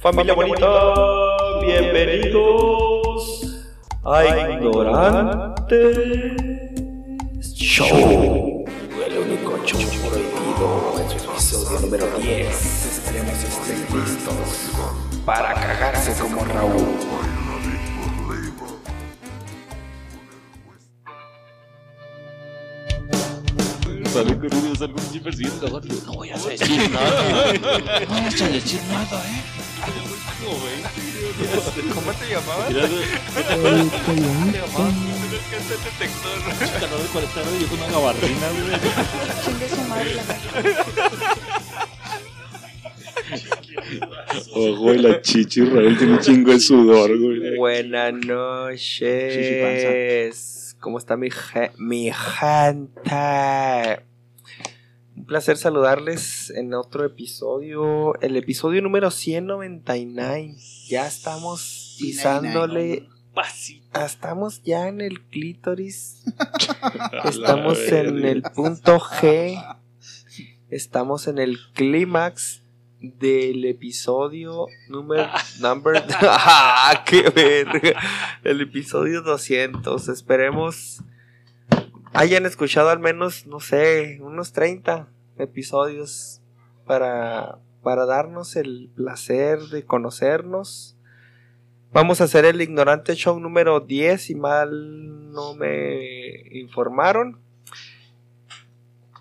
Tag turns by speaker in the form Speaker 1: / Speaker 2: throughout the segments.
Speaker 1: Familia bonita, bienvenidos a Ignorantes Show. El único show prohibido en su episodio número 10. Estaremos listos para cagarse como Raúl.
Speaker 2: Sale corriendo, salgo un persiguiendo la vaca. No voy a decir nada. No vas a decir nada, eh.
Speaker 3: ¿Cómo te llamabas?
Speaker 2: Güey,
Speaker 3: ¿Te llamabas? Que hacer detector.
Speaker 2: calor de 40 grados y yo con una gabardina, güey.
Speaker 4: Chingue su madre la
Speaker 2: Oh, güey, la chichi, Raúl tiene un chingo de sudor, güey.
Speaker 1: Buenas noches. ¿Cómo está mi, mi gente? Un placer saludarles en otro episodio, el episodio número 199. Ya estamos pisándole,
Speaker 2: Pasito.
Speaker 1: estamos ya en el clítoris, estamos en el punto G, estamos en el clímax del episodio número number ah, qué verga. El episodio 200 esperemos hayan escuchado al menos no sé unos 30 episodios para para darnos el placer de conocernos vamos a hacer el ignorante show número 10 si mal no me informaron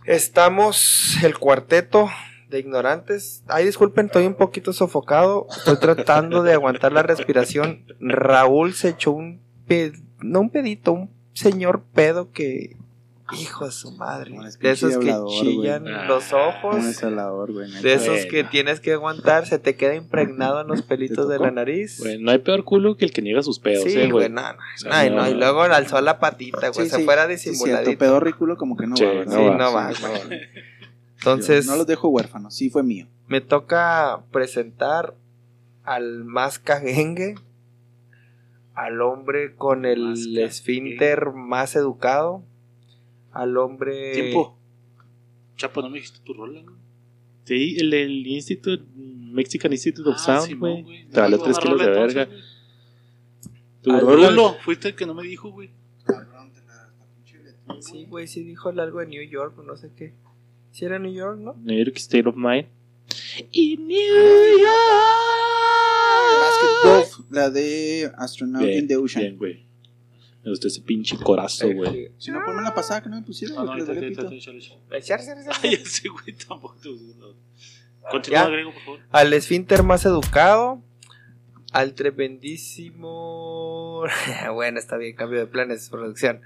Speaker 1: estamos el cuarteto de ignorantes. Ay, disculpen, estoy un poquito sofocado. Estoy tratando de aguantar la respiración. Raúl se echó un ped... no un pedito, un señor pedo que hijo de su madre. De esos que chillan
Speaker 2: güey.
Speaker 1: los ojos. De esos
Speaker 2: Bueno.
Speaker 1: que tienes que aguantar, se te queda impregnado en los pelitos de la nariz.
Speaker 2: Güey, no hay peor culo que el que niega sus pedos,
Speaker 1: sí,
Speaker 2: eh,
Speaker 1: güey, no, no,
Speaker 2: sea, no.
Speaker 1: no, y luego alzó la patita, güey,
Speaker 5: Sí,
Speaker 1: se
Speaker 5: sí,
Speaker 1: fuera
Speaker 5: Sí, cierto,
Speaker 1: disimuladito.
Speaker 5: pedo ridículo como que no va, ¿verdad?
Speaker 1: sí,
Speaker 2: va,
Speaker 1: no va,
Speaker 2: sí,
Speaker 1: güey. Entonces,
Speaker 5: No los dejo huérfanos, sí fue mío.
Speaker 1: me toca presentar al más cagengue, al hombre con el esfínter más educado, al hombre...
Speaker 6: Tiempo. Chapo, ¿no me dijiste tu rola? no?
Speaker 2: Sí, el, el Institute, Mexican Institute of
Speaker 6: Ah,
Speaker 2: Sound, güey. Te valió
Speaker 6: No,
Speaker 2: 3
Speaker 6: una
Speaker 2: kilos de verga.
Speaker 6: güey.
Speaker 2: Tu rola-
Speaker 6: Rulo, fuiste el que no me dijo, güey.
Speaker 1: Sí, güey, sí dijo algo de New York, no sé qué. Si era New York, ¿no?
Speaker 2: New York State of Mind. Y New
Speaker 5: Basket La de Astronaut
Speaker 2: Bien,
Speaker 5: in the Ocean.
Speaker 2: Bien, güey. Me gustó ese pinche corazo, güey.
Speaker 1: Eh,
Speaker 5: Si no, ponme la pasada que no me pusieron,
Speaker 6: No, no, ahorita, ahorita. Ay, ese güey tampoco. Continúa, por favor.
Speaker 1: al esfínter más educado, al tremendísimo... bueno, está bien, cambio de planes, producción.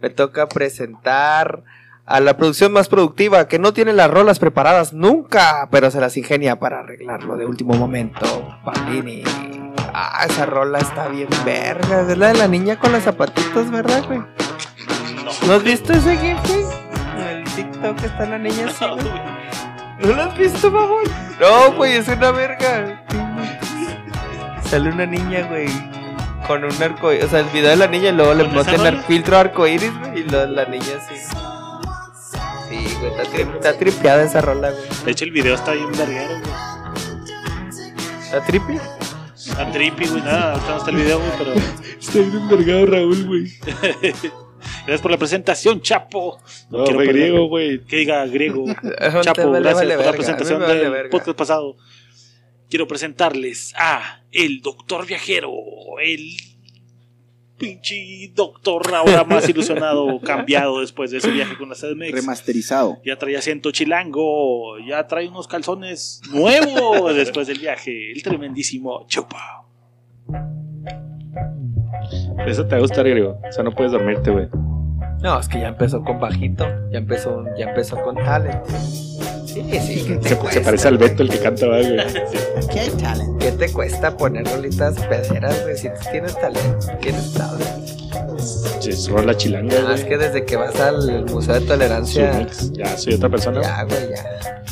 Speaker 1: Me toca presentar a la producción más productiva, que no tiene las rolas preparadas nunca, pero se las ingenia para arreglarlo de último momento. Palini. Ah, esa rola está bien verga. Es la de la niña con los zapatitos, ¿verdad, güey? ¿No has visto ese gif, güey? En el TikTok está la niña así, güey. ¿No lo has visto, mamón? No, güey, es una verga. Sale una niña, güey, con un arco O sea, el video de la niña y luego le
Speaker 6: ¿Con esa
Speaker 1: meten el filtro arcoíris, güey, y luego la niña así. Sí, güey, está, tri- está tripeada esa rola, güey.
Speaker 6: De hecho, el video está bien verguero, güey.
Speaker 1: ¿Está trippy?
Speaker 6: Está trippy, güey. Nada, ahorita no está el video, güey, pero.
Speaker 2: Está bien envergado Raúl, güey.
Speaker 6: Gracias por la presentación, Chapo.
Speaker 2: No,
Speaker 6: quiero
Speaker 2: fue
Speaker 6: perder-
Speaker 2: griego, güey.
Speaker 6: Que diga griego.
Speaker 1: Chapo,
Speaker 6: gracias
Speaker 1: vale
Speaker 6: por
Speaker 1: verga, a
Speaker 6: la presentación
Speaker 1: vale
Speaker 6: del
Speaker 1: verga.
Speaker 6: podcast pasado. Quiero presentarles a el doctor viajero, el pinche doctor ahora más ilusionado, cambiado después de ese viaje con la CDMX.
Speaker 5: Remasterizado.
Speaker 6: Ya trae acento chilango, ya trae unos calzones nuevos después del viaje. El tremendísimo Chupa.
Speaker 2: Eso te va a gustar, griego. O sea, no puedes dormirte, güey.
Speaker 1: No, es que ya empezó con bajito. Ya empezó, ya empezó con talent. Sí, sí, ¿qué te
Speaker 2: Se,
Speaker 1: cuesta?
Speaker 2: se parece al Beto el que canta, ¿verdad, güey.
Speaker 5: Aquí hay talent.
Speaker 1: ¿Qué te cuesta poner rolitas pederas, güey? Si tú tienes talento, tienes talent.
Speaker 2: Sí, es rola chilanga,
Speaker 1: más
Speaker 2: güey.
Speaker 1: que desde que vas al Museo de Tolerancia.
Speaker 2: mix. Ya, soy otra persona.
Speaker 1: Ya, güey, ya.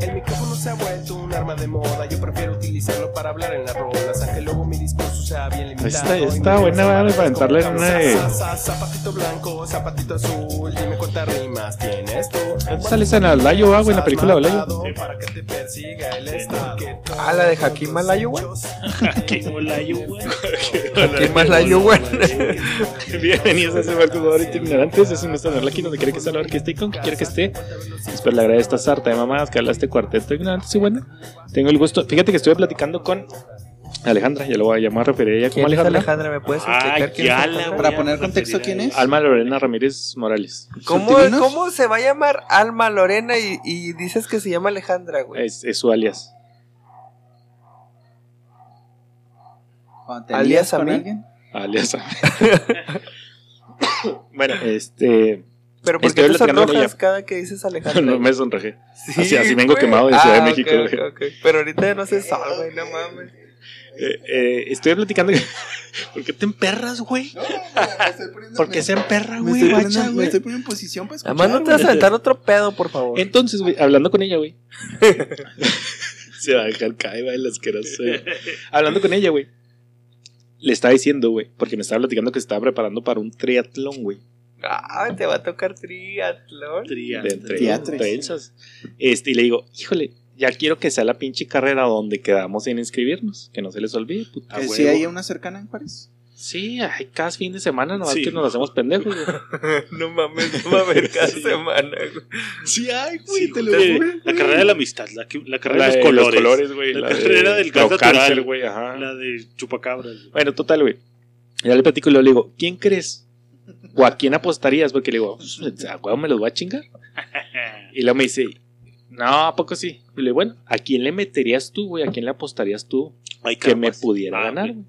Speaker 7: El micrófono se ha vuelto un arma de moda. Yo prefiero utilizar solo para hablar en las rolas,
Speaker 2: Está- está buena,
Speaker 7: que
Speaker 2: para
Speaker 7: es
Speaker 2: entrarle en una de-
Speaker 7: Za- za- Zapatito blanco, zapatito azul, dime cuántas rimas tienes tú.
Speaker 2: Sale esa en la Layo, ah, güey, en la película de Layo.
Speaker 7: Para que te persiga el estado.
Speaker 1: Ah, la de Hakim Malayo, güey.
Speaker 6: Que no la yo, güey.
Speaker 1: Hakim Malayo, güey.
Speaker 2: Bienvenidos a ese barco de ahorita ignorantes. Es un gusto tenerla aquí donde quiera que esté, a la hora que esté y con quien quiera que esté. Espero le agrade esta sarta de mamadas que habla este cuarteto de ignorantes y bueno. Tengo el gusto. Fíjate que estuve platicando con Alejandra, ya lo voy a llamar a referir a ella como
Speaker 1: ¿Quién es
Speaker 2: Alejandra.
Speaker 1: Alejandra? ¿Me puedes
Speaker 6: Ah,
Speaker 1: explicar quién es Alejandra?
Speaker 5: Para
Speaker 6: a
Speaker 5: poner contexto, ¿quién
Speaker 6: a
Speaker 5: es?
Speaker 2: Alma Lorena Ramírez Morales.
Speaker 1: ¿Cómo. ¿Cómo se va a llamar Alma Lorena y, y dices que se llama Alejandra, güey?
Speaker 2: Es, es su alias.
Speaker 1: Alias a mí.
Speaker 5: alguien.
Speaker 2: Alias. bueno, este.
Speaker 1: Pero ¿por qué te sonrojas cada que dices Alejandra?
Speaker 2: no me sonrojé.
Speaker 1: Sí,
Speaker 2: así- así vengo quemado de Ciudad de
Speaker 1: Ah,
Speaker 2: México,
Speaker 1: ok,
Speaker 2: güey.
Speaker 1: ok, ok. Pero ahorita ya no se güey, no mames.
Speaker 2: Eh, eh, estoy platicando. ¿Por qué te emperras, güey? ¿Por qué se emperra,
Speaker 5: Me
Speaker 2: güey?
Speaker 5: estoy, me
Speaker 2: güey?
Speaker 5: estoy poniendo en posición para escuchar.
Speaker 1: Además no te vas a aventar otro pedo, por favor.
Speaker 2: Entonces, güey, hablando con ella, güey. Se va a dejar caer, güey, el asqueroso. Hablando con ella, güey. Le estaba diciendo, güey, porque me estaba platicando que se estaba preparando para un triatlón, güey.
Speaker 1: Ah, te va a tocar triatlón.
Speaker 6: Tria-
Speaker 2: De entre
Speaker 5: Triatres.
Speaker 2: trenzas. Este, y le digo, híjole, ya quiero que sea la pinche carrera donde quedamos en inscribirnos. Que no se les olvide, puta.
Speaker 5: Que sí hay una cercana en Juárez.
Speaker 2: Sí, hay cada fin de semana, nomás
Speaker 6: Sí.
Speaker 2: que nos hacemos pendejos, güey.
Speaker 1: no mames, no va a haber cada
Speaker 6: Sí.
Speaker 1: semana, güey.
Speaker 2: Sí, hay,
Speaker 6: Sí, güey, la carrera de la amistad, la, que- la carrera
Speaker 2: La
Speaker 6: de los colores,
Speaker 2: güey.
Speaker 6: La carrera del gas natural.
Speaker 2: güey, ajá.
Speaker 6: la de chupacabras. güey.
Speaker 2: Bueno, total, güey. Ya le platico y luego le digo, ¿quién crees? ¿O a quién apostarías? Porque le digo, pues, ¿a huevo me los voy a chingar? Y luego me dice, no, ¿a poco sí? Y le digo, bueno, ¿a quién le meterías tú, güey? ¿A quién le apostarías tú
Speaker 6: Ay,
Speaker 2: que me pudiera
Speaker 6: Ah,
Speaker 2: ganar,
Speaker 6: güey.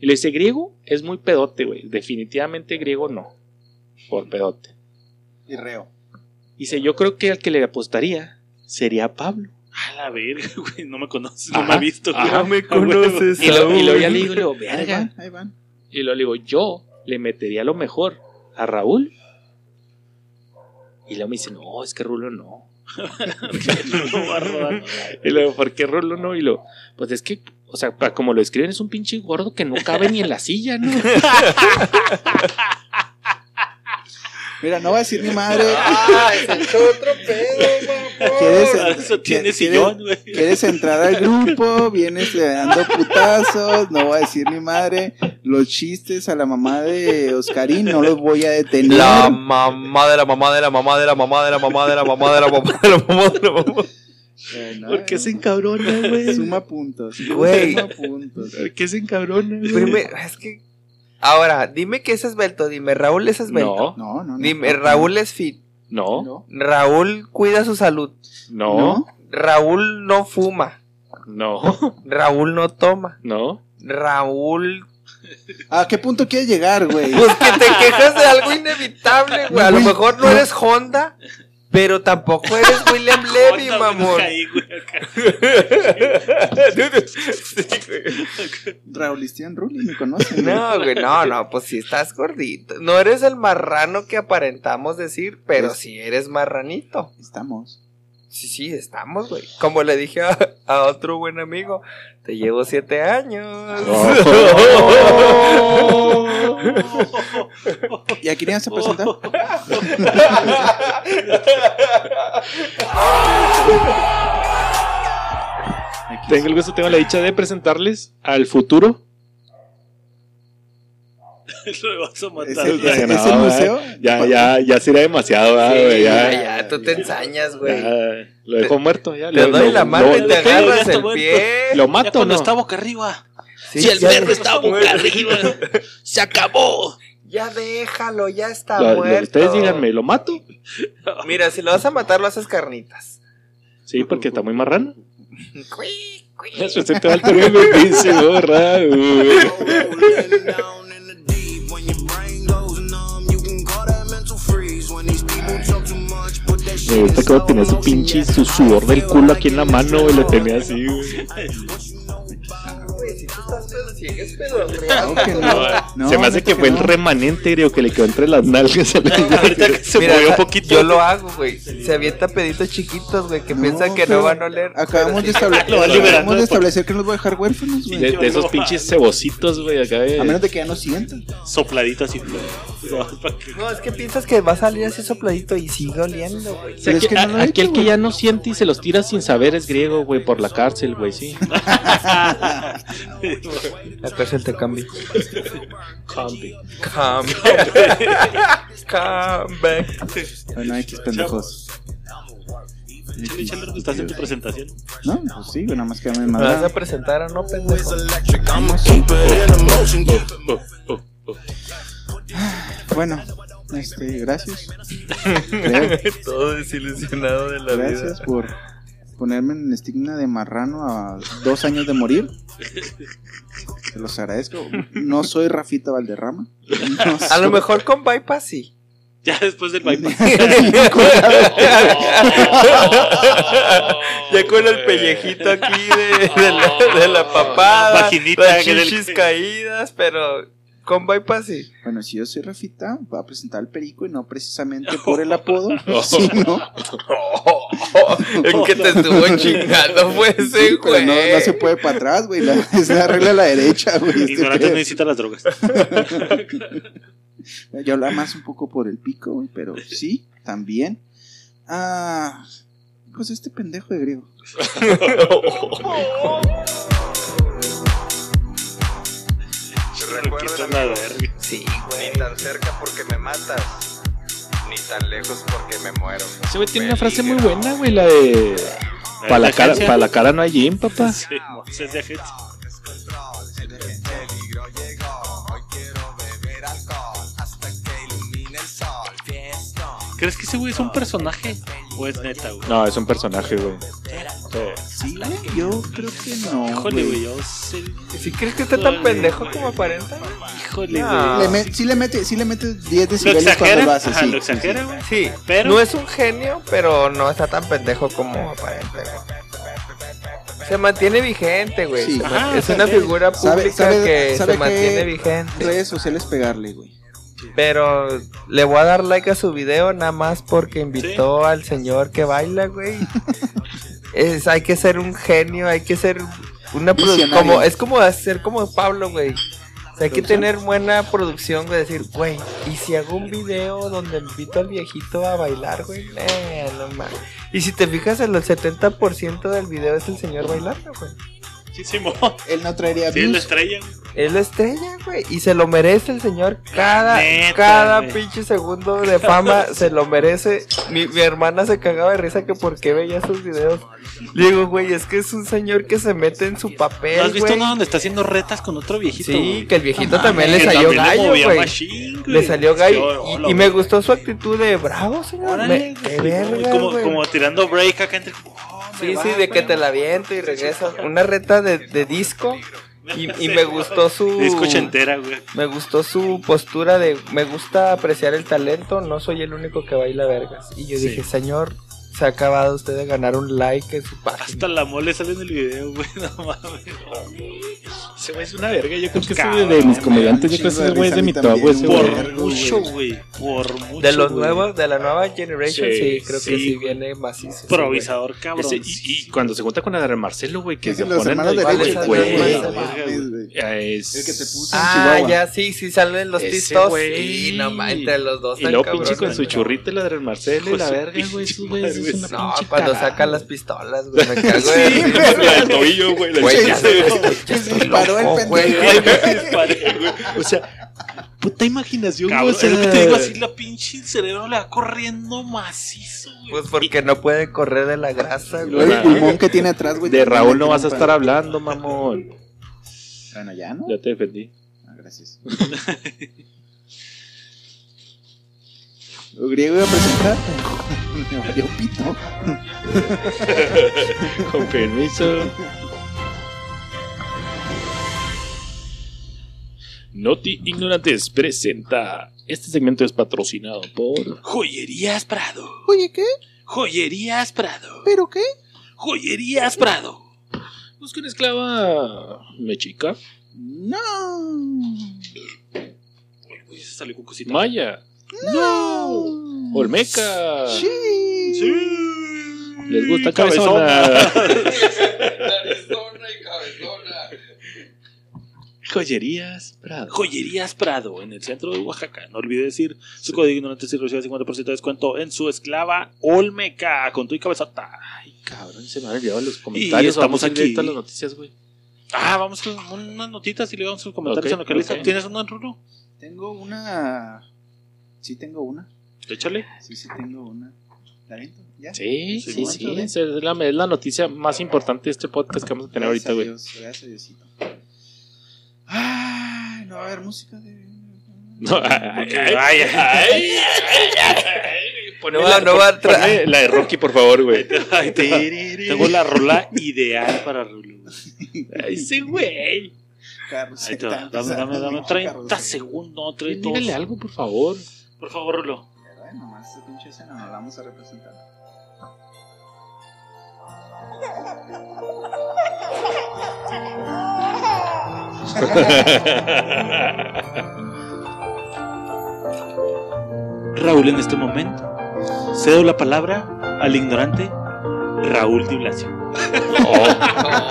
Speaker 2: Y le dice, griego es muy pedote, güey. Definitivamente griego no. Por pedote.
Speaker 5: Y reo.
Speaker 2: Dice, yo creo que al que le apostaría sería a Pablo.
Speaker 6: A la verga, güey, no me conoces, no
Speaker 2: Ajá,
Speaker 6: me ha visto.
Speaker 1: No me conoces.
Speaker 2: Y, lo, y luego ya le digo, le digo,
Speaker 5: Ahí
Speaker 2: verga.
Speaker 5: van, ahí van.
Speaker 2: Y luego le digo, yo le metería lo mejor a Raúl. Y luego me dice, no, es que Rulo no.
Speaker 6: No va a rodar.
Speaker 2: Y luego, ¿por qué Rulo no? Y luego, pues es que, o sea, como lo escriben, es un pinche gordo que no cabe ni en la silla, ¿no?
Speaker 5: Mira, no va a decir mi madre.
Speaker 1: Ah, se echó otro pedo, mamón.
Speaker 5: ¿Quieres,
Speaker 6: Eso tiene
Speaker 5: ¿quieres-
Speaker 6: sillón, güey.
Speaker 5: quieres entrar al grupo? Vienes dando putazos. No voy a decir mi madre. Los chistes a la mamá de Oscarín no los voy a detener.
Speaker 1: La mamá de la mamá de la mamá de la mamá de la mamá de la mamá de la mamá de la mamá de la mamá.
Speaker 5: Eh, no,
Speaker 2: ¿Por qué se encabrona, güey?
Speaker 5: Suma puntos.
Speaker 1: Güey.
Speaker 5: Suma puntos.
Speaker 2: ¿Por qué se encabrona, güey?
Speaker 1: Es que. Ahora, dime que es esbelto. Dime, Raúl es esbelto.
Speaker 2: No,
Speaker 5: No, no, no.
Speaker 1: Dime,
Speaker 5: no,
Speaker 1: Raúl es fit.
Speaker 2: No,
Speaker 5: No.
Speaker 1: Raúl cuida su salud.
Speaker 2: no,
Speaker 1: Raúl no fuma.
Speaker 2: no,
Speaker 1: Raúl no toma.
Speaker 2: no.
Speaker 1: Raúl.
Speaker 5: ¿A qué punto quieres llegar, güey?
Speaker 1: Pues que te quejas de algo inevitable, güey. A lo mejor no
Speaker 5: no.
Speaker 1: eres Honda, pero tampoco eres William Levy, mamón. Sí.
Speaker 5: Raulistian Rulli, me conocen. güey.
Speaker 1: No, güey, no, no, pues si estás gordito. No eres el marrano que aparentamos decir, pero sí eres marranito.
Speaker 5: Estamos.
Speaker 1: Sí, sí, estamos, güey. Como le dije a, a otro buen amigo, te llevo siete años.
Speaker 5: ¿Y a quién ibas a presentar?
Speaker 2: Tengo el gusto, tengo la dicha de presentarles al futuro.
Speaker 6: Lo vas a
Speaker 5: ¿Es
Speaker 6: matar.
Speaker 5: el, es el
Speaker 2: No, ¿verdad?
Speaker 5: museo?
Speaker 2: Ya, ya, ya sería demasiado, ¿verdad,
Speaker 1: Sí,
Speaker 2: güey?
Speaker 1: ya,
Speaker 2: ya,
Speaker 1: ya, tú te ensañas, güey.
Speaker 2: ya, lo dejo muerto, ya. Lo,
Speaker 1: doy
Speaker 2: lo-
Speaker 1: la mano y te
Speaker 6: lo-
Speaker 1: agarras
Speaker 6: ya
Speaker 1: el
Speaker 6: muerto.
Speaker 1: pie.
Speaker 2: ¿Lo
Speaker 6: Ya
Speaker 2: mato
Speaker 6: cuando
Speaker 2: no?
Speaker 6: está boca arriba.
Speaker 1: Sí,
Speaker 6: si el
Speaker 1: ya-
Speaker 6: verde está boca arriba, se acabó.
Speaker 1: Ya déjalo, ya está
Speaker 2: Lo- lo-
Speaker 1: muerto.
Speaker 2: ustedes díganme, ¿lo mato?
Speaker 1: Mira, si lo vas a matar, lo haces carnitas.
Speaker 2: Sí, porque está muy marrano.
Speaker 1: Cui, cui.
Speaker 2: Eso se te va el terreno, dice, Me gusta cómo tenía su pinche, su sudor del culo aquí en la mano, güey, lo tenía así, güey.
Speaker 1: sigues
Speaker 5: no.
Speaker 2: Se me hace que fue el remanente, creo, que le quedó entre las nalgas. a la- Ahorita que se
Speaker 1: Mira,
Speaker 2: movió un poquito.
Speaker 1: Yo lo hago, güey. Se avienta peditos chiquitos, güey, que
Speaker 5: No,
Speaker 1: piensan que no van a oler.
Speaker 5: Acabamos de, establecer que nos va a dejar huérfanos, güey.
Speaker 2: De, de esos pinches cebocitos, güey, acá de...
Speaker 5: A menos de que ya no sientan.
Speaker 6: Sopladito así. No,
Speaker 1: es que piensas que va a salir así sopladito y sigue oliendo, güey.
Speaker 2: O sea,
Speaker 5: es
Speaker 2: que-
Speaker 5: no
Speaker 2: a- aquel
Speaker 5: hecho,
Speaker 2: que ya no siente y se los tira sin saber es griego, güey, por la cárcel, güey, sí.
Speaker 1: La cárcel te cambia. Come. Come back.
Speaker 5: Bueno, X pendejos.
Speaker 6: Estás en tu presentación.
Speaker 5: No, pues sí, nada más que me
Speaker 1: ¿Me vas a presentar o no, pendejo?
Speaker 2: Oh, oh, oh.
Speaker 5: Bueno, este, gracias.
Speaker 1: Todo desilusionado de la
Speaker 5: Gracias por ponerme en el estigma de marrano a dos años de morir. Se los agradezco. No soy Rafita Valderrama. No
Speaker 1: A lo mejor con bypass sí.
Speaker 6: Ya después del bypass.
Speaker 1: ya con el pellejito aquí de, de la, de la papada,
Speaker 6: Vaginita
Speaker 1: las chichis caídas, pero con bypass.
Speaker 5: Bueno, si yo soy Rafita, voy a presentar al perico y no precisamente por el apodo, sino.
Speaker 1: ¿En qué te estuvo chingando fue ese,
Speaker 5: Sí, pero
Speaker 1: güey?
Speaker 5: no, no se puede para atrás, güey. La, es la regla a la derecha, güey. Este
Speaker 6: Ignorante
Speaker 5: pedo.
Speaker 6: necesita las drogas.
Speaker 5: Yo hablaba más un poco por el pico, güey, pero sí, también. Ah, pues este pendejo de griego.
Speaker 6: Verga.
Speaker 1: Sí, güey.
Speaker 8: Ni tan cerca porque me matas, ni tan lejos porque me muero.
Speaker 2: Ese güey tiene una frase muy buena, güey, la de... Para la, cara, pa' la cara no hay gym, papá.
Speaker 6: Sí, es de agencia. ¿Crees que ese güey es un personaje? ¿O es neta, güey?
Speaker 2: No, es un personaje, güey.
Speaker 5: Sí, yo creo que no.
Speaker 6: Híjole,
Speaker 5: güey.
Speaker 6: yo sé.
Speaker 1: ¿Sí crees que está tan pendejo como aparenta?
Speaker 6: Híjole,
Speaker 1: No.
Speaker 6: güey.
Speaker 5: Le me- sí le mete, sí le mete 10
Speaker 6: Lo
Speaker 5: decibeles cuando lo hace,
Speaker 6: ajá,
Speaker 5: sí.
Speaker 6: lo exagera, güey.
Speaker 1: Sí,
Speaker 6: Pero-
Speaker 1: no es un genio, pero no está tan pendejo como aparenta. güey. Se mantiene vigente, güey.
Speaker 5: Sí.
Speaker 6: Ajá,
Speaker 1: es una figura pública
Speaker 5: sabe-
Speaker 1: que
Speaker 5: sabe
Speaker 1: se
Speaker 5: que-
Speaker 1: mantiene vigente.
Speaker 5: Redes sociales pegarle, güey.
Speaker 1: Pero le voy a dar like a su video nada más porque invitó al señor que baila, güey. es, hay que ser un genio, hay que ser una como Es como hacer como Pablo, güey. O sea, hay que tener buena producción, güey. Decir, güey, ¿y si hago un video donde invito al viejito a bailar, güey? Eh, no mames. Y si te fijas, el 70% del video es el señor bailando, güey.
Speaker 6: Simón.
Speaker 5: Él no traería
Speaker 6: Sí, es la estrella, güey.
Speaker 1: Es la estrella, güey. Y se lo merece el señor. Cada,
Speaker 6: Neta,
Speaker 1: cada pinche segundo de fama se lo merece. Mi, mi hermana se cagaba de risa que por qué veía sus videos. Le digo, güey, es que es un señor que se mete en su papel.
Speaker 6: ¿No has visto uno donde está haciendo retas con otro viejito?
Speaker 1: Sí,
Speaker 6: güey?
Speaker 1: que el viejito
Speaker 5: No
Speaker 1: también le salió
Speaker 6: también le
Speaker 1: gallo,
Speaker 6: movía
Speaker 1: güey.
Speaker 6: machín, güey.
Speaker 1: Le salió gallo. Y, y me gustó su actitud de bravo, señor.
Speaker 6: Órale,
Speaker 1: Me- qué
Speaker 6: güey,
Speaker 1: verga,
Speaker 6: como,
Speaker 1: güey.
Speaker 6: como tirando break acá entre.
Speaker 1: Sí, sí, de que te la viento y regresas. Una reta de, de disco. Y, y me gustó su.
Speaker 6: Disco ochentera, güey.
Speaker 1: Me gustó su postura de me gusta apreciar el talento, no soy el único que baila vergas. Y yo
Speaker 6: Sí.
Speaker 1: dije, señor, se ha acabado usted de ganar un like en su página.
Speaker 6: Hasta la mole sale en el video, güey. No mames.
Speaker 2: Ese güey es una verga. Yo creo que ese
Speaker 6: Cabrón,
Speaker 2: de mis
Speaker 5: me
Speaker 2: comediantes, yo creo que ese güey es de mi top, güey.
Speaker 6: Por mucho,
Speaker 5: güey.
Speaker 6: Por mucho.
Speaker 1: De los nuevos, de la nueva generation, sí,
Speaker 2: Sí,
Speaker 1: creo que
Speaker 6: sí,
Speaker 1: viene macizo. sí,
Speaker 6: Provisador, cabrón.
Speaker 2: Y, cuando se junta con la de Marcelo, güey, que
Speaker 5: Es
Speaker 2: se
Speaker 5: los
Speaker 2: ponen
Speaker 5: hermanos de
Speaker 1: ¿Cuál
Speaker 5: leche
Speaker 1: es el
Speaker 5: también,
Speaker 1: hermano
Speaker 5: güey. mames,
Speaker 2: es...
Speaker 5: El que te puso en
Speaker 1: Ah, ya, sí, sí salen los tistos.
Speaker 2: güey.
Speaker 1: Y no ma, entre los dos
Speaker 2: Y luego pinche con su y la de Marcelo y la verga, güey. Es
Speaker 1: No, cuando
Speaker 2: cagada.
Speaker 1: sacan las pistolas, güey, me cago de
Speaker 2: La del tobillo, güey. la
Speaker 1: Güey, ya
Speaker 5: Se- disparó el pendejo.
Speaker 6: Ay, me disparé, güey. O sea, puta imaginación, güey. O sea, lo que te digo así, la pinche cerebro le va corriendo macizo, güey.
Speaker 1: Pues porque no puede correr de la grasa, güey.
Speaker 5: el pulmón que tiene atrás, güey.
Speaker 2: De Raúl no vas a estar hablando, mamón.
Speaker 5: Bueno, ya, ¿no?
Speaker 2: Ya te defendí.
Speaker 5: Ah, gracias. Lo griego iba a presentar. Me valió pito.
Speaker 2: Con permiso. Noti Ignorantes presenta. Este segmento es patrocinado por.
Speaker 6: Joyerías Prado.
Speaker 5: Oye, ¿qué?
Speaker 6: Joyerías Prado.
Speaker 5: ¿Pero qué?
Speaker 6: Joyerías Prado.
Speaker 2: Busca una esclava mexica.
Speaker 5: No.
Speaker 6: Uy, se salió con cosita.
Speaker 2: Maya.
Speaker 5: No.
Speaker 2: Olmeca.
Speaker 5: Sí.
Speaker 6: Sí.
Speaker 2: Les gusta
Speaker 6: Cabezona.
Speaker 2: cabezona.
Speaker 1: Y cabezona.
Speaker 2: Joyerías Prado.
Speaker 6: Joyerías Prado, en el centro de Oaxaca. No olvide decir su código ignorante si recibe 50% de descuento en su esclava Olmeca con tu y cabezota.
Speaker 2: Ay, cabrón, se me han olvidado los comentarios.
Speaker 6: estamos aquí.
Speaker 2: directo a las noticias, güey.
Speaker 6: Ah, vamos con unas notitas y le vamos a los comentarios
Speaker 2: Ok,
Speaker 6: en lo que lista.
Speaker 2: ok.
Speaker 6: ¿Tienes en Rulo?
Speaker 5: Tengo una. Sí, tengo una.
Speaker 6: Échale.
Speaker 5: Sí, sí, tengo una. ¿La aviento? ¿Ya?
Speaker 2: Sí,
Speaker 6: Sí,
Speaker 2: sí, sí. Es la, es la noticia más importante de este podcast que vamos a tener
Speaker 5: Gracias
Speaker 2: ahorita,
Speaker 5: a
Speaker 2: güey.
Speaker 5: Gracias a Diosito. Ay, no va a haber música de.
Speaker 2: No, ay, ay,
Speaker 6: Ay,
Speaker 2: ay, Ponme
Speaker 1: No,
Speaker 2: la,
Speaker 1: no va a tra-
Speaker 2: ponme la de Rocky, por favor, güey.
Speaker 6: Tengo la rola ideal para Rulo.
Speaker 2: Ay, ese güey.
Speaker 6: Dame, dame, dame
Speaker 5: pinche
Speaker 6: 30
Speaker 5: Carlos.
Speaker 6: segundos, 30
Speaker 2: Dígale algo, por favor.
Speaker 6: Por favor, Rulo.
Speaker 5: Bueno, nomás esa pinche escena no la vamos a representar.
Speaker 6: Raúl, en este momento, cedo la palabra al ignorante Raúl Di Blasio.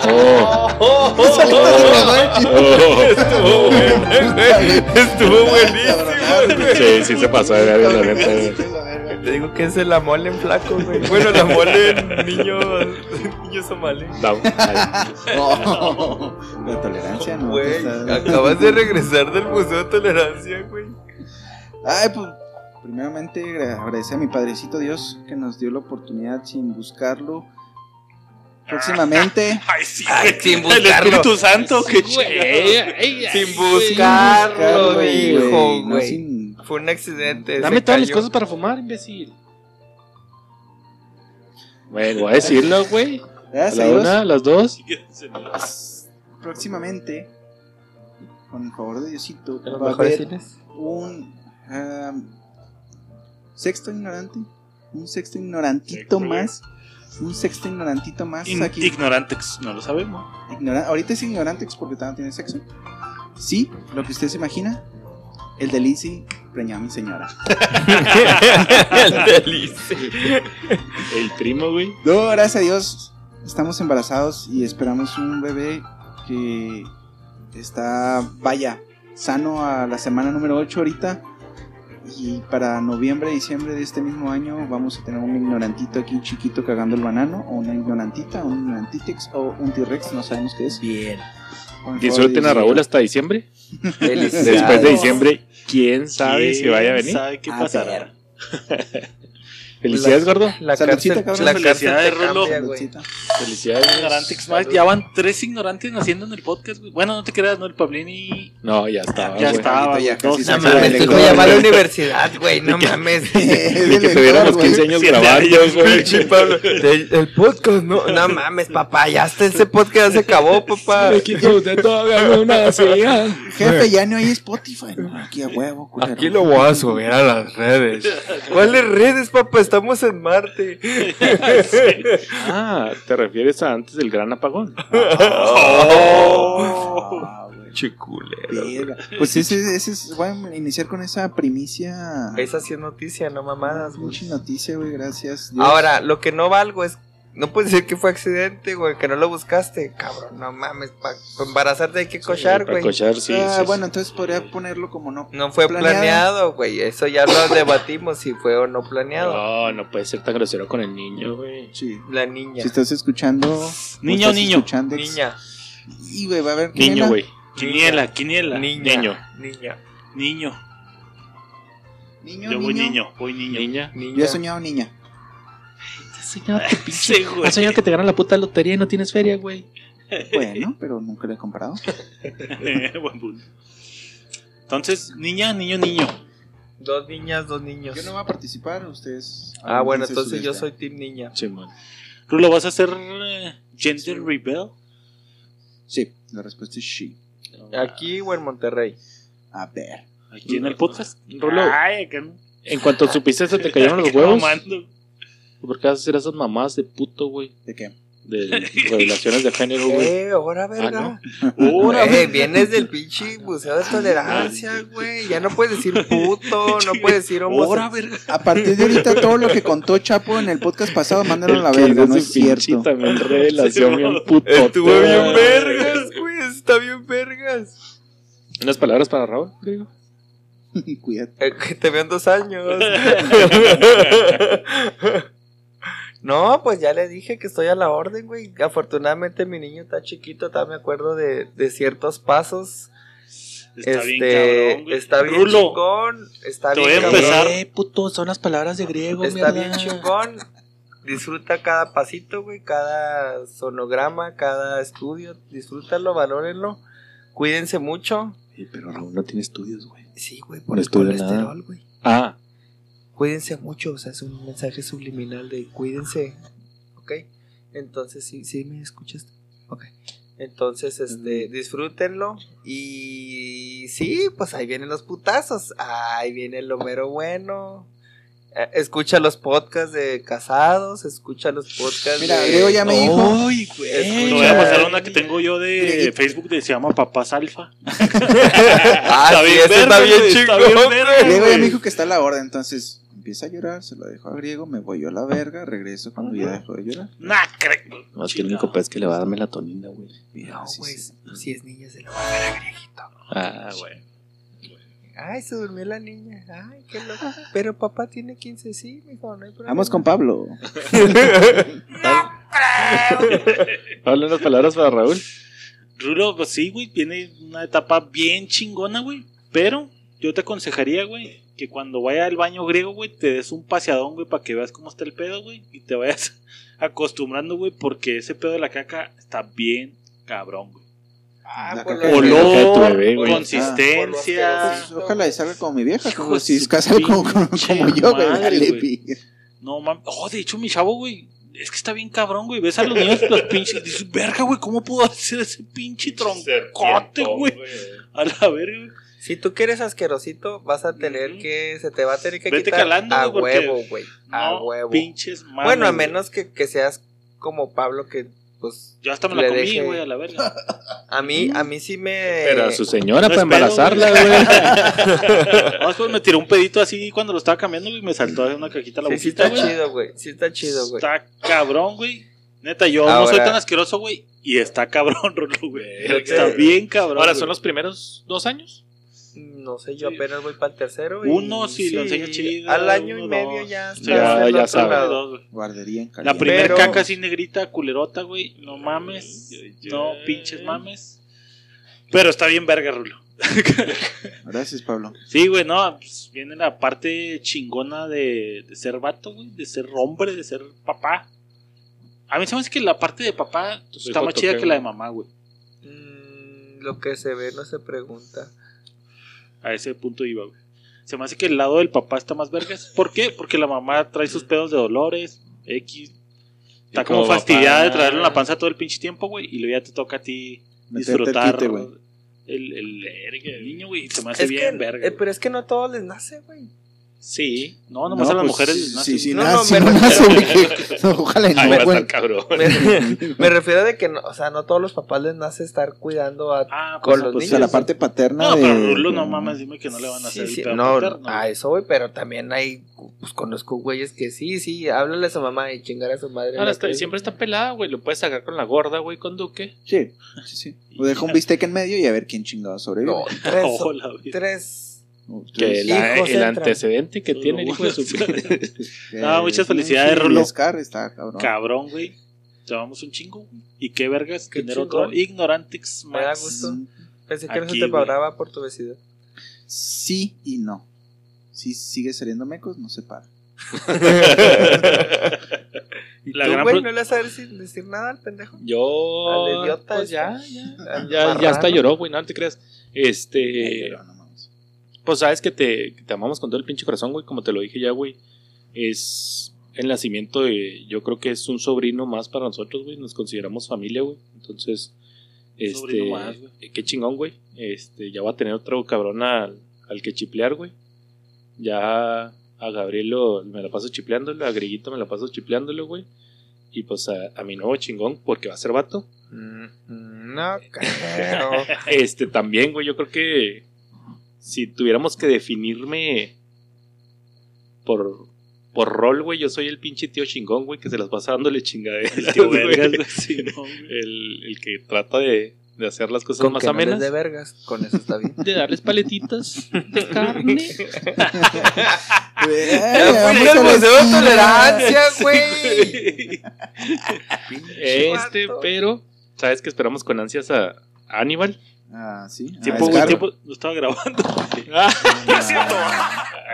Speaker 2: Oh, oh,
Speaker 1: Estuvo bueno, güey. Estuvo buenísimo.
Speaker 2: Sí, sí se pasó de verga, la neta.
Speaker 1: Te digo que es el la mole en flaco, güey. Bueno, la mole en niño, niño somalí.
Speaker 2: No,
Speaker 5: Oh, la tolerancia, ¿no?
Speaker 1: Güey, acabas de regresar del Museo de Tolerancia, güey.
Speaker 5: Ay, pues, primeramente agra- agradecer a mi Padrecito Dios que nos dio la oportunidad sin buscarlo. Próximamente,
Speaker 6: Ay, sí,
Speaker 1: Ay,
Speaker 6: güey.
Speaker 1: sin
Speaker 6: El
Speaker 1: buscarlo.
Speaker 6: Espíritu Santo, qué
Speaker 2: ay, ay,
Speaker 1: Sin buscarlo,
Speaker 5: güey,
Speaker 1: dijo,
Speaker 5: no
Speaker 1: güey.
Speaker 5: sin-
Speaker 1: Fue un accidente.
Speaker 2: Dame todas las
Speaker 1: cayó.
Speaker 2: cosas para fumar, imbécil. Bueno, voy a decirlo, güey. A la una, a las dos.
Speaker 5: próximamente, con el favor de Diosito,
Speaker 1: ¿En los
Speaker 5: va a haber un am, sexto ignorante, un sexto ignorantito
Speaker 6: Sexto, güey.
Speaker 5: Un sexto ignorantito más
Speaker 6: In-
Speaker 5: aquí.
Speaker 6: Ignorantex, no lo sabemos.
Speaker 5: Ignora- ahorita es ignorantex porque todavía no tiene sexo. Sí, lo que usted se imagina, el de Lizzie preñó a mi señora.
Speaker 1: El delicia.
Speaker 2: El primo, güey.
Speaker 5: No, gracias a Dios, estamos embarazados y esperamos un bebé que está, vaya, sano a la semana número 8 ahorita. Y para noviembre, diciembre de este mismo año vamos a tener un ignorantito aquí chiquito cagando el banano, o una ignorantita, un ignorantitex o un T-Rex, no sabemos qué es.
Speaker 1: Bien.
Speaker 2: Disfruten a. Raúl hasta diciembre. Después de diciembre, quién sabe si
Speaker 6: ¿Quién
Speaker 2: vaya a venir.
Speaker 6: sabe qué
Speaker 5: A
Speaker 6: pasará?
Speaker 2: Felicidades, gordo.
Speaker 1: La
Speaker 5: Saludcita,
Speaker 1: cárcel,
Speaker 5: cabrón.
Speaker 1: la
Speaker 6: Felicidades.
Speaker 5: Saludcita.
Speaker 2: Felicidades.
Speaker 6: Ignorantex más. Ya van tres ignorantes naciendo en el podcast, güey. Bueno, no te creas, no, el Pablini
Speaker 2: No, ya estaba.
Speaker 6: ya estaba.
Speaker 5: ya casi
Speaker 1: No mames, tu
Speaker 5: lector,
Speaker 1: llamada a la universidad, güey, no mames.
Speaker 2: Ni que tuviéramos 15 años grabando, güey.
Speaker 1: El, podcast, no, no mames, papá, ya hasta ese podcast ya se acabó, papá.
Speaker 2: Aquí usted todavía no nacía.
Speaker 5: Jefe, ya no hay Spotify. Aquí a huevo.
Speaker 1: Aquí lo voy a subir a las redes. ¿Cuáles redes, papá? Estamos en Marte.
Speaker 2: Ah, te refieres a antes del gran apagón.
Speaker 6: Oh.
Speaker 1: Chiculero.
Speaker 5: Verga. Pues ese, ese es, voy a iniciar con esa primicia.
Speaker 1: Esa sí es noticia, no mamadas, güey.
Speaker 5: Mucha noticia, güey, gracias. Dios.
Speaker 1: Ahora, lo que no valgo es. No puedes decir que fue accidente, güey, que no lo buscaste. Cabrón, no mames, para embarazarte hay que cochar,
Speaker 2: Para
Speaker 1: güey.
Speaker 2: cochar, sí.
Speaker 5: Ah,
Speaker 2: sí,
Speaker 5: bueno, entonces podría ponerlo como no.
Speaker 1: No fue
Speaker 5: Planeado.
Speaker 1: güey. Eso ya lo debatimos si fue o no
Speaker 2: sí.
Speaker 1: planeado.
Speaker 2: No, no puede ser tan grosero con el niño, güey.
Speaker 5: Sí.
Speaker 1: La niña.
Speaker 5: Si estás escuchando.
Speaker 6: Niño,
Speaker 5: estás
Speaker 6: niño.
Speaker 5: escuchando,
Speaker 1: Niña.
Speaker 5: Y, güey, va a haber.
Speaker 2: Niño, güey.
Speaker 6: Quiniela, quiniela.
Speaker 1: Niña.
Speaker 2: Niño.
Speaker 1: Niña.
Speaker 6: Niño.
Speaker 5: Niño,
Speaker 6: Yo voy
Speaker 5: niño.
Speaker 6: niño, voy niño.
Speaker 2: Niña.
Speaker 1: Niña.
Speaker 5: Yo he soñado niña.
Speaker 2: Señor,
Speaker 6: Sí, güey.
Speaker 2: Has soñado que te ganan la puta lotería y no tienes feria, güey.
Speaker 5: Bueno, pero nunca lo he comprado.
Speaker 6: Buen punto. Entonces, niña, niño, niño.
Speaker 1: Dos niñas, dos niños.
Speaker 5: Yo no voy a participar, ustedes.
Speaker 1: Ah, bueno, entonces yo soy Team Niña.
Speaker 2: Simón.
Speaker 6: Rulo, ¿vas a hacer eh, gender rebel?
Speaker 5: Sí, la respuesta es sí.
Speaker 1: ¿Aquí o en Monterrey?
Speaker 5: A ver.
Speaker 6: Aquí en el podcast.
Speaker 2: Rulo.
Speaker 6: Ay, acá no.
Speaker 2: En cuanto supiste se te cayeron los huevos.
Speaker 6: Mamando.
Speaker 2: ¿Por qué vas a hacer esas mamás de puto, güey?
Speaker 5: ¿De qué?
Speaker 2: de revelaciones de género, güey.
Speaker 1: Eh, ahora verga.
Speaker 2: Ahora,
Speaker 1: Eh, vienes del pinche museo de tolerancia, güey. Ya no puedes decir puto, no puedes decir
Speaker 6: Ahora,
Speaker 1: homosexual.
Speaker 6: verga.
Speaker 5: A partir de ahorita, todo lo que contó Chapo en el podcast pasado, mándenlo a la verga, no es cierto.
Speaker 2: También revelación
Speaker 6: Sí,
Speaker 2: bien putota.
Speaker 1: Estuvo bien vergas, güey. Está bien vergas.
Speaker 2: Unas palabras para Raúl, griego.
Speaker 5: Cuídate.
Speaker 1: Eh, te veo en dos años. No, pues ya le dije que estoy a la orden, güey. Afortunadamente mi niño está chiquito, todavía me acuerdo de, de ciertos pasos.
Speaker 6: Está bien
Speaker 1: Este,
Speaker 6: cabrón, güey.
Speaker 1: Está bien
Speaker 6: Rulo,
Speaker 1: chingón. Está
Speaker 6: te
Speaker 1: bien
Speaker 6: voy a
Speaker 1: cabrón.
Speaker 6: empezar.
Speaker 2: Eh, puto, son las palabras de griego,
Speaker 1: Está
Speaker 2: mierda.
Speaker 1: bien chingón. Disfruta cada pasito, güey, cada sonograma, cada estudio. Disfrútalo, valórenlo. Cuídense mucho.
Speaker 2: Eh, pero Raúl no tiene estudios, güey.
Speaker 1: Sí, güey, por
Speaker 2: No
Speaker 1: el
Speaker 2: estudio nada.
Speaker 1: colesterol, güey.
Speaker 2: Ah,
Speaker 1: Cuídense mucho, o sea, es un mensaje subliminal de cuídense, ¿ok? Entonces, sí, sí, ¿me escuchas? Ok. Entonces, este, disfrútenlo y sí, pues ahí vienen los putazos, ahí viene el Homero bueno. Eh, Escucha los podcasts de casados, escucha los podcasts
Speaker 5: Mira,
Speaker 1: de...
Speaker 5: Griego ya me dijo.
Speaker 2: Ay,
Speaker 6: Te voy a pasar una que tengo yo de Facebook de se llama Papás Alfa.
Speaker 1: Ah, sí,
Speaker 6: bien
Speaker 1: ese está bien
Speaker 6: güey, está bien
Speaker 1: güey.
Speaker 5: Griego ya
Speaker 6: güey.
Speaker 5: me dijo que está a la orden, entonces empieza a llorar, se lo dejo a Griego, me voy yo a la verga, regreso cuando ya dejo de llorar.
Speaker 6: Nah,
Speaker 2: No, es que el único pez que le va a dar melatonina, güey.
Speaker 1: No, güey,
Speaker 5: sí, sí.
Speaker 1: si es niña se lo va a dar a Grieguito.
Speaker 2: Ah, güey.
Speaker 1: Ay, se durmió la niña. Ay, qué loco. Pero papá tiene 15, sí, mijo, no hay problema.
Speaker 5: Vamos con Pablo.
Speaker 2: Habla unas palabras para Raúl.
Speaker 6: Rulo, pues sí, güey, tiene una etapa bien chingona, güey. Pero yo te aconsejaría, güey, que cuando vaya al baño griego, güey, te des un paseadón, güey, para que veas cómo está el pedo, güey. Y te vayas acostumbrando, güey, porque ese pedo de la caca está bien cabrón, güey.
Speaker 1: Ah,
Speaker 6: Olor,
Speaker 2: bebé,
Speaker 6: consistencia.
Speaker 5: Pues, ojalá y salga como mi vieja,
Speaker 6: Hijo
Speaker 5: como si es casado como, como, yo, güey.
Speaker 6: madre. No mames. Oh, de hecho, mi chavo, güey. Es que está bien cabrón, güey. Ves a los niños, los pinches. Dices, verga, güey, ¿cómo pudo hacer ese pinche troncote, güey? A la verga, güey.
Speaker 1: Si tú quieres asquerosito, vas a tener que. Se te va a tener que
Speaker 6: Vete
Speaker 1: quitar
Speaker 6: calando,
Speaker 1: a huevo, güey. A
Speaker 6: No,
Speaker 1: huevo.
Speaker 6: pinches mames.
Speaker 1: bueno, a menos que, que seas como Pablo, que pues.
Speaker 6: Yo hasta me la comí,
Speaker 1: deje-
Speaker 6: güey, a la verga.
Speaker 1: A mí, a mí sí me.
Speaker 2: Pero a su señora
Speaker 6: No
Speaker 2: para embarazarla,
Speaker 6: güey. No, después me tiró un pedito así cuando lo estaba cambiando, güey, y me saltó a una cajita a la
Speaker 1: Sí, sí está chido, güey. Sí está chido, güey.
Speaker 6: Está cabrón, güey. Neta, yo no soy tan asqueroso, güey. Y está cabrón, Rulo, güey. Está bien cabrón.
Speaker 2: Ahora son los primeros dos años.
Speaker 1: No sé, yo
Speaker 6: Sí.
Speaker 1: apenas voy para el tercero. y
Speaker 6: Uno, si lo enseña chido.
Speaker 1: Al año y medio
Speaker 6: dos.
Speaker 1: ya
Speaker 6: Sí,
Speaker 1: está.
Speaker 2: ya- ya sabe.
Speaker 5: Guardería en
Speaker 6: La primera
Speaker 1: Pero-
Speaker 6: caca así negrita, culerota, güey. No mames. No, pinches mames. Pero está bien verga, Rulo.
Speaker 5: Gracias, Pablo.
Speaker 6: Sí, güey, no. pues, viene la parte chingona de, de ser vato, güey. De ser hombre, de ser papá. A mí se me hace que la parte de papá está más chida
Speaker 2: ¿qué,
Speaker 6: que la de mamá, güey.
Speaker 1: Mm, lo que se ve no se pregunta.
Speaker 6: A ese punto iba, güey. Se me hace que el lado del papá está más vergas. ¿Por qué? Porque la mamá trae sus pedos de dolores, X. Está como
Speaker 2: como
Speaker 6: fastidiada de
Speaker 2: papá-
Speaker 6: traerle en la panza todo el pinche tiempo, güey. Y luego ya te toca a ti
Speaker 5: Meterte el
Speaker 6: disfrutar
Speaker 5: quite,
Speaker 6: el, el, el niño, güey. Se me hace
Speaker 1: Es
Speaker 6: bien
Speaker 1: que,
Speaker 6: verga.
Speaker 1: eh, pero es que no a todos les nace, güey.
Speaker 6: Sí, no, nomás a las
Speaker 5: pues,
Speaker 6: mujeres
Speaker 5: sí, Sí, sí,
Speaker 1: No, no, me
Speaker 5: no
Speaker 1: refiero-
Speaker 5: no, no.
Speaker 1: Me, me refiero de que, no, o sea, no todos los papás les nace estar cuidando a...
Speaker 6: Ah,
Speaker 1: Con
Speaker 6: pues,
Speaker 1: los
Speaker 6: pues,
Speaker 5: O sea, la
Speaker 1: niños,
Speaker 5: parte paterna
Speaker 6: No,
Speaker 5: de...
Speaker 6: pero Rulo, no mames, dime que no le van a
Speaker 1: Sí,
Speaker 6: hacer
Speaker 1: sí,
Speaker 6: el
Speaker 1: no,
Speaker 6: paterno,
Speaker 1: a eso, güey, pero también hay, pues conozco güeyes que sí, sí, háblale a su mamá y chingar a su madre.
Speaker 2: Ahora está- siempre está pelada, güey. Lo puedes sacar con la gorda, güey, con Duque.
Speaker 5: Sí, sí, sí. O deja un bistec en medio y a ver quién chingado sobrevive.
Speaker 1: No, tres, tres...
Speaker 2: Que la- el antecedente que tiene el hijo de su
Speaker 6: No, muchas
Speaker 5: sí,
Speaker 6: felicidades,
Speaker 5: sí,
Speaker 6: Rulo.
Speaker 5: está cabrón.
Speaker 6: Cabrón, güey. Llevamos un chingo. ¿Y qué vergas
Speaker 1: Qué
Speaker 6: tener
Speaker 1: chingón.
Speaker 6: otro Ignorantix
Speaker 1: Me da gusto. Pensé que no se te
Speaker 6: güey.
Speaker 1: pagaba por tu vecindad.
Speaker 5: Sí y no. Si sigue saliendo mecos, no se para.
Speaker 1: ¿Y
Speaker 6: La
Speaker 1: tú,
Speaker 6: gran
Speaker 1: güey, no le vas a decir, decir nada al pendejo?
Speaker 2: Yo.
Speaker 1: Al idiota
Speaker 2: Pues
Speaker 1: ese.
Speaker 2: ya, ya. Ya, ya hasta lloró, güey. No te creas. Este. Pues sabes que te, que te amamos con todo el pinche corazón, güey. Como te lo dije ya, güey. Es el nacimiento de. Yo creo que es un sobrino más para nosotros, güey. Nos consideramos familia, güey. Entonces. Este.
Speaker 6: sobrino más,
Speaker 2: Qué chingón, güey. Este. Ya va a tener otro cabrón al, al que chiplear, güey. Ya a Gabriel lo- me la paso chipleándolo. A Griguito me la paso chipleándolo, güey. Y pues a, a mi nuevo chingón, porque va a ser vato.
Speaker 1: Mm, mm, No creo.
Speaker 2: Este también, güey, yo creo que si tuviéramos que definirme por, por rol, güey, yo soy el pinche tío chingón, güey, que se las pasa dándole chingaderas.
Speaker 6: El tío
Speaker 2: güey.
Speaker 6: vergas, güey. Sí, no, güey.
Speaker 2: el, el que trata de, de hacer las cosas
Speaker 1: Con
Speaker 2: más
Speaker 1: que no les
Speaker 2: amenas.
Speaker 1: de vergas, con eso está bien.
Speaker 2: de darles paletitas de carne.
Speaker 5: Vamos
Speaker 1: al museo de tolerancia, güey.
Speaker 2: Este, pero, ¿sabes que esperamos con ansias a a Aníbal?
Speaker 5: Ah, sí. Ah,
Speaker 6: Tiempo,
Speaker 5: es Carlos.
Speaker 6: tiempo. No estaba grabando.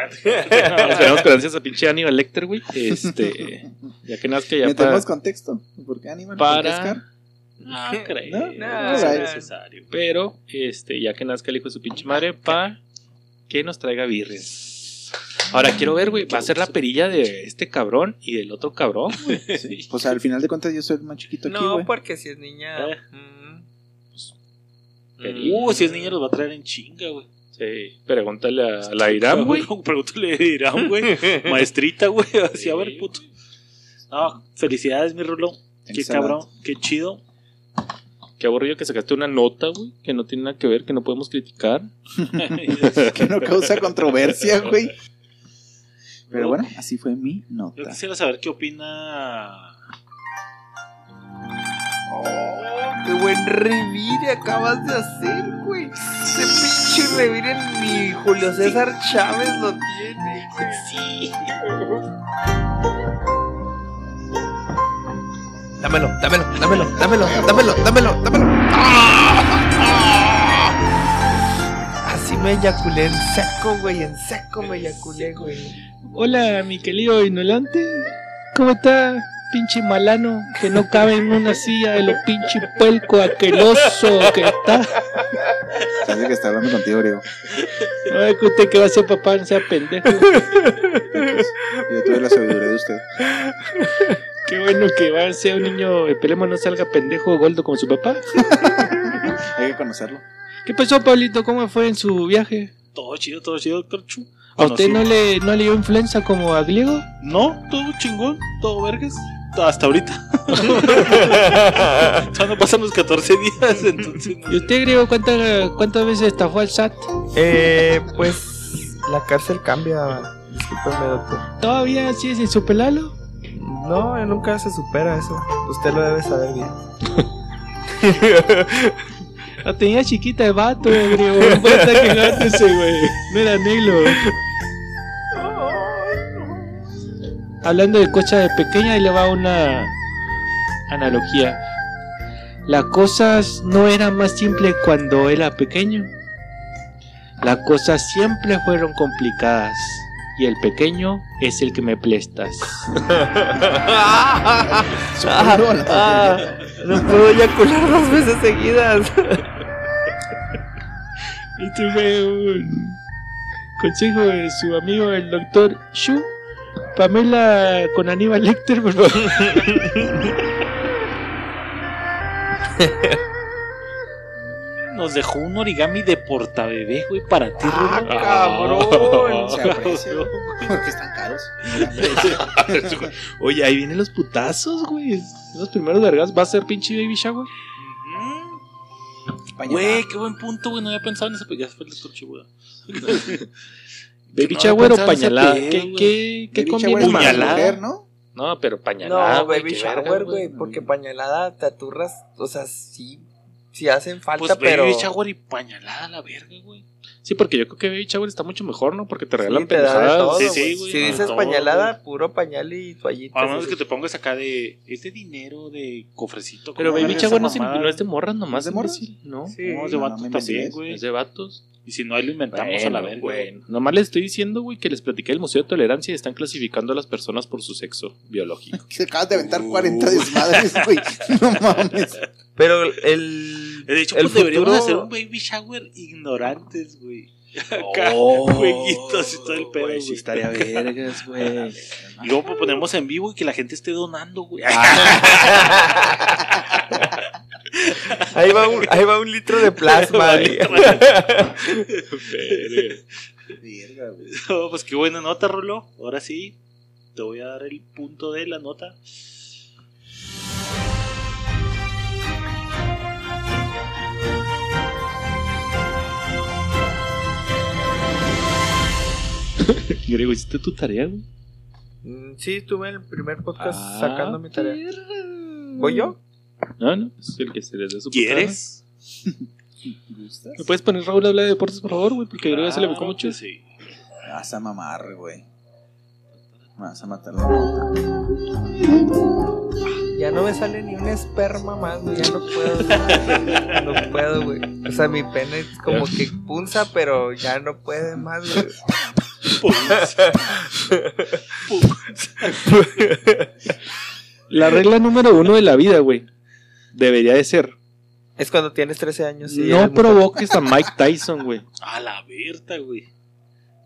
Speaker 2: esperamos con ansias a pinche Aníbal Lecter, güey. Este, ya que nazca ya
Speaker 5: ¿Metemos
Speaker 2: para...
Speaker 5: contexto? ¿Por qué qué
Speaker 2: para...
Speaker 5: Scar?
Speaker 2: No creo.
Speaker 5: No,
Speaker 1: no,
Speaker 2: es
Speaker 1: no.
Speaker 2: necesario. Pero, este, ya que nazca el hijo de su pinche madre, pa que nos traiga birrias. Ahora quiero ver, güey, va a ser la perilla de este cabrón y del otro cabrón, güey.
Speaker 5: Sí. Pues al final de cuentas yo soy el más chiquito aquí,
Speaker 1: No,
Speaker 5: güey.
Speaker 1: porque si es niña.
Speaker 6: Eh.
Speaker 1: Mm,
Speaker 2: Perilla.
Speaker 6: Uh, si es niño los va a traer en chinga, güey.
Speaker 2: Sí, pregúntale a, la Irán, güey.
Speaker 6: Pregúntale a Irán, güey. Maestrita, güey. Así, a ver, puto. No, felicidades, mi Rulo. Qué
Speaker 5: Excelente.
Speaker 6: cabrón, qué chido.
Speaker 2: Qué aburrido que sacaste una nota, güey, que no tiene nada que ver, que no podemos criticar.
Speaker 5: Que no causa controversia, güey. Pero bueno, así fue mi
Speaker 6: Yo
Speaker 5: nota.
Speaker 6: quisiera saber qué opina.
Speaker 1: Oh, qué buen revire acabas de hacer, güey. Ese pinche revire ni Julio César Chávez lo tiene, güey.
Speaker 6: Sí.
Speaker 1: Dámelo, dámelo, dámelo, dámelo, dámelo, dámelo, dámelo. Así me eyaculé en seco, güey, en seco me eyaculé, güey.
Speaker 2: Hola, mi querido inolante. ¿Cómo está, pinche malano? Que no cabe en una silla de lo pinche puelco aqueloso que está.
Speaker 5: Sabe que está hablando contigo, Griego.
Speaker 2: No es que usted que va a ser papá, no sea pendejo.
Speaker 5: Yo tuve la sabiduría de usted.
Speaker 2: Qué bueno que va a ser un niño, esperemos no salga pendejo o gordo como su papá.
Speaker 5: Hay que conocerlo.
Speaker 2: ¿Qué pasó, Pablito? ¿Cómo fue en su viaje?
Speaker 6: Todo chido, todo chido, doctor Chu.
Speaker 2: ¿A usted no le, no le dio influenza como a Griego?
Speaker 6: No, todo chingón, todo vergas. Hasta ahorita. Todavía no pasan los 14 días, entonces. no
Speaker 2: ¿Y usted, Griego, cuántas, cuántas veces estafó al SAT?
Speaker 1: Eh, pues la cárcel cambia. Discúlpeme, doctor.
Speaker 2: ¿Todavía sigue sin su pelalo?
Speaker 1: No, eh, nunca se supera eso. Usted lo debe saber bien.
Speaker 2: La tenía chiquita de vato, Griego. No puede estar quejándose, güey. No era negro. Hablando de cosas de pequeña, ahí le va una analogía. Las cosas no eran más simples cuando era pequeño. Las cosas siempre fueron complicadas. Y el pequeño es el que me prestas.
Speaker 1: Ah, no puedo eyacular dos veces seguidas.
Speaker 2: Este fue un consejo de su amigo el doctor Shu. Pamela con Aníbal Lecter, por favor.
Speaker 6: Nos dejó un origami de portabebé, güey, para ti,
Speaker 1: Ah, cabrón.
Speaker 5: Se aprecia, Porque están caros.
Speaker 2: Oye, ahí vienen los putazos, güey. Los primeros vergas va a ser pinche baby shower.
Speaker 6: Güey, qué buen punto, güey. No había pensado en eso, pero ya fue el doctor Chu, güey.
Speaker 2: Baby
Speaker 6: No,
Speaker 2: shower o pañalada. ¿Qué, qué, qué conviene
Speaker 5: es
Speaker 6: Puñalada.
Speaker 5: mujer, ¿no?
Speaker 2: No, pero pañalada.
Speaker 1: No, baby shower, güey, porque pañalada te aturras, o sea, sí, sí hacen falta,
Speaker 6: Pues
Speaker 1: pero...
Speaker 6: baby shower y pañalada la verga, güey.
Speaker 2: Sí, porque yo creo que baby shower está mucho mejor, ¿no? Porque te
Speaker 1: Sí,
Speaker 2: regalan
Speaker 1: te da de todo,
Speaker 6: Sí, sí, güey,
Speaker 1: Si
Speaker 6: de
Speaker 1: dices
Speaker 6: todo,
Speaker 1: pañalada, puro pañal y toallitas.
Speaker 6: A menos que te pongas acá de. Este dinero de cofrecito.
Speaker 2: Pero
Speaker 6: ¿cómo
Speaker 2: baby shower no, es- no es de morras nomás,
Speaker 5: ¿Es de morras?
Speaker 2: ¿no?
Speaker 1: Sí.
Speaker 6: No, es de
Speaker 5: No,
Speaker 6: vatos
Speaker 5: no
Speaker 6: también, güey.
Speaker 2: Es de vatos.
Speaker 6: Y si no, ahí lo inventamos a la verga.
Speaker 2: bueno. Nomás les estoy diciendo, güey, que les platiqué del Museo de Tolerancia y están clasificando a las personas por su sexo biológico.
Speaker 5: Se acabas de aventar 40 desmadres, güey. No mames.
Speaker 1: Pero el...
Speaker 6: De hecho,
Speaker 1: el
Speaker 6: pues deberíamos hacer un baby shower ignorantes, güey. Acá, jueguitos y todo el pedo,
Speaker 2: sí estaría vergas, güey.
Speaker 6: Y luego pues, ponemos en vivo y que la gente esté donando, güey.
Speaker 1: Ahí va un, ahí va un litro de plasma.
Speaker 6: No, pues qué buena nota, Rolo. Ahora sí, te voy a dar el punto de la nota.
Speaker 2: Griego, ¿hiciste tu tarea,
Speaker 1: mm, Sí, estuve el primer podcast
Speaker 2: ah,
Speaker 1: sacando mi tarea. ¿Voy yo?
Speaker 2: No, no, es el que se les dé su
Speaker 6: ¿Quieres?
Speaker 5: ¿Gustas?
Speaker 2: ¿Me puedes poner Raúl habla de deportes, por favor, güey? Porque Griego ya se le
Speaker 6: Ah,
Speaker 2: mucho.
Speaker 6: pues sí.
Speaker 5: Me vas a mamar, güey. Me vas a matar.
Speaker 1: Ya no me sale ni un esperma más, güey. Ya no puedo. güey. No puedo, güey. O sea, mi pene es como que punza, pero ya no puede más, güey.
Speaker 2: La regla número uno de la vida, güey, debería de ser:
Speaker 1: Es cuando tienes 13 años. y
Speaker 2: no
Speaker 1: mujer.
Speaker 2: provoques a Mike Tyson, güey.
Speaker 6: A la Berta, güey.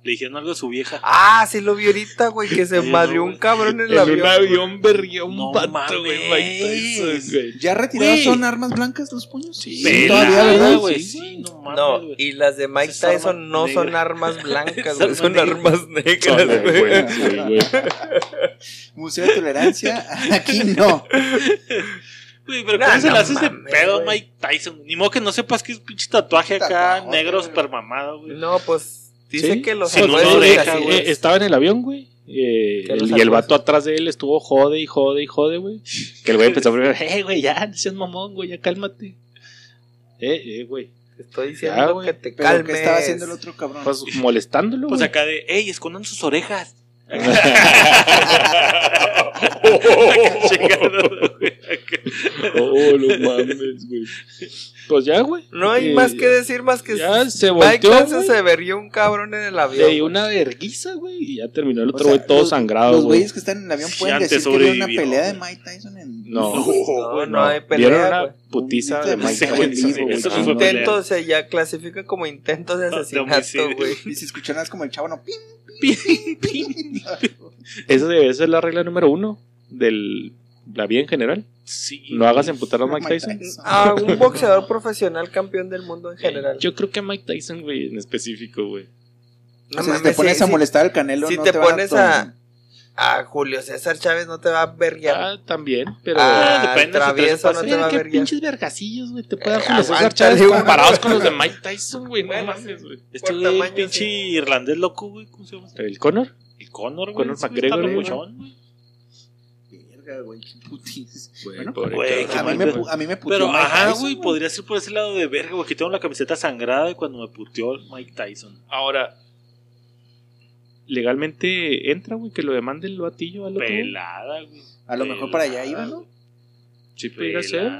Speaker 6: Le dijeron algo a su vieja.
Speaker 1: Ah, sí lo vi ahorita, güey, que se madrió un cabrón en el
Speaker 2: En
Speaker 1: avión.
Speaker 2: un avión berrió un
Speaker 6: No
Speaker 2: pato,
Speaker 6: mames.
Speaker 2: güey, Mike Tyson, güey.
Speaker 5: ¿Ya retirados son armas blancas los puños?
Speaker 2: Sí,
Speaker 5: todavía, ¿verdad?
Speaker 6: güey.
Speaker 2: Sí,
Speaker 6: Sí, no mames,
Speaker 1: No, y las de Mike Tyson no son armas blancas, güey, son
Speaker 6: negra.
Speaker 1: armas negras, güey.
Speaker 5: Museo de Tolerancia, aquí no.
Speaker 6: Güey, pero
Speaker 1: Nah,
Speaker 6: ¿cómo se le haces de pedo a. Mike Tyson? Ni modo que no sepas que es pinche tatuaje acá,
Speaker 5: Tatuaje,
Speaker 6: negro, super mamado, güey.
Speaker 1: No, pues dice
Speaker 2: ¿Sí?
Speaker 1: que los.
Speaker 2: Eh, estaba en el avión, güey. eh, el- y el vato atrás de él estuvo jode y jode y jode, güey. Que el güey empezó primero, eh, güey, ya, no seas mamón, güey, ya cálmate. Eh, eh, güey.
Speaker 1: Te estoy
Speaker 2: Ya,
Speaker 1: diciendo
Speaker 2: güey.
Speaker 1: que te calmes.
Speaker 5: ¿qué estaba haciendo el otro cabrón?
Speaker 2: Pues molestándolo,
Speaker 6: Pues
Speaker 2: güey.
Speaker 6: acá de, ey, escondan sus orejas.
Speaker 2: Oh, no mames, güey. Pues ya, güey.
Speaker 1: No hay
Speaker 2: Eh,
Speaker 1: más que decir más que
Speaker 2: Ya se
Speaker 1: Mike
Speaker 2: volteó,
Speaker 1: Tyson
Speaker 2: güey.
Speaker 1: se verrió un cabrón en el
Speaker 2: Le
Speaker 1: avión.
Speaker 2: dio
Speaker 1: güey.
Speaker 2: una verguiza, güey. Y ya terminó el
Speaker 5: O
Speaker 2: otro
Speaker 5: sea,
Speaker 2: güey todo
Speaker 5: los-
Speaker 2: sangrado,
Speaker 5: Los
Speaker 2: güey.
Speaker 5: güeyes que están en el avión pueden decir que vieron una pelea de. Mike Tyson en.
Speaker 2: No.
Speaker 1: No,
Speaker 6: güey,
Speaker 1: no hay
Speaker 2: Vieron
Speaker 1: pelea,
Speaker 2: una
Speaker 1: güey.
Speaker 2: putiza de Mike Tyson.
Speaker 6: no
Speaker 1: Intento, o sea, ya clasifica como intento de asesinato, güey.
Speaker 5: Y si escuchan como el chavo, no. ¡pim!
Speaker 2: Esa debe ser la regla número uno de la vida en general.
Speaker 6: Sí.
Speaker 2: No hagas emputar a Mike Tyson.
Speaker 1: A un boxeador profesional campeón del mundo en general.
Speaker 2: Yo creo que a Mike Tyson, güey, en específico, güey.
Speaker 1: No
Speaker 5: o sea, si te pones
Speaker 1: si-
Speaker 5: a molestar al canelo,
Speaker 1: si
Speaker 5: no
Speaker 1: te
Speaker 5: te
Speaker 1: pones
Speaker 5: a.
Speaker 1: a- A Julio César Chávez no te va a verguiar.
Speaker 2: Ah, también, pero.
Speaker 1: Ah,
Speaker 6: depende
Speaker 1: travieso no te va a
Speaker 2: qué
Speaker 1: verguiar.
Speaker 2: pinches vergacillos, güey. Te puede dar
Speaker 1: Eh,
Speaker 2: Julio César Chávez comparados con los de Mike Tyson, güey. No mames, güey.
Speaker 6: Este güey, pinche
Speaker 1: sí.
Speaker 6: irlandés loco, güey. ¿Cómo se llama?
Speaker 2: ¿El Conor?
Speaker 6: Conor, güey.
Speaker 2: Conor McGregor.
Speaker 5: Verga, güey, qué putis.
Speaker 2: Güey,
Speaker 5: Bueno,
Speaker 2: pobre
Speaker 6: güey,
Speaker 2: cabrón.
Speaker 5: a mí, me, pu- a mí me puteó
Speaker 6: Pero,
Speaker 5: Mike
Speaker 6: ajá,
Speaker 5: Tyson,
Speaker 6: güey, podría ser por ese lado de verga, güey. Que tengo la camiseta sangrada de cuando me puteó Mike Tyson.
Speaker 2: Ahora, legalmente entra, güey, que lo demande el batillo otro. güey?
Speaker 6: Pelada, güey.
Speaker 5: A lo mejor para allá iba, ¿no?
Speaker 2: Sí, pudiera ser.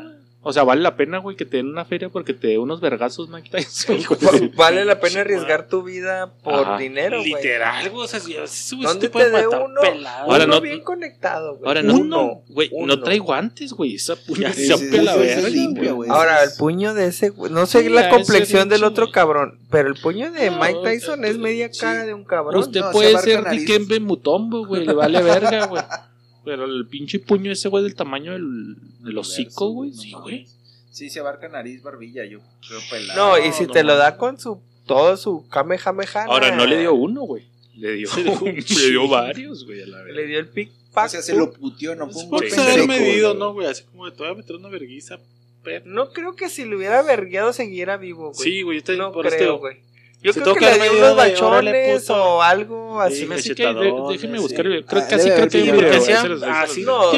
Speaker 2: O sea, vale la pena, güey, que te den una feria porque te dé unos vergazos Mike Tyson. güey.
Speaker 1: Vale la pena arriesgar tu vida por
Speaker 2: Ajá.
Speaker 1: dinero, güey.
Speaker 6: Literal, güey. O sea, si
Speaker 1: ¿Dónde
Speaker 6: te
Speaker 1: te dé
Speaker 6: matar
Speaker 1: uno?
Speaker 6: pelado.
Speaker 2: Ahora
Speaker 1: Uno
Speaker 2: no-
Speaker 1: bien conectado, güey.
Speaker 2: Ahora, no,
Speaker 1: Uno,
Speaker 2: güey,
Speaker 1: uno.
Speaker 2: no trae guantes, güey. Esa puña se
Speaker 5: Sí,
Speaker 6: se
Speaker 5: sí,
Speaker 2: apela
Speaker 5: sí,
Speaker 2: verga,
Speaker 5: es limpio,
Speaker 2: güey.
Speaker 5: güey.
Speaker 1: Ahora, el puño de ese, güey. No sé
Speaker 2: Sí,
Speaker 1: la complexión del otro cabrón, pero el puño de
Speaker 2: No,
Speaker 1: Mike Tyson es media cara de un cabrón.
Speaker 2: Usted
Speaker 5: se
Speaker 2: puede ser. Dikembe Mutombo, güey. Le vale verga, güey. Pero el pinche puño ese, güey, del tamaño del, del hocico, güey.
Speaker 5: No
Speaker 2: Sí, güey.
Speaker 5: Sí, se abarca nariz, barbilla, yo creo pelado.
Speaker 1: No, y si
Speaker 6: no
Speaker 1: te lo da con su todo su kamehameha.
Speaker 2: Ahora, no le dio uno, güey. Le dio,
Speaker 6: Se un
Speaker 2: le dio varios, güey, a la verga.
Speaker 1: Le dio el pick
Speaker 5: O
Speaker 1: pack.
Speaker 5: sea, se lo puteó, no fue un
Speaker 6: haber
Speaker 5: seco,
Speaker 6: medido. ¿no, güey? Así como de te voy a meter una verguiza. pero-
Speaker 1: No creo que si le hubiera vergueado seguiera vivo, güey.
Speaker 6: Sí, güey, yo te
Speaker 1: no
Speaker 6: por este-
Speaker 1: creo, güey. Yo
Speaker 6: Se
Speaker 1: creo
Speaker 6: toca
Speaker 1: que le dio
Speaker 6: medio
Speaker 1: unos bachones o algo así.
Speaker 6: Sí,
Speaker 2: Me hace que,
Speaker 6: cachetadones,
Speaker 2: déjeme
Speaker 6: sí.
Speaker 2: buscar. Creo
Speaker 5: Ah,
Speaker 2: que así creo que video.
Speaker 6: pillado.
Speaker 2: ahí se los- ahí se
Speaker 6: Ah,
Speaker 2: los-
Speaker 6: sí,
Speaker 1: No,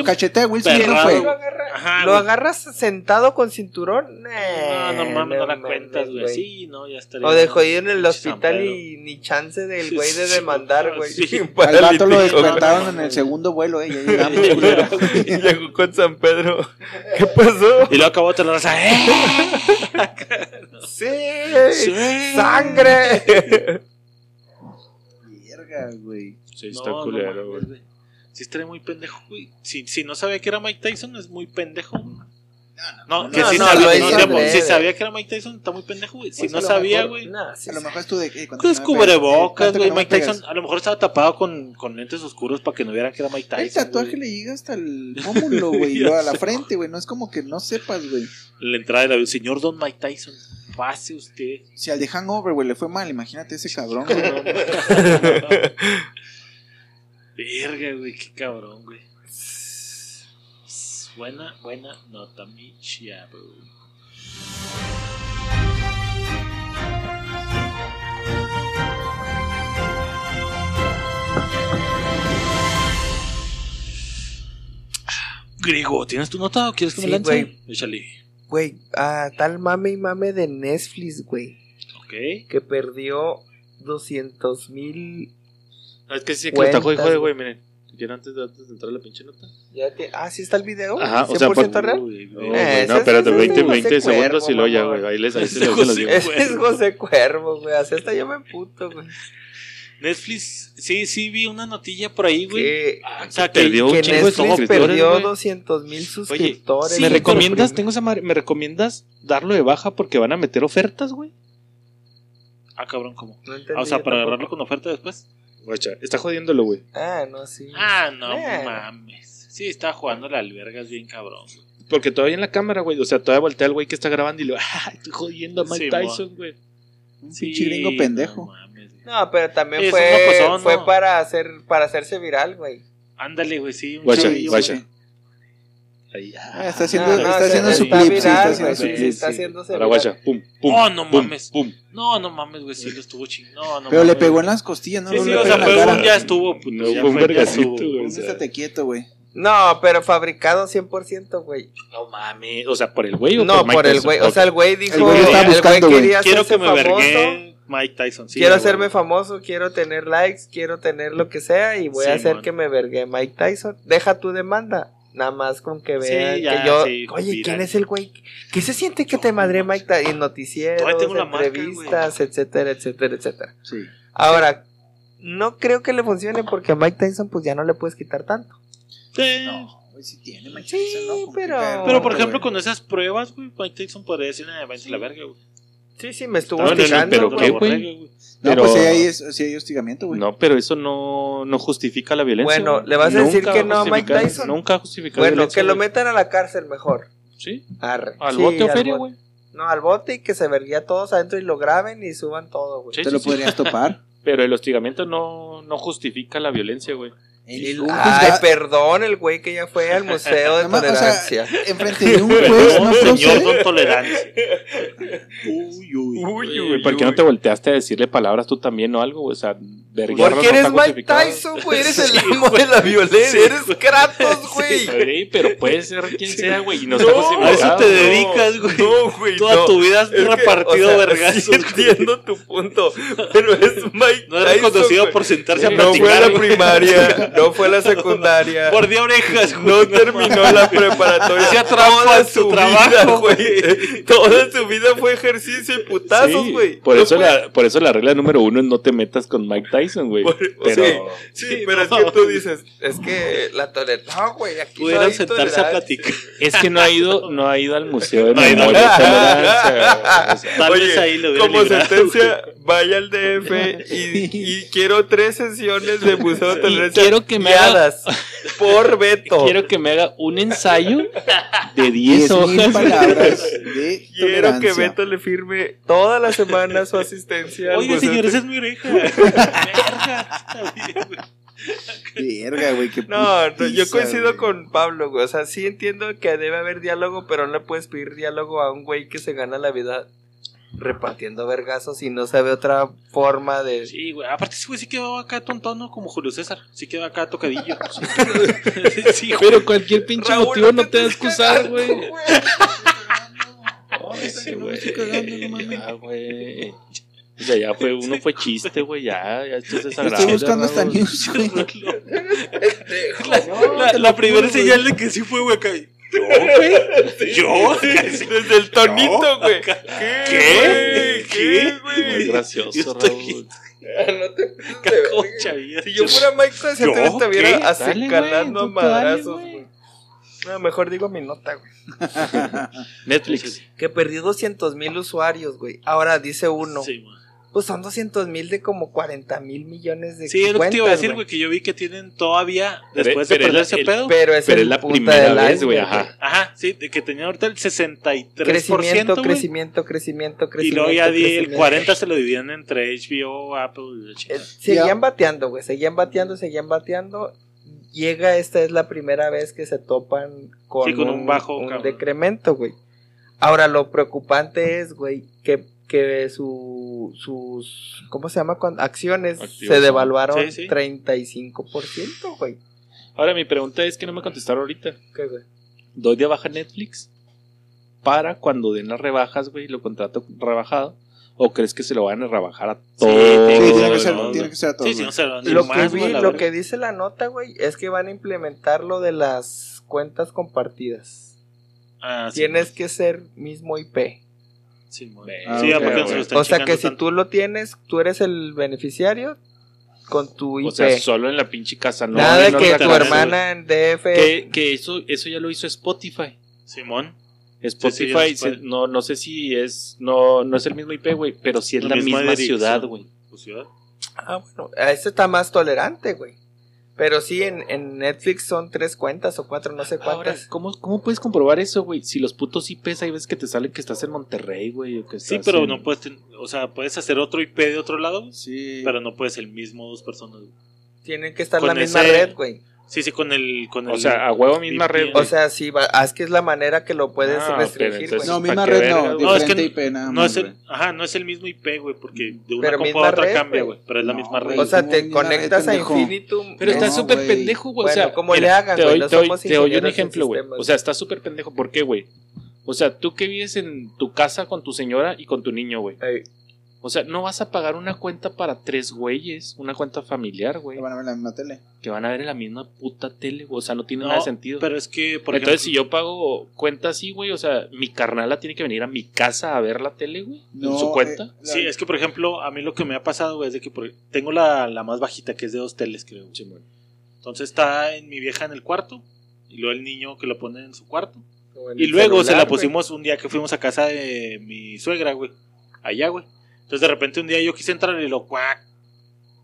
Speaker 5: fue.
Speaker 1: Lo, agarra-
Speaker 6: Ajá,
Speaker 1: lo agarras sentado con cinturón. Nah,
Speaker 6: No, no mames, no la cuentas, güey. Sí, no, ya estaría.
Speaker 1: O de jodido en el hospital y ni chance del güey de demandar, güey.
Speaker 6: sí.
Speaker 5: Al vato lo despertaron en el segundo vuelo, eh. Ya.
Speaker 1: Llegó con San Pedro. ¿Qué pasó?
Speaker 6: Y luego acabó de la raza. ¡Eh!
Speaker 1: Sí,
Speaker 6: Sí.
Speaker 1: Sangre.
Speaker 5: Verga, güey.
Speaker 2: Sí, está
Speaker 6: No, no
Speaker 2: culero, güey.
Speaker 6: Sí, estaría muy pendejo, güey. Si, si no sabía que era Mike Tyson, es muy pendejo. güey.
Speaker 5: No,
Speaker 6: No, que
Speaker 1: no,
Speaker 6: sí
Speaker 1: no,
Speaker 6: sabía, no, si sabía que era Mike Tyson, está muy pendejo, güey. Si
Speaker 5: Pues
Speaker 6: no sabía, güey.
Speaker 1: Nah, sí,
Speaker 5: A lo mejor estuvo de. eh,
Speaker 6: Pues
Speaker 5: no
Speaker 6: cubrebocas, güey.
Speaker 5: no
Speaker 6: Mike Tyson
Speaker 5: pegas.
Speaker 6: a lo mejor estaba tapado con, con lentes oscuros para que no vieran que era Mike Tyson.
Speaker 5: El tatuaje
Speaker 6: güey.
Speaker 5: le llega hasta el pómulo, güey. a la frente, güey. No es como que no sepas, güey.
Speaker 6: La entrada del señor Don Mike Tyson pase usted.
Speaker 5: Si al de Hangover, güey, le fue mal, imagínate ese cabrón. cabrón
Speaker 6: Verga, güey, qué cabrón, güey. Buena, buena nota, mi chavo. Grigo, ¿tienes tu nota o quieres que
Speaker 1: sí,
Speaker 6: me lance?
Speaker 1: Wey.
Speaker 6: Échale.
Speaker 1: Güey, ah, tal mame y mame de Netflix, güey.
Speaker 6: Ok.
Speaker 1: Que perdió 200 mil.
Speaker 2: No, es que sí, que lo está jode, güey, miren. Antes de, antes de entrar a la pinche nota.
Speaker 1: Ah, sí está el video.
Speaker 2: Ajá, o
Speaker 1: 100%
Speaker 2: sea, por,
Speaker 1: real.
Speaker 2: Uy, no,
Speaker 6: Eh,
Speaker 2: güey,
Speaker 1: ese
Speaker 2: no,
Speaker 1: es-
Speaker 2: espérate,
Speaker 1: ese es
Speaker 2: 20,
Speaker 1: José
Speaker 2: 20 segundos
Speaker 1: Cuervo,
Speaker 2: y luego ya, güey. Ahí les, ahí se los, digo.
Speaker 1: Ese es José Cuervo, güey. Así hasta yo me puto, güey.
Speaker 6: Netflix, sí, sí vi una notilla por ahí, güey.
Speaker 1: Que,
Speaker 6: O sea, que
Speaker 2: perdió un
Speaker 1: que
Speaker 2: chingo de
Speaker 1: Netflix perdió
Speaker 2: güey.
Speaker 1: 200 mil suscriptores.
Speaker 6: sí,
Speaker 2: ¿Me recomiendas? Tengo esa madre. ¿Me recomiendas darlo de baja porque van a meter ofertas, güey?
Speaker 6: Ah, cabrón, ¿cómo?
Speaker 1: No entendí
Speaker 6: Ah, o sea, para
Speaker 1: tampoco.
Speaker 6: agarrarlo con oferta después.
Speaker 2: Guacha, está jodiéndolo, güey.
Speaker 1: Ah, no, sí.
Speaker 6: Ah, no
Speaker 1: Eh.
Speaker 6: mames. Sí, estaba jugando la albergas bien cabrón. güey.
Speaker 2: Porque todavía en la cámara, güey. O sea, todavía voltea al güey que está grabando y le ah, estoy jodiendo a Mike
Speaker 6: Sí,
Speaker 2: Tyson, güey.
Speaker 5: Un pinche gringo pendejo.
Speaker 6: No mames, güey.
Speaker 1: No, pero también fue,
Speaker 6: mocosón,
Speaker 1: fue
Speaker 6: ¿no?
Speaker 1: para hacer para hacerse viral, güey.
Speaker 6: Ándale, güey, sí. un
Speaker 2: Guacha,
Speaker 6: chavillo,
Speaker 2: guacha.
Speaker 6: güey.
Speaker 2: Ahí, ah.
Speaker 5: Ah, está haciendo,
Speaker 1: No, no,
Speaker 5: está haciendo su
Speaker 1: está
Speaker 5: clip, está haciendo su
Speaker 1: sí,
Speaker 5: clip.
Speaker 1: está
Speaker 5: sí.
Speaker 1: haciéndose
Speaker 2: Ahora,
Speaker 1: viral.
Speaker 2: guacha, pum, pum.
Speaker 6: Oh, no
Speaker 2: pum,
Speaker 6: mames.
Speaker 2: Pum.
Speaker 6: No, no mames, güey, sí lo estuvo ching. No, no
Speaker 5: Pero le
Speaker 6: mames,
Speaker 5: pegó
Speaker 6: güey.
Speaker 5: en las costillas, ¿no?
Speaker 6: Sí,
Speaker 5: No
Speaker 6: sí,
Speaker 5: le
Speaker 6: o
Speaker 5: pegó
Speaker 6: sea,
Speaker 5: cara.
Speaker 6: un ya estuvo. pues,
Speaker 2: No,
Speaker 6: ya
Speaker 2: fue un vergacito, güey.
Speaker 5: Estate quieto, güey.
Speaker 1: No, pero fabricado 100%, güey.
Speaker 2: No mames. O sea, por el güey o
Speaker 1: No,
Speaker 2: Mike
Speaker 1: por el güey. O sea, el güey dijo.
Speaker 5: El güey
Speaker 1: quería
Speaker 6: Quiero
Speaker 1: hacerse
Speaker 6: que me
Speaker 1: famoso.
Speaker 6: Mike Tyson. Sí,
Speaker 1: quiero hacerme famoso, quiero tener likes, quiero tener lo que sea y voy a
Speaker 6: Sí,
Speaker 1: hacer que me vergue Mike Tyson. Deja tu demanda. Nada más con que
Speaker 6: Sí,
Speaker 1: vean
Speaker 6: ya,
Speaker 1: que yo.
Speaker 6: sí,
Speaker 1: Oye,
Speaker 6: viral.
Speaker 1: ¿quién es el güey? ¿Qué se siente que te madre Mike Tyson? En noticieros,
Speaker 6: marca,
Speaker 1: entrevistas, etcétera, etcétera, etcétera.
Speaker 5: Sí.
Speaker 1: Ahora, no creo que le funcione porque a Mike Tyson pues ya no le puedes quitar tanto.
Speaker 6: Sí.
Speaker 5: No, sí tiene, Mike
Speaker 1: Sí,
Speaker 5: Tyson, ¿no?
Speaker 1: Pero-
Speaker 6: Pero por ejemplo, con esas pruebas, güey, Mike Tyson podría decir, eh, váyanse a la verga, güey.
Speaker 1: Sí, sí, me estuvo
Speaker 2: No, no, no,
Speaker 1: hostigando,
Speaker 2: pero
Speaker 1: güey.
Speaker 2: ¿qué, güey?
Speaker 5: No,
Speaker 2: Pero-
Speaker 5: pues sí hay, sí hay hostigamiento, güey.
Speaker 2: No, pero eso no, no justifica la violencia.
Speaker 1: Bueno. ¿le vas a
Speaker 2: Nunca
Speaker 1: decir que no a Mike
Speaker 2: justificar-
Speaker 1: Tyson?
Speaker 2: Nunca ha justificado
Speaker 1: Bueno,
Speaker 2: violencia,
Speaker 1: que lo metan a la cárcel mejor.
Speaker 2: Sí,
Speaker 1: Arre.
Speaker 2: al
Speaker 1: Sí,
Speaker 2: bote o feria, güey.
Speaker 1: No, al bote y que se verguía todos adentro y lo graben y suban todo, güey.
Speaker 2: Sí,
Speaker 5: Te
Speaker 2: sí,
Speaker 5: lo
Speaker 2: sí.
Speaker 5: podrías topar.
Speaker 2: Pero el hostigamiento no, no justifica la violencia, güey.
Speaker 5: El-
Speaker 1: Ay, perdón, el güey que ya fue al Museo de
Speaker 5: más, o sea,
Speaker 1: Tolerancia.
Speaker 5: enfrente de un juez no
Speaker 6: señor. Don Tolerancia. Uy, uy.
Speaker 2: Uy, güey, ¿por qué no te volteaste a decirle palabras tú también o algo? O sea,
Speaker 1: Porque
Speaker 2: no
Speaker 1: eres Mike. Tyson, güey. Eres el amo de la violencia. eres Kratos, güey.
Speaker 2: Pero puede ser quien sea, güey, y no,
Speaker 1: No.
Speaker 6: A eso te dedicas, güey.
Speaker 1: No, güey.
Speaker 6: Toda
Speaker 1: no.
Speaker 6: tu vida has
Speaker 1: Es
Speaker 6: repartido
Speaker 1: o sea, entiendo tu punto, pero es Mike
Speaker 6: No
Speaker 1: Tyson,
Speaker 6: reconocido
Speaker 1: güey.
Speaker 6: por sentarse a
Speaker 1: No fue a
Speaker 6: platicar.
Speaker 1: la primaria, no fue a la secundaria,
Speaker 6: Mordía orejas, güey.
Speaker 1: no terminó la preparatoria.
Speaker 6: Hacía trampa
Speaker 1: Toda
Speaker 6: en su
Speaker 1: su
Speaker 6: trabajo,
Speaker 1: vida, güey. Toda su vida fue ejercicio y putazos,
Speaker 2: Sí,
Speaker 1: güey.
Speaker 2: por,
Speaker 1: No
Speaker 2: eso la, por eso la regla número uno es no te metas con Mike Tyson, güey.
Speaker 1: Por-
Speaker 2: Pero,
Speaker 1: sí, sí, pero es que tú dices, es que la tolerancia, no, güey, aquí no
Speaker 6: Pudieran sentarse a platicar.
Speaker 2: Es que no ha ido, no ha ido al museo de memoria tolerancia, güey. O sea,
Speaker 6: Tal
Speaker 1: Oye,
Speaker 6: vez ahí lo hubiera
Speaker 1: Como
Speaker 6: librado,
Speaker 1: sentencia, vaya al DF y, y quiero tres sesiones de Museo de
Speaker 2: Y
Speaker 1: Tolerancia
Speaker 2: quiero que me haga-
Speaker 1: guiadas por Beto.
Speaker 2: Quiero que me haga un ensayo de 10
Speaker 5: 10 mil
Speaker 2: hojas.
Speaker 5: palabras de
Speaker 1: Quiero que. Beto le firme toda la semana su asistencia.
Speaker 6: Oye, señor, esa es mi oreja. Verga, está bien, güey.
Speaker 5: Verga, güey, qué
Speaker 1: No, no, yo coincido
Speaker 5: güey.
Speaker 1: con Pablo, güey. O sea, sí entiendo que debe haber diálogo, pero no le puedes pedir diálogo a un güey que se gana la vida repartiendo vergazos y no sabe otra forma de.
Speaker 6: Sí, güey. Aparte, ese güey sí quedó acá tontón, como Julio César. Sí quedó acá tocadillo. Sí, güey.
Speaker 2: Pero cualquier pinche
Speaker 1: Raúl,
Speaker 2: motivo no
Speaker 1: te
Speaker 2: va a excusar, güey.
Speaker 5: Sí, güey, estoy cagando, no.
Speaker 2: O sea, ya fue, uno fue chiste, güey, ya, ya esto es
Speaker 5: Yo
Speaker 2: desagradable.
Speaker 5: Estoy buscando esta
Speaker 2: Raúl.
Speaker 5: news, güey.
Speaker 6: La, la primera señal de que sí fue, güey, acá. ¿Yo, güey? ¿Yo?
Speaker 1: Desde el tonito, güey. ¿Qué?
Speaker 6: ¿Qué?
Speaker 1: güey? ¿Qué,
Speaker 2: Muy
Speaker 1: güey?
Speaker 2: gracioso,
Speaker 6: Yo estoy-
Speaker 2: Raúl.
Speaker 1: No te.
Speaker 6: Cacocha.
Speaker 1: Si yo fuera Mike Tyson,
Speaker 6: ¿Yo?
Speaker 1: entonces te viera
Speaker 6: ¿Qué?
Speaker 1: así
Speaker 2: Dale, güey,
Speaker 1: calando a madrazos,
Speaker 2: güey.
Speaker 1: No, mejor digo mi nota, güey.
Speaker 2: Netflix.
Speaker 1: Que perdió 200 mil usuarios, güey. Ahora dice uno.
Speaker 6: Sí, güey.
Speaker 1: Pues son 200 mil de como 40 mil millones de
Speaker 6: Sí, es lo que te iba a decir, güey, que yo vi que tienen todavía,
Speaker 2: Pero-
Speaker 6: después de perder ese pedo.
Speaker 1: Pero es,
Speaker 2: Pero es la primera vez, güey, ajá.
Speaker 6: Ajá, sí, de que tenían ahorita el 63%,
Speaker 1: Crecimiento,
Speaker 6: güey.
Speaker 1: crecimiento, crecimiento,
Speaker 6: Y
Speaker 1: crecimiento.
Speaker 6: luego ya di el
Speaker 1: crecimiento.
Speaker 6: 40 se lo dividían entre HBO, Apple y
Speaker 1: Eh. Seguían bateando, güey. Seguían bateando, seguían bateando. Llega, esta es la primera vez que se topan con,
Speaker 6: Sí, con un bajo, cabrón.
Speaker 1: decremento, güey. Ahora, lo preocupante es, güey, que, que su, sus, ¿cómo se llama? Cuando, acciones
Speaker 2: Activos,
Speaker 1: se devaluaron
Speaker 6: Sí, sí.
Speaker 1: 35%, güey.
Speaker 2: Ahora mi pregunta es que no me contestaron ahorita.
Speaker 1: ¿Qué, güey?
Speaker 2: doy de baja Netflix para cuando den las rebajas, güey, lo contrato rebajado. ¿O crees que se lo van a rebajar a todo?
Speaker 5: Sí,
Speaker 6: que
Speaker 5: tiene que ser,
Speaker 6: no,
Speaker 5: tiene que ser a todos.
Speaker 6: Sí, sí,
Speaker 5: güey.
Speaker 6: no se lo
Speaker 1: que vi, lo dice la nota, güey, es que van a implementar lo de las cuentas compartidas.
Speaker 6: Ah, sí,
Speaker 1: Tienes que ser mismo IP.
Speaker 6: Sí,
Speaker 5: Ah,
Speaker 6: sí,
Speaker 5: ok,
Speaker 6: porque
Speaker 5: ok.
Speaker 6: se lo están
Speaker 1: O sea que si tú lo tienes, tú eres el beneficiario con tu IP.
Speaker 2: O sea, solo en la pinche casa, no.
Speaker 1: Nada de
Speaker 2: no
Speaker 1: que tu hermana en DF.
Speaker 2: Que, que eso, eso ya lo hizo Spotify.
Speaker 6: Simón.
Speaker 2: Spotify,
Speaker 6: sí,
Speaker 2: no, no sé si es, no, no es el mismo IP, güey, pero sí es la, misma, ciudad, güey.
Speaker 6: Pues, ciudad.
Speaker 1: Ah, bueno, este está más tolerante, güey. Pero sí, en, en Netflix son tres cuentas o cuatro, no sé
Speaker 2: Ahora,
Speaker 1: cuántas.
Speaker 2: ¿cómo, ¿cómo puedes comprobar eso, güey? Si los putos IPs hay veces que te salen que estás en Monterrey, güey, o que
Speaker 6: Sí, pero
Speaker 2: en-
Speaker 6: no puedes, ten- o sea, puedes hacer otro IP de otro lado,
Speaker 5: Sí.
Speaker 6: pero no puedes el mismo dos personas. güey.
Speaker 1: Tienen que estar
Speaker 6: con
Speaker 1: la misma
Speaker 6: ese-
Speaker 1: red, güey.
Speaker 6: Sí, sí, con el, con el.
Speaker 2: O sea, a huevo misma
Speaker 6: VPN.
Speaker 2: red, güey.
Speaker 1: O sea, sí, va, ah, es que es la manera que lo puedes
Speaker 2: Ah,
Speaker 1: restringir, güey.
Speaker 5: no,
Speaker 2: ¿para
Speaker 5: misma red no?
Speaker 6: No, es que
Speaker 5: IP nada
Speaker 6: no
Speaker 5: más,
Speaker 6: es el, ajá, no es el mismo IP, güey, porque de una
Speaker 1: misma
Speaker 6: a otra
Speaker 1: red,
Speaker 6: cambia,
Speaker 1: güey.
Speaker 6: pero es la
Speaker 5: No,
Speaker 6: misma red.
Speaker 1: O sea,
Speaker 5: ¿Cómo
Speaker 1: te conectas a? Infinitum.
Speaker 2: Pero está
Speaker 5: No,
Speaker 2: súper pendejo, güey. O sea,
Speaker 1: ¿cómo
Speaker 2: mira,
Speaker 1: le hagan,
Speaker 2: te
Speaker 1: güey?
Speaker 2: doy,
Speaker 1: No
Speaker 2: te doy-
Speaker 1: somos
Speaker 2: te doy un ejemplo, güey. O sea, está súper pendejo. ¿Por qué, güey? O sea, tú que vives en tu casa con tu señora y con tu niño, güey. O sea, no vas a pagar una cuenta para tres güeyes, una cuenta familiar, güey.
Speaker 5: Que van a ver la misma tele.
Speaker 2: Que van a ver en la misma puta tele, güey. O sea, no tiene
Speaker 6: No,
Speaker 2: nada de sentido.
Speaker 6: Pero es que, por
Speaker 2: Entonces, si yo pago cuenta así, güey, o sea, mi carnala tiene que venir a mi casa a ver la tele, güey.
Speaker 5: No,
Speaker 2: en su cuenta.
Speaker 5: eh, la-
Speaker 6: Sí, es que, por ejemplo, a mí lo que me ha pasado, güey, es de que por- tengo la, la más bajita, que es de dos teles, creo. Entonces está en mi vieja en el cuarto, y luego el niño que lo pone en su cuarto.
Speaker 1: en
Speaker 6: Y luego se la
Speaker 1: güey.
Speaker 6: pusimos un día que fuimos a casa de mi suegra, güey. Allá, güey. Entonces de repente un día yo quise entrar y lo cuac.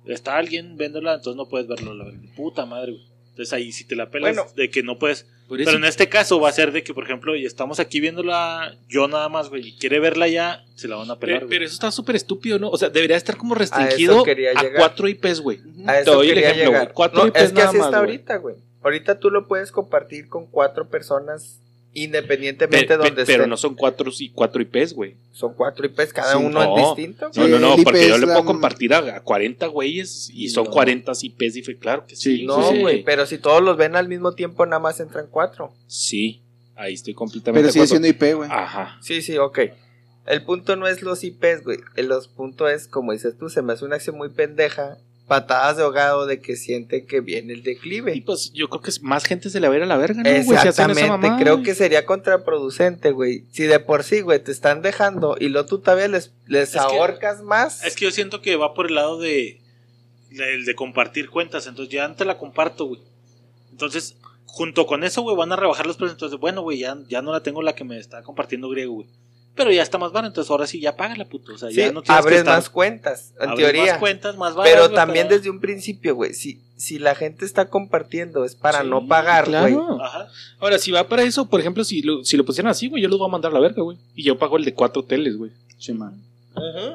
Speaker 6: Está alguien viéndola, entonces no puedes verlo, la verdad. Puta madre, güey. Entonces ahí si te la pelas
Speaker 1: Bueno.
Speaker 6: de que no puedes.
Speaker 2: Por eso-
Speaker 6: Pero en este caso va a ser de que, por ejemplo, y estamos aquí viéndola yo nada más, güey, y quiere verla ya, se la van a pelar,
Speaker 2: pero, eso está súper estúpido, ¿no? O sea, debería estar como restringido
Speaker 1: quería
Speaker 2: a,
Speaker 1: llegar.
Speaker 2: cuatro IPs, güey.
Speaker 1: A
Speaker 2: Te
Speaker 1: eso
Speaker 2: doy el
Speaker 1: quería
Speaker 2: ejemplo,
Speaker 1: llegar.
Speaker 2: Cuatro
Speaker 1: No,
Speaker 2: IPs
Speaker 1: es que
Speaker 2: nada
Speaker 1: así
Speaker 2: más,
Speaker 1: está ahorita, güey. Ahorita tú lo puedes compartir con cuatro personas independientemente
Speaker 2: Pe-
Speaker 1: de donde
Speaker 2: pero
Speaker 1: estén.
Speaker 2: no son cuatro y cuatro IPs, güey.
Speaker 1: Son cuatro IPs, cada
Speaker 5: Sí,
Speaker 1: uno
Speaker 2: no.
Speaker 1: es distinto.
Speaker 2: No, no, no, porque yo le
Speaker 5: la-
Speaker 2: puedo compartir a, a 40 güeyes y son
Speaker 1: No.
Speaker 2: 40 IPs. Y fue claro que sí.
Speaker 5: Sí,
Speaker 1: No,
Speaker 2: sí.
Speaker 1: güey, pero si todos los ven al mismo tiempo, nada más entran cuatro.
Speaker 2: Sí, ahí estoy completamente
Speaker 5: Pero sigue siendo IP, güey.
Speaker 2: Ajá.
Speaker 1: Sí, sí, ok. El punto no es los IPs, güey. El los punto es, como dices tú, se me hace una acción muy pendeja. Patadas de ahogado de que siente que viene el
Speaker 2: Y
Speaker 1: declive.
Speaker 2: pues yo creo que es- más gente se la va a ir a la verga, ¿no? Si
Speaker 1: Exactamente, creo que sería contraproducente, güey. Si de por sí, güey, te están dejando y luego tú todavía les, les
Speaker 6: que-
Speaker 1: ahorcas más.
Speaker 6: Es que yo siento que va por el lado de, de, de compartir cuentas, entonces ya te la comparto, güey. Entonces, junto con eso, güey, van a rebajar los precios. Entonces, bueno, güey, ya, ya no la tengo la que me está compartiendo griego, güey. Pero ya está más barata, entonces ahora sí ya págala, puto. O sea,
Speaker 1: Sí,
Speaker 6: ya no tienes que
Speaker 1: abres
Speaker 6: estar-
Speaker 1: más cuentas, en
Speaker 6: abres
Speaker 1: teoría.
Speaker 6: más cuentas, más baratas,
Speaker 1: pero también
Speaker 6: pero-
Speaker 1: desde un principio, güey, si, si la gente está compartiendo es para
Speaker 2: Sí,
Speaker 1: no pagar, güey.
Speaker 2: claro.
Speaker 6: Ajá.
Speaker 2: Ahora, si va para eso, por ejemplo, si lo, si lo pusieran así, güey, yo los voy a mandar a la verga, güey. Y yo pago el de cuatro teles, güey.
Speaker 5: Sí, man.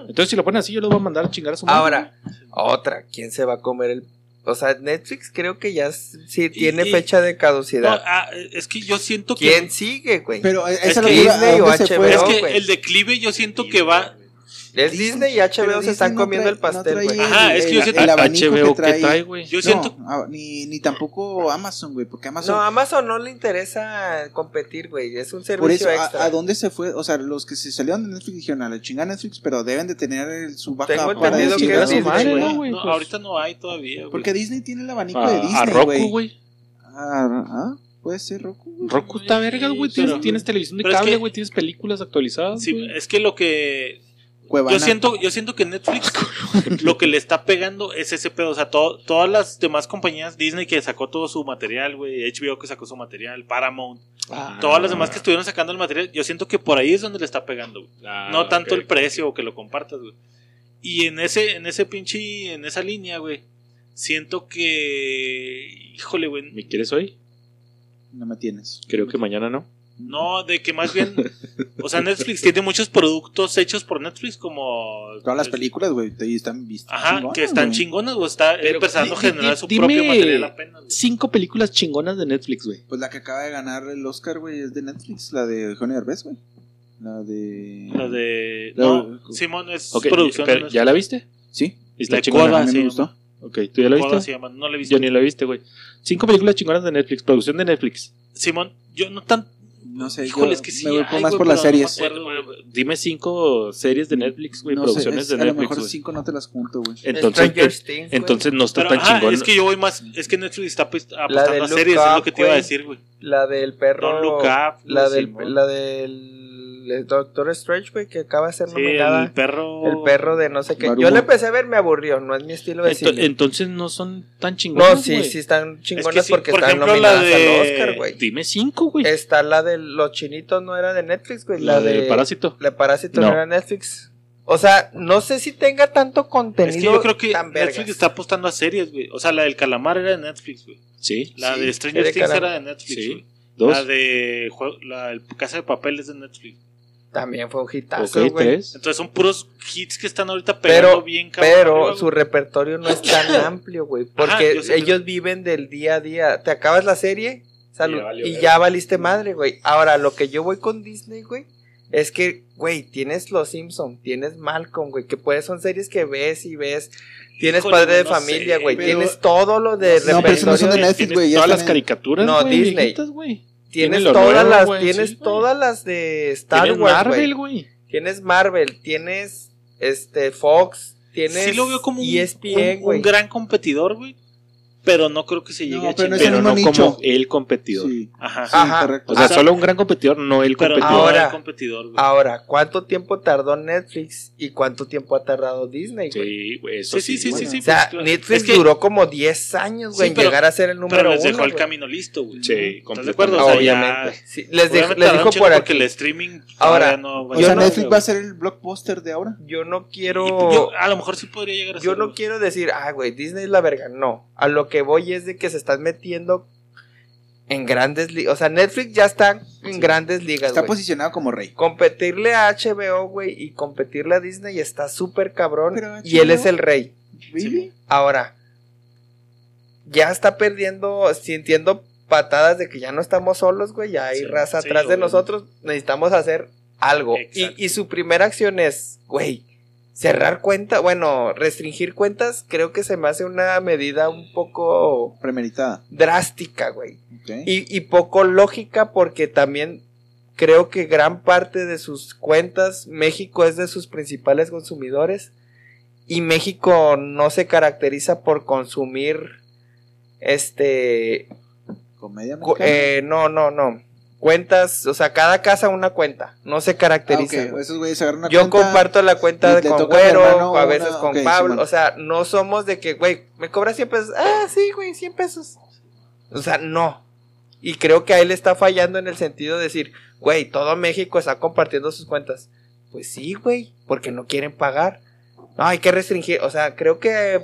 Speaker 2: Entonces, si lo ponen así, yo los voy a mandar a chingar a su madre,
Speaker 1: Ahora, otra, ¿quién se va a comer el...? O sea, Netflix creo que ya sí tiene
Speaker 6: y-
Speaker 1: fecha de
Speaker 6: No,
Speaker 1: caducidad.
Speaker 6: ah, es que yo siento que.
Speaker 1: ¿Quién sigue, güey?
Speaker 5: Pero eh,
Speaker 6: Es
Speaker 5: esa
Speaker 6: que
Speaker 5: locura, ¿a
Speaker 1: Disney o HBO?
Speaker 6: Es que el declive yo siento que va.
Speaker 1: Es Disney y HBO se están
Speaker 5: no
Speaker 1: comiendo
Speaker 5: trae-
Speaker 1: el pastel,
Speaker 5: no
Speaker 1: güey.
Speaker 5: trae
Speaker 6: Ajá, es que yo
Speaker 5: el-
Speaker 6: siento-
Speaker 5: el abanico
Speaker 2: HBO,
Speaker 5: que
Speaker 2: ¿qué
Speaker 5: trae.
Speaker 2: güey?
Speaker 6: Yo
Speaker 5: No,
Speaker 6: siento.
Speaker 5: ah, ni, ni tampoco Amazon, güey, porque Amazon...
Speaker 1: No, a Amazon no le interesa competir, güey. Es un
Speaker 5: por
Speaker 1: servicio
Speaker 5: eso,
Speaker 1: extra.
Speaker 5: a, a dónde se fue? O sea, los que se salieron de Netflix dijeron, a la chingada Netflix, pero deben de tener el- su baja
Speaker 1: Tengo
Speaker 5: para
Speaker 1: entendido que
Speaker 5: a
Speaker 1: es Disney, güey.
Speaker 5: güey.
Speaker 2: güey,
Speaker 6: No,
Speaker 2: pues.
Speaker 6: ahorita no hay todavía, güey.
Speaker 5: Porque Disney tiene el abanico
Speaker 2: A,
Speaker 5: de
Speaker 2: a
Speaker 5: Disney,
Speaker 2: Roku,
Speaker 5: güey.
Speaker 2: güey.
Speaker 5: Ah, ah, puede ser Roku. güey.
Speaker 2: Roku está verga, güey. Tienes, tienes televisión de cable,
Speaker 6: que-
Speaker 2: güey. Tienes películas actualizadas.
Speaker 6: Sí,
Speaker 2: güey.
Speaker 6: es que lo que
Speaker 5: Cuevana.
Speaker 6: Yo siento, yo siento que Netflix lo que le está pegando es ese pedo. O sea, to- todas las demás compañías, Disney que sacó todo su material, güey, HBO que sacó su material, Paramount,
Speaker 2: Ah.
Speaker 6: todas las demás que estuvieron sacando el material, yo siento que por ahí es donde le está pegando, güey.
Speaker 2: Ah,
Speaker 6: no tanto el precio o que lo compartas, güey. Y en ese, en ese pinche, en esa línea, güey, siento que, híjole, güey,
Speaker 2: ¿Me quieres hoy?
Speaker 5: No me tienes.
Speaker 2: Creo que mañana no.
Speaker 6: No, de que más bien, o sea, Netflix tiene muchos productos hechos por Netflix como...
Speaker 5: Todas las películas, güey, ahí están vistas.
Speaker 6: Ajá,
Speaker 5: chingonas,
Speaker 6: que están
Speaker 5: güey.
Speaker 6: chingonas, güey. Está
Speaker 2: Pero
Speaker 6: empezando a generar su
Speaker 2: dime
Speaker 6: propio material apenas.
Speaker 2: Cinco películas chingonas de Netflix, güey.
Speaker 5: Pues la que acaba de ganar el Oscar, güey, es de Netflix, la de Eugenio Derbez, güey. La de...
Speaker 6: La de.
Speaker 5: La-
Speaker 6: No, Simón es
Speaker 2: Ok,
Speaker 6: producción
Speaker 2: pero,
Speaker 6: de
Speaker 2: ¿ya la viste?
Speaker 5: Sí,
Speaker 2: ¿Y está
Speaker 6: La
Speaker 2: chingona?
Speaker 6: Coda, sí,
Speaker 5: me gustó.
Speaker 2: Ok, ¿tú ya la viste?
Speaker 6: se llama, no la he visto.
Speaker 2: Yo ni la viste, güey. Cinco películas chingonas de Netflix, producción de Netflix.
Speaker 6: Simón, Yo no tan.
Speaker 5: No sé,
Speaker 6: Híjole,
Speaker 5: yo
Speaker 6: es que sí.
Speaker 5: me voy más
Speaker 6: güey,
Speaker 5: por las
Speaker 6: no
Speaker 5: series.
Speaker 6: acuerdo, güey.
Speaker 2: Dime cinco series de Netflix, güey,
Speaker 5: No sé,
Speaker 2: producciones
Speaker 5: es-
Speaker 2: de
Speaker 5: a lo
Speaker 2: Netflix,
Speaker 5: mejor
Speaker 2: güey.
Speaker 5: cinco no te las junto, güey.
Speaker 2: Entonces, eh,
Speaker 1: Things, güey.
Speaker 2: entonces no está
Speaker 6: Pero,
Speaker 2: tan
Speaker 6: ajá,
Speaker 2: chingón.
Speaker 6: es que yo voy más. Es que Netflix está pues,
Speaker 1: La
Speaker 6: apostando
Speaker 1: de
Speaker 6: a series, es lo
Speaker 1: Up,
Speaker 6: que te iba a decir, güey.
Speaker 1: La del perro.
Speaker 6: Don't Look Up,
Speaker 1: La del, la del el Doctor Strange, güey, que acaba de ser
Speaker 6: Sí,
Speaker 1: nominada.
Speaker 6: el perro.
Speaker 1: El perro de no sé qué. Yo la empecé a ver, me aburrió, no es mi estilo de
Speaker 2: Ento-
Speaker 1: cine.
Speaker 2: entonces no son tan chingones.
Speaker 1: No, sí, sí están chingonas
Speaker 6: sí,
Speaker 1: porque
Speaker 6: por
Speaker 1: están
Speaker 6: ejemplo, la
Speaker 1: nominadas
Speaker 6: de-
Speaker 1: al Oscar, güey.
Speaker 2: Dime cinco, güey.
Speaker 1: Está la de los chinitos, no era de Netflix, güey.
Speaker 2: La,
Speaker 1: de
Speaker 2: parásito.
Speaker 1: La de Parásito no.
Speaker 2: No.
Speaker 1: era Netflix. O sea, no sé si tenga tanto contenido.
Speaker 6: Es que yo creo que Netflix está apostando a series, güey. O sea, la del calamar era de Netflix, güey.
Speaker 2: Sí.
Speaker 6: La
Speaker 1: Sí,
Speaker 6: de Stranger Things era de Netflix,
Speaker 2: Sí.
Speaker 6: güey.
Speaker 2: Dos.
Speaker 6: La de la el Casa de Papel es de Netflix.
Speaker 1: También fue un hitazo, güey.
Speaker 6: Entonces son puros hits que están ahorita pegando
Speaker 1: Pero,
Speaker 6: bien cabrón
Speaker 1: pero
Speaker 6: arriba,
Speaker 1: su repertorio no es tan amplio, güey. Porque ellos viven del día a día. Te acabas la serie salud,
Speaker 2: ya valió
Speaker 1: y ya valiste madre, güey. Ahora, lo que yo voy con Disney, güey, es que, güey, tienes Los Simpson, tienes Malcolm, güey, que puedes, son series que ves y ves. Tienes
Speaker 6: Híjole,
Speaker 1: Padre de
Speaker 6: no
Speaker 1: familia, güey. Tienes todo lo de
Speaker 5: No, pero eso no son de. Netflix, güey.
Speaker 2: Todas las caricaturas,
Speaker 1: No,
Speaker 2: güey,
Speaker 1: Disney.
Speaker 2: viejitas.
Speaker 1: Tienes todas
Speaker 2: nuevo,
Speaker 1: las, tienes
Speaker 2: sí,
Speaker 1: todas las de Star
Speaker 2: Tienes
Speaker 1: Wars,
Speaker 2: Marvel,
Speaker 1: güey. Tienes Marvel, tienes este Fox, tienes
Speaker 6: Sí lo veo como un,
Speaker 1: ESPN,
Speaker 6: un- un gran competidor, güey. Pero no creo que se llegue
Speaker 5: No,
Speaker 6: a
Speaker 5: pero no
Speaker 2: Pero no como el competidor.
Speaker 5: Sí,
Speaker 6: Ajá.
Speaker 5: sí,
Speaker 1: Ajá.
Speaker 5: correcto.
Speaker 2: O sea,
Speaker 6: O sea,
Speaker 2: solo un gran competidor, no el
Speaker 6: Pero
Speaker 2: competidor.
Speaker 6: no
Speaker 1: Ahora-
Speaker 6: el competidor, güey.
Speaker 1: Ahora, ¿cuánto tiempo tardó Netflix y cuánto tiempo ha tardado Disney, güey?
Speaker 2: Sí, güey, eso
Speaker 6: Sí, sí, sí,
Speaker 2: güey.
Speaker 6: sí, sí.
Speaker 1: o sea,
Speaker 6: pues, claro.
Speaker 1: Netflix
Speaker 6: Es que-
Speaker 1: duró como 10 años, güey,
Speaker 6: Sí,
Speaker 1: en
Speaker 6: pero-
Speaker 1: llegar a ser el número
Speaker 6: Pero les
Speaker 1: uno,
Speaker 6: dejó el
Speaker 1: güey.
Speaker 6: camino listo, güey.
Speaker 2: Sí,
Speaker 6: ¿Estás de acuerdo? O sea,
Speaker 1: Obviamente.
Speaker 6: ya-
Speaker 1: Sí, les, les dijo por
Speaker 6: porque
Speaker 1: aquí.
Speaker 6: el streaming
Speaker 1: Ahora,
Speaker 6: no
Speaker 5: O
Speaker 1: yo
Speaker 5: sea,
Speaker 1: no-
Speaker 5: Netflix va a ser el blockbuster de ahora.
Speaker 1: Yo no quiero...
Speaker 6: yo- a lo mejor sí podría llegar a
Speaker 1: Yo
Speaker 6: ser,
Speaker 1: no
Speaker 6: güey.
Speaker 1: quiero decir, ah, güey, Disney es la verga. No. A lo que voy es de que se están metiendo en grandes ligas. O sea, Netflix ya está en grandes ligas,
Speaker 5: Está posicionado como rey.
Speaker 1: Competirle a HBO, güey, y competirle a Disney está súper cabrón.
Speaker 5: Pero
Speaker 1: Y él es el rey.
Speaker 5: ¿Really?
Speaker 1: Ahora, ya está perdiendo, sintiendo patadas de que ya no estamos solos, güey. Ya hay
Speaker 6: Sí,
Speaker 1: raza
Speaker 6: sí,
Speaker 1: atrás de
Speaker 6: obviamente.
Speaker 1: nosotros. Necesitamos hacer algo. Y,
Speaker 6: Exacto.
Speaker 1: y su primera acción es, güey, cerrar cuenta, bueno, restringir cuentas. Creo que se me hace una medida un poco
Speaker 5: Premeditada.
Speaker 1: drástica, güey. Y, y poco lógica porque también creo que gran parte de sus cuentas, México es de sus principales consumidores y México no se caracteriza por consumir este
Speaker 5: Comedia
Speaker 1: eh, no no no cuentas o sea cada casa una cuenta no se
Speaker 5: Ah,
Speaker 1: caracteriza
Speaker 5: ok.
Speaker 1: güey.
Speaker 5: Esos güeyes agarran una
Speaker 1: yo
Speaker 5: cuenta.
Speaker 1: comparto la cuenta de con Güero a
Speaker 5: una-
Speaker 1: veces con Pablo o sea no somos de que güey me cobras 100 pesos ah sí güey 100 pesos o sea no y creo que a él está fallando en el sentido de decir güey todo México está compartiendo sus cuentas pues sí güey porque no quieren pagar no hay que restringir o sea creo que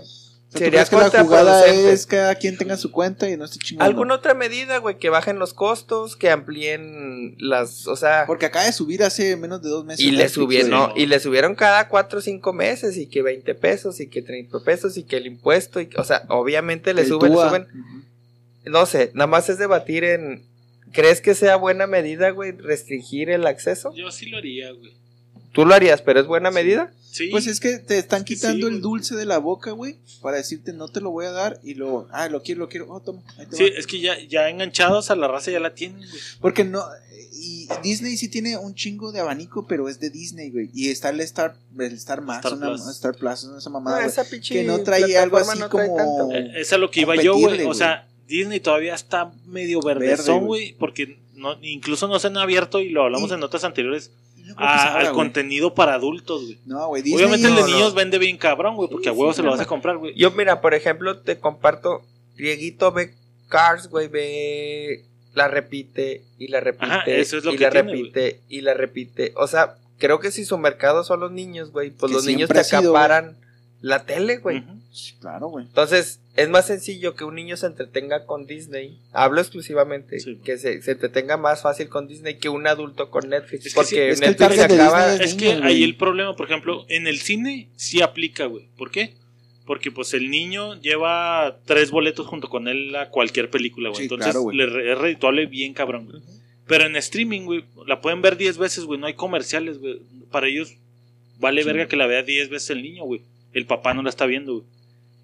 Speaker 5: ¿tú
Speaker 1: sería
Speaker 5: crees que la jugada es que cada quien tenga su cuenta y no esté chingando?
Speaker 1: alguna otra medida güey que bajen los costos que amplíen las o sea
Speaker 5: Porque acaba de subir hace menos de dos meses.
Speaker 1: y le subieron, no, y le subieron cada cuatro o cinco meses y que 20 pesos y que 30 pesos y que el impuesto, y, o sea, obviamente le
Speaker 5: El
Speaker 1: suben, le suben, no sé, nada más es debatir en, ¿crees que sea buena medida, güey, restringir el acceso?
Speaker 6: Yo sí lo haría, güey.
Speaker 1: Tú lo harías, pero es buena medida.
Speaker 6: Sí.
Speaker 5: Pues es que te están
Speaker 6: Es
Speaker 5: quitando
Speaker 6: sí,
Speaker 5: el dulce de la boca, güey, para decirte no te lo voy a dar y luego, ah, lo quiero, lo quiero, oh, toma, ahí te
Speaker 6: Sí,
Speaker 5: va.
Speaker 6: es que ya, ya enganchados a la raza ya la tienen, güey.
Speaker 5: Porque no, y Disney sí tiene un chingo de abanico, pero es de Disney, güey. Y está el Star, el Star Max,
Speaker 6: Star
Speaker 5: una,
Speaker 6: Plus.
Speaker 5: Star Plus, esa mamada,
Speaker 1: No,
Speaker 5: güey.
Speaker 1: esa pinche
Speaker 5: que no trae algo así
Speaker 1: no trae
Speaker 5: como-
Speaker 1: tanto.
Speaker 6: Eh, Es a lo que iba yo, güey. O sea, Disney todavía está medio
Speaker 5: Verde,
Speaker 6: verdezón,
Speaker 5: güey.
Speaker 6: Porque no, incluso no se han abierto, y lo hablamos
Speaker 5: Y-
Speaker 6: en notas anteriores, A- al
Speaker 5: güey.
Speaker 6: contenido para adultos, güey.
Speaker 5: No, güey, Disney
Speaker 6: Obviamente el de
Speaker 1: no.
Speaker 6: niños vende bien cabrón, güey, porque
Speaker 5: Sí,
Speaker 6: a huevo
Speaker 5: sí,
Speaker 6: se lo vas a comprar, güey.
Speaker 1: Yo, mira, por ejemplo, te comparto, Dieguito ve Cars, güey, ve, la repite y la repite
Speaker 6: Ajá, eso es lo
Speaker 1: y
Speaker 6: que
Speaker 1: la
Speaker 6: tiene,
Speaker 1: repite y la repite. O sea, creo que si su mercado son los niños, güey, pues
Speaker 5: Que
Speaker 1: los niños te
Speaker 5: sido,
Speaker 1: acaparan la tele, güey.
Speaker 6: Ujú.
Speaker 5: Claro, güey.
Speaker 1: Entonces, es más sencillo que un niño se entretenga con Disney. Hablo exclusivamente.
Speaker 6: Sí.
Speaker 1: Que se, se entretenga más fácil con Disney que un adulto con Netflix.
Speaker 6: Es que
Speaker 1: porque
Speaker 6: sí,
Speaker 5: es que el
Speaker 1: Netflix
Speaker 5: de
Speaker 1: acaba.
Speaker 6: Es que ahí el problema, por ejemplo, en el cine sí aplica, güey. ¿Por qué? Porque pues el niño lleva tres boletos junto con él a cualquier película, güey.
Speaker 5: Sí,
Speaker 6: Entonces
Speaker 5: claro, güey.
Speaker 6: le es redituable bien cabrón, güey. Pero en streaming, güey, la pueden ver 10 veces, güey. No hay comerciales, güey. Para ellos vale
Speaker 5: Sí.
Speaker 6: verga que la vea 10 veces el niño, güey. El papá no la está viendo, güey.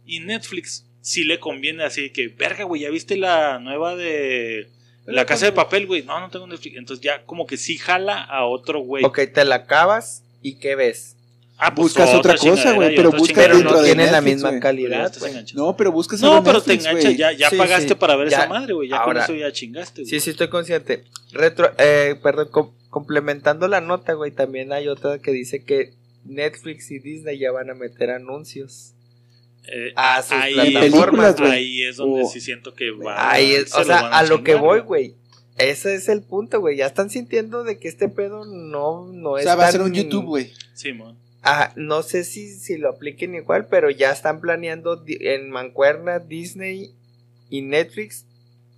Speaker 6: Y Netflix sí le conviene así que, verga, güey, ¿ya viste la nueva de La casa de papel, güey. No, no tengo Netflix. Entonces ya como que sí jala a otro güey.
Speaker 1: Ok, te la acabas y ¿qué ves?
Speaker 6: Ah, pues
Speaker 5: Buscas otra cosa, güey, pero
Speaker 6: otra
Speaker 5: buscas
Speaker 1: Pero
Speaker 5: dentro
Speaker 1: no
Speaker 5: de
Speaker 1: tienen la
Speaker 5: Netflix,
Speaker 1: misma calidad.
Speaker 5: No, pero buscas
Speaker 6: No, pero
Speaker 5: en
Speaker 6: te
Speaker 5: Netflix,
Speaker 6: enganchas, ya, ya
Speaker 1: Sí,
Speaker 6: pagaste
Speaker 1: sí.
Speaker 6: para ver
Speaker 1: Ya.
Speaker 6: esa madre, güey. Ya
Speaker 1: Ahora-
Speaker 6: con eso ya chingaste, güey.
Speaker 1: Sí, sí, estoy consciente. Retro, eh, perdón, com- complementando la nota, güey, también hay otra que dice que Netflix y Disney ya van a meter anuncios.
Speaker 6: Eh,
Speaker 1: a sus
Speaker 6: ahí,
Speaker 5: plataformas, güey.
Speaker 6: ahí es donde
Speaker 5: O-
Speaker 6: sí siento que va.
Speaker 1: Ahí es,
Speaker 6: se
Speaker 1: o sea,
Speaker 6: van
Speaker 1: a lo que voy, güey. Ese es el punto, güey. Ya están sintiendo de que este pedo no, no
Speaker 5: O
Speaker 1: es
Speaker 5: sea, va a ser un YouTube, güey.
Speaker 6: Sí, mon.
Speaker 1: Ah, no sé si, si lo apliquen igual, pero ya están planeando en Mancuerna, Disney y Netflix.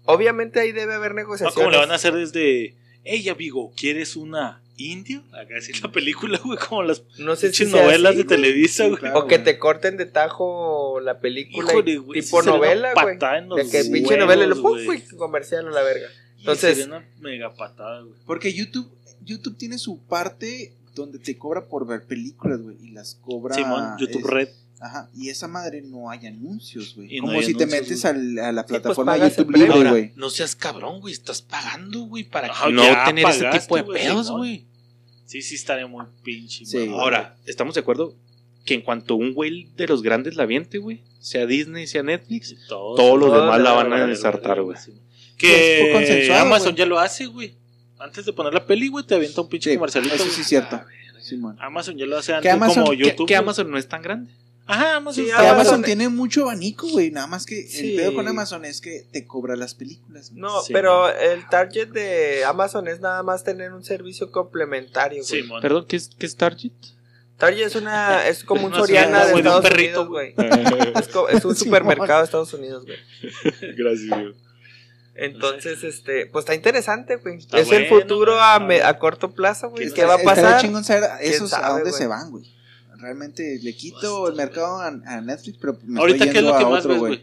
Speaker 1: Obviamente ahí debe haber
Speaker 6: No,
Speaker 1: negociaciones.
Speaker 6: como le van a hacer desde. Ey, amigo, ¿quieres una india? Acá sí la película, güey, como las
Speaker 1: No sé si
Speaker 6: novelas
Speaker 1: así,
Speaker 6: de
Speaker 1: güey.
Speaker 6: Televisa,
Speaker 5: Sí,
Speaker 6: güey.
Speaker 5: claro.
Speaker 1: O que te corten de tajo la película y-
Speaker 6: Híjole, güey,
Speaker 1: tipo
Speaker 6: sí
Speaker 1: novela, güey.
Speaker 6: patada en
Speaker 1: De
Speaker 6: los
Speaker 1: que pinche
Speaker 6: huevos,
Speaker 1: novela y lo pum,
Speaker 6: güey.
Speaker 1: comercial a la verga. Entonces-
Speaker 6: sería una mega patada, güey.
Speaker 5: Porque YouTube, YouTube tiene su parte donde te cobra por ver películas, güey. Y las cobra.
Speaker 6: Simón, YouTube
Speaker 5: es-
Speaker 6: Red.
Speaker 5: Ajá. Y esa madre no hay anuncios, güey.
Speaker 6: No
Speaker 5: Como si te metes al- a la
Speaker 1: pues,
Speaker 5: plataforma de YouTube Libre, güey.
Speaker 2: no seas cabrón, güey. Estás pagando, güey, para
Speaker 6: Ajá,
Speaker 2: no tener ese tipo de pedos, güey.
Speaker 6: Sí, sí, estaría muy pinche.
Speaker 5: Sí.
Speaker 2: Ahora, ¿estamos de acuerdo que en cuanto un güey de los grandes la viente, güey, sea Disney, sea Netflix,
Speaker 6: Sí, todos,
Speaker 2: todos los demás la
Speaker 1: van a
Speaker 2: ensartar, güey?
Speaker 6: Que Amazon ya lo hace, güey. Antes de poner la peli, güey, te avienta un pinche
Speaker 5: Sí,
Speaker 6: comercialito.
Speaker 5: eso sí es cierto. Simón.
Speaker 6: Amazon ya lo hace antes
Speaker 5: Amazon-
Speaker 6: como YouTube.
Speaker 2: Que. Amazon no es tan grande.
Speaker 6: Ajá, Amazon.
Speaker 1: Sí,
Speaker 6: está-
Speaker 1: Amazon-
Speaker 5: Amazon tiene mucho abanico, güey. Nada más que
Speaker 1: Sí.
Speaker 5: el pedo con Amazon es que te cobra las películas.
Speaker 1: No,
Speaker 6: Sí.
Speaker 1: pero el target de Amazon es nada más tener un servicio complementario, güey.
Speaker 6: Sí, mon.
Speaker 2: Perdón, ¿qué es, qué es Target?
Speaker 1: Target es una es como un Soriana de
Speaker 6: güey, de un
Speaker 1: Estados
Speaker 6: perrito,
Speaker 1: Unidos, güey. Es, es un supermercado de Estados Unidos, güey.
Speaker 2: Gracias, güey.
Speaker 1: Entonces, este, pues está interesante, güey.
Speaker 6: Está
Speaker 1: es el futuro a, me- a corto plazo, güey.
Speaker 5: Está-
Speaker 1: ¿Qué va a pasar?
Speaker 5: chingón saber esos a dónde
Speaker 1: güey?
Speaker 5: se van, güey. Realmente le quito el mercado a, a Netflix, pero me
Speaker 6: Ahorita,
Speaker 5: estoy
Speaker 6: ¿qué es
Speaker 5: yendo
Speaker 6: lo que
Speaker 5: a
Speaker 6: más
Speaker 5: otro,
Speaker 6: ves,
Speaker 5: güey.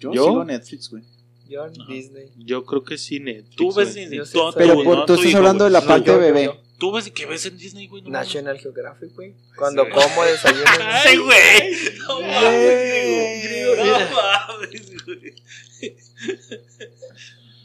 Speaker 5: Yo,
Speaker 2: ¿Yo?
Speaker 5: sigo Netflix, güey.
Speaker 1: Yo,
Speaker 6: Ajá.
Speaker 1: Disney.
Speaker 2: Yo creo que sí, Netflix.
Speaker 6: Tú ves. Disney.
Speaker 1: Sí
Speaker 5: Pero
Speaker 6: tú,
Speaker 5: por-
Speaker 6: no,
Speaker 5: tú estás
Speaker 6: hijo,
Speaker 5: hablando de la
Speaker 1: No,
Speaker 5: parte
Speaker 1: yo- yo-
Speaker 5: bebé.
Speaker 1: yo.
Speaker 6: ¿Tú ves qué ves en Disney, güey? No.
Speaker 1: National Geographic, güey. Cuando como desayuno.
Speaker 6: Ay, güey. No mames,
Speaker 5: Güey.
Speaker 6: güey. No mames, güey.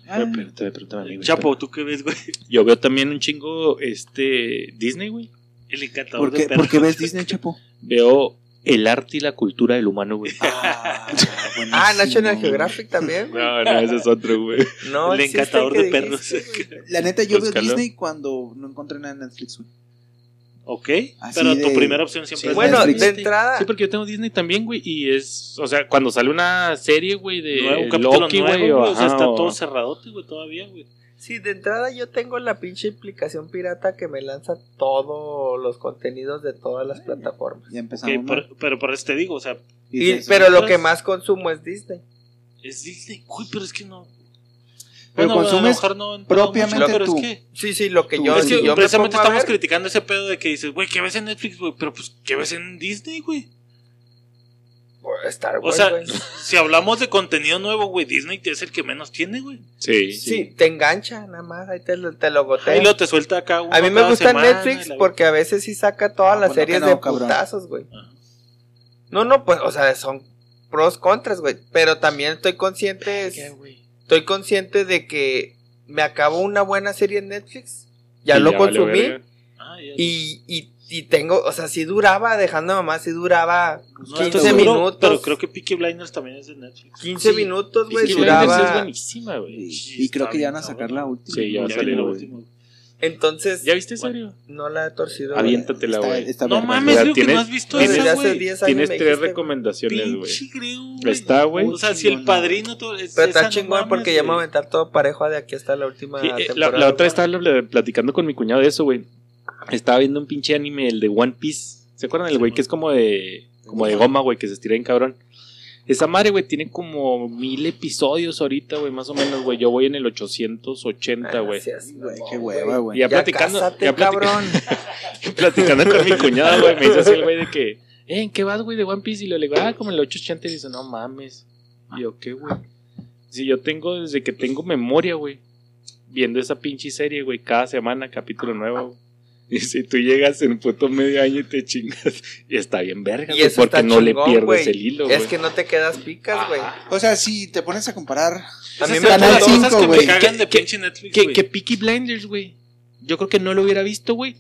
Speaker 5: Ah,
Speaker 2: Espérate, pregúntame a mí, güey.
Speaker 6: Chapo, ¿tú qué ves, güey?
Speaker 2: Yo veo también un chingo este Disney, güey.
Speaker 6: El encantador
Speaker 5: ¿Por qué,
Speaker 6: de perros.
Speaker 5: por qué ves Disney, Chapo?
Speaker 2: Veo el arte y la cultura del humano, güey.
Speaker 5: Ah,
Speaker 1: Ah, National. Geographic también, güey.
Speaker 2: No, no, ese es otro, güey.
Speaker 1: No,
Speaker 6: El encantador de perros.
Speaker 1: dijiste.
Speaker 5: La neta, yo veo. Disney cuando no encontré nada en Netflix, güey.
Speaker 6: Ok,
Speaker 5: Así
Speaker 6: pero
Speaker 5: de-
Speaker 6: tu primera opción siempre
Speaker 5: Sí,
Speaker 6: es
Speaker 1: Bueno,
Speaker 5: Netflix.
Speaker 1: de entrada.
Speaker 2: Sí, porque yo tengo Disney también, güey. Y es, o sea, cuando sale una serie, güey, de
Speaker 6: Nuevo, un capítulo
Speaker 2: Loki,
Speaker 6: nuevo,
Speaker 2: güey.
Speaker 6: O sea, está
Speaker 2: o-
Speaker 6: todo cerradote, güey, todavía, güey.
Speaker 1: Sí, de entrada yo tengo la pinche aplicación pirata que me lanza todos los contenidos de todas las plataformas.
Speaker 5: Ya empezamos.
Speaker 6: por- pero por eso te digo, o sea,
Speaker 5: Y
Speaker 1: pero lo que más consumo es Disney.
Speaker 6: es Disney. Uy, pero es que no.
Speaker 5: Pero
Speaker 6: Bueno, a lo mejor no
Speaker 5: propiamente
Speaker 6: mucho, pero
Speaker 5: tú.
Speaker 6: es que,
Speaker 1: Sí, sí, lo que
Speaker 5: Tú-
Speaker 1: yo,
Speaker 6: es que
Speaker 1: si yo me
Speaker 6: precisamente estamos
Speaker 1: ver,
Speaker 6: criticando ese pedo de que dices, güey, ¿qué ves en Netflix, güey? Pero pues, ¿qué ves en Disney, güey?
Speaker 1: Por Star
Speaker 6: O
Speaker 1: Wars,
Speaker 6: sea,
Speaker 1: güey.
Speaker 6: si hablamos de contenido nuevo, güey, Disney es el que menos tiene, güey.
Speaker 2: Sí.
Speaker 1: Sí, te engancha nada más, ahí te, lo- te lo gotea.
Speaker 6: Ahí lo te suelta acá
Speaker 1: A mí me gusta
Speaker 6: semana,
Speaker 1: Netflix porque a veces sí saca todas
Speaker 5: Ah,
Speaker 1: las series
Speaker 5: no,
Speaker 1: de
Speaker 5: cabrón.
Speaker 1: putazos, güey.
Speaker 6: Ajá.
Speaker 1: No, no, pues, o sea, son pros, contras, güey. Pero también estoy consciente, estoy consciente de que me acabo una buena serie en Netflix. Ya
Speaker 2: Y
Speaker 1: lo consumí.
Speaker 6: Ah, ya.
Speaker 1: y, y, y tengo, o sea, si duraba, dejando mamá, si duraba
Speaker 6: No
Speaker 1: 15
Speaker 6: estoy seguro,
Speaker 1: minutos.
Speaker 6: Pero creo que Peaky Blinders también es de Netflix.
Speaker 1: 15
Speaker 2: Sí.
Speaker 1: minutos, güey,
Speaker 2: Blinders es
Speaker 1: duraba.
Speaker 2: buenísima, güey.
Speaker 5: Y,
Speaker 6: Sí,
Speaker 5: y creo que ya van a sacar la última.
Speaker 2: Sí, ya va a salir, güey.
Speaker 6: último.
Speaker 1: Entonces,
Speaker 2: ¿Ya viste serio?
Speaker 1: no la he torcido. güey.
Speaker 2: Aviéntatela, güey.
Speaker 5: está
Speaker 6: No mames, creo que no has visto
Speaker 2: tienes-
Speaker 1: Desde
Speaker 6: esa,
Speaker 1: hace
Speaker 6: güey.
Speaker 1: 10 años
Speaker 2: Tienes tres recomendaciones, güey. Está, güey.
Speaker 6: O sea, si el padrino todo es
Speaker 1: Pero está chingón porque ya me voy a aventar todo parejo de aquí hasta la última
Speaker 2: Sí, eh, la,
Speaker 1: temporada.
Speaker 2: la otra vez estaba platicando con mi cuñado de eso, güey. Estaba viendo un pinche anime, el de One Piece. ¿Se acuerdan? El güey que es como de como de goma, güey, que se estira en cabrón. Esa madre, güey, tiene como mil episodios ahorita, güey, más o menos, güey. Yo voy en el 880, güey.
Speaker 1: Gracias,
Speaker 5: Güey, qué hueva, güey.
Speaker 2: Ya
Speaker 1: Ya
Speaker 2: platicando,
Speaker 1: cásate,
Speaker 2: ya
Speaker 1: cabrón.
Speaker 2: platicando con mi cuñado, güey, me dice así el güey de que, eh, ¿en qué vas, güey, de One Piece? Y le digo, ah, como en el 880. Y dice, no mames. Y yo, ¿qué, güey? Si yo tengo, desde que tengo memoria, güey, viendo esa pinche serie, güey, cada semana capítulo nuevo. güey. Y si tú llegas en puto medio año y te chingas, y está bien verga,
Speaker 1: Y eso
Speaker 2: porque
Speaker 1: está
Speaker 2: no le pierdes el hilo,
Speaker 1: Es que no te quedas picas, güey.
Speaker 5: O sea, si te pones a comparar.
Speaker 1: A mí
Speaker 6: Esas
Speaker 1: me
Speaker 6: las cosas que me
Speaker 5: güey.
Speaker 6: cagan de
Speaker 2: Que-
Speaker 6: pinche Netflix,
Speaker 2: Que, que Peaky Blinders, güey. Yo creo que no lo hubiera visto, güey.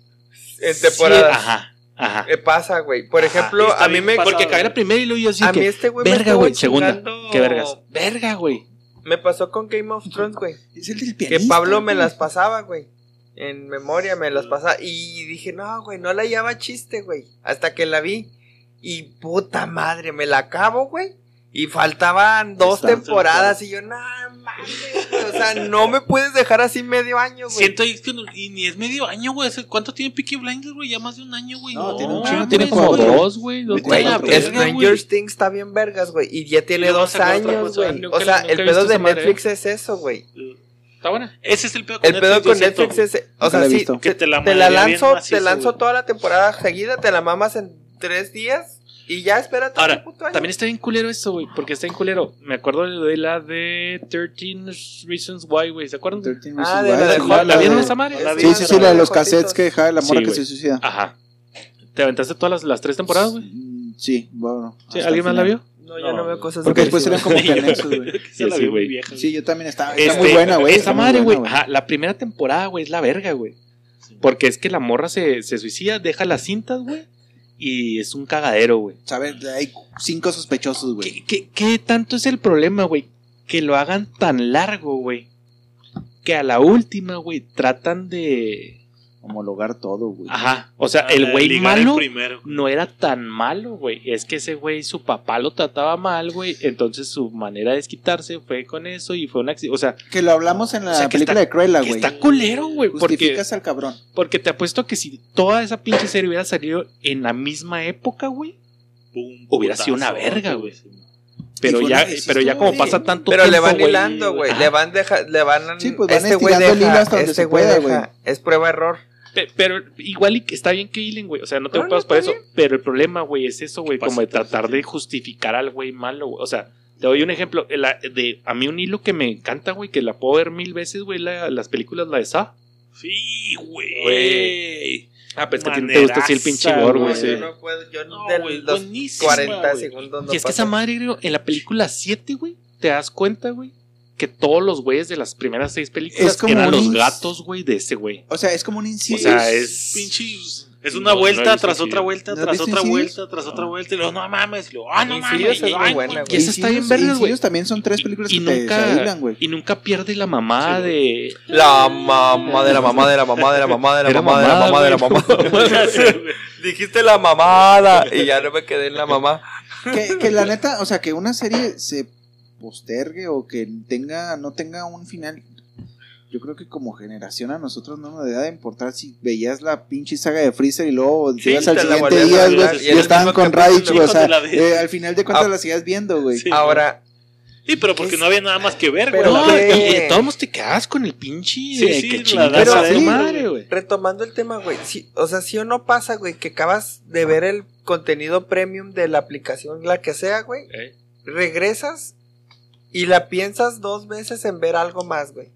Speaker 1: en
Speaker 2: Sí,
Speaker 1: temporadas.
Speaker 2: ajá, ajá.
Speaker 1: Eh, pasa, güey. Por
Speaker 2: Ajá,
Speaker 1: ejemplo, a mí me.
Speaker 6: pasado.
Speaker 2: Porque acabé la primera y luego yo así
Speaker 1: A
Speaker 2: que,
Speaker 1: mí este güey
Speaker 2: verga, güey, segunda. Qué vergas. Verga, güey.
Speaker 1: Me pasó con Game of Thrones, güey.
Speaker 5: Es el del
Speaker 1: Que
Speaker 5: pianista.
Speaker 1: Pablo me las pasaba, güey. En memoria me las pasaba. Y dije, no, güey, no la hallaba chiste, güey. Hasta que la vi. Y puta madre, me la acabo, güey. Y faltaban dos temporadas. Y yo, no mames, güey. O sea, no me puedes dejar así medio año, güey.
Speaker 6: Siento ahí que no- y ni es medio año, güey. ¿Hace ¿Cuánto tiene Peaky Blinders, güey? Ya más de un año, güey.
Speaker 5: No, tiene un
Speaker 6: mames,
Speaker 5: chingo,
Speaker 2: Tiene como
Speaker 5: güey.
Speaker 2: dos, güey. Dos,
Speaker 5: Güey,
Speaker 2: la
Speaker 5: la
Speaker 2: verga,
Speaker 1: Stranger
Speaker 2: güey.
Speaker 1: Things está bien vergas, güey. Y ya tiene
Speaker 6: Y
Speaker 1: dos años, güey. O sea, el pedo de
Speaker 2: madre.
Speaker 1: Netflix es eso, güey.
Speaker 2: Está buena.
Speaker 6: Ese es el pedo con
Speaker 1: El pedo
Speaker 6: Netflix,
Speaker 1: con
Speaker 6: yo siento.
Speaker 1: Netflix es. O sea, sí,
Speaker 6: Que te la
Speaker 1: te la lanzo,
Speaker 6: macizo,
Speaker 1: te lanzo toda la temporada seguida, te la mamas en tres días y ya espérate
Speaker 2: Ahora. También está bien culero esto, güey. Porque está bien culero. Me acuerdo de la de 13 Reasons Why, güey. ¿Se acuerdan?
Speaker 5: 13
Speaker 1: Ah,
Speaker 5: Reasons
Speaker 1: de
Speaker 5: Why.
Speaker 1: la de
Speaker 2: ¿La- la vieron
Speaker 5: de-
Speaker 2: esa madre?
Speaker 5: Sí, sí, sí, la de los cassettes que dejaba la morra
Speaker 2: Sí,
Speaker 5: que se suicida.
Speaker 2: Ajá. ¿Te aventaste todas las, las tres temporadas, güey?
Speaker 5: Sí, bueno.
Speaker 2: Sí, ¿Alguien
Speaker 5: el
Speaker 2: más la vio?
Speaker 1: No, yo no veo cosas
Speaker 5: Porque después eran como que anexos, güey.
Speaker 6: Se la
Speaker 2: Sí,
Speaker 6: vi
Speaker 2: güey.
Speaker 6: muy vieja.
Speaker 5: Sí, yo también estaba. Está
Speaker 2: Este,
Speaker 5: muy buena, güey.
Speaker 2: Esa
Speaker 5: está
Speaker 2: madre, güey. La primera temporada, güey, es la verga, güey. Porque es que la morra se, se suicida, deja las cintas, güey. Y es un cagadero, güey.
Speaker 5: ¿Sabes? Hay cinco sospechosos, güey.
Speaker 2: ¿Qué, qué, qué tanto es el problema, güey? Que lo hagan tan largo, güey. Que a la última, güey, tratan de...
Speaker 5: Homologar todo, güey.
Speaker 2: Ajá. O sea, el güey
Speaker 6: el
Speaker 2: malo
Speaker 6: primero.
Speaker 2: no era tan malo, güey. Es que ese güey, su papá lo trataba mal, güey. Entonces su manera de desquitarse fue con eso y fue un accidente. O sea,
Speaker 5: Que lo hablamos en la
Speaker 2: O sea,
Speaker 5: película
Speaker 2: está-
Speaker 5: de Cruella, güey.
Speaker 2: está culero, güey. Porque,
Speaker 5: Justificas al cabrón.
Speaker 2: porque te apuesto que si toda esa pinche serie hubiera salido en la misma época, güey. Hubiera sido una verga, güey. Pero ya, pero ya como pasa tanto
Speaker 1: Pero le van hilando, güey. Le van deja, le van.
Speaker 5: Sí, pues van
Speaker 1: este güey
Speaker 5: estirando el hilo
Speaker 1: deja,
Speaker 5: hasta donde
Speaker 1: este
Speaker 5: se
Speaker 1: güey deja.
Speaker 5: güey.
Speaker 1: Es prueba error.
Speaker 2: Pe- Pero igual y que está bien que hilen, güey. O sea, no tengo pedos
Speaker 1: no,
Speaker 2: por eso. Pero el problema, güey, es eso, güey. Como de tratar de justificar al güey malo, güey. O sea, te doy un ejemplo. La- de, a mí un hilo que me encanta, güey, que la puedo ver mil veces, güey, la- las películas, la de Saw.
Speaker 6: Sí, güey.
Speaker 2: Ah, pues que te gusta así el pinche gore, güey.
Speaker 1: yo no puedo. Yo
Speaker 6: No,
Speaker 1: de
Speaker 6: güey,
Speaker 1: los
Speaker 6: buenísima,
Speaker 1: 40
Speaker 6: güey.
Speaker 1: segundos no
Speaker 2: Y es que esa madre, creo, en la película 7, güey, te das cuenta, güey, que todos los güeyes de las primeras seis películas
Speaker 5: Es como
Speaker 2: eran los gatos, güey, de ese güey.
Speaker 5: O sea, es como un
Speaker 2: O
Speaker 5: inciso.
Speaker 2: sea, es.
Speaker 6: Pinche. Es una
Speaker 2: no
Speaker 6: vuelta tras otra vuelta,
Speaker 5: ¿No has
Speaker 6: tras otra vuelta, tras otra vuelta. Y luego, no mames. Y luego, ah, no mames.
Speaker 1: es muy
Speaker 6: ay,
Speaker 1: buena,
Speaker 6: güey.
Speaker 2: Y esa está bien verga, güey.
Speaker 5: También son tres películas
Speaker 2: Y
Speaker 5: que te se
Speaker 2: nunca,
Speaker 5: aíslan, güey.
Speaker 2: y nunca pierde la mamá
Speaker 6: Sí,
Speaker 2: de.
Speaker 1: La mamá de la mamá de la mamá de la mamá de la mamá de la mamá de la
Speaker 2: güey.
Speaker 1: mamá. Dijiste la mamada y ya no me quedé en la mamá.
Speaker 5: que, que la neta, o sea, que una serie se postergue o que tenga, no tenga un final. Yo creo que como generación a nosotros no nos debe de importar si veías la pinche saga de Freezer y luego
Speaker 1: Sí,
Speaker 5: llegas al siguiente día, güey,
Speaker 1: y
Speaker 5: y estaban con güey, o sea, eh, al final de cuentas
Speaker 1: Ah.
Speaker 5: la sigas viendo, güey.
Speaker 6: Sí.
Speaker 1: Ahora,
Speaker 6: Sí, pero porque no había nada más que ver, güey.
Speaker 1: Pero
Speaker 2: No, de todos te quedas con el pinche.
Speaker 6: Sí, sí,
Speaker 2: que
Speaker 1: de
Speaker 2: tu
Speaker 1: él,
Speaker 2: madre, güey.
Speaker 1: retomando el tema, güey. Sí, o sea, sí o no pasa, güey, que acabas de ver el contenido premium de la aplicación, la que sea, güey.
Speaker 2: Eh.
Speaker 1: Regresas y la piensas dos veces en ver algo más, güey.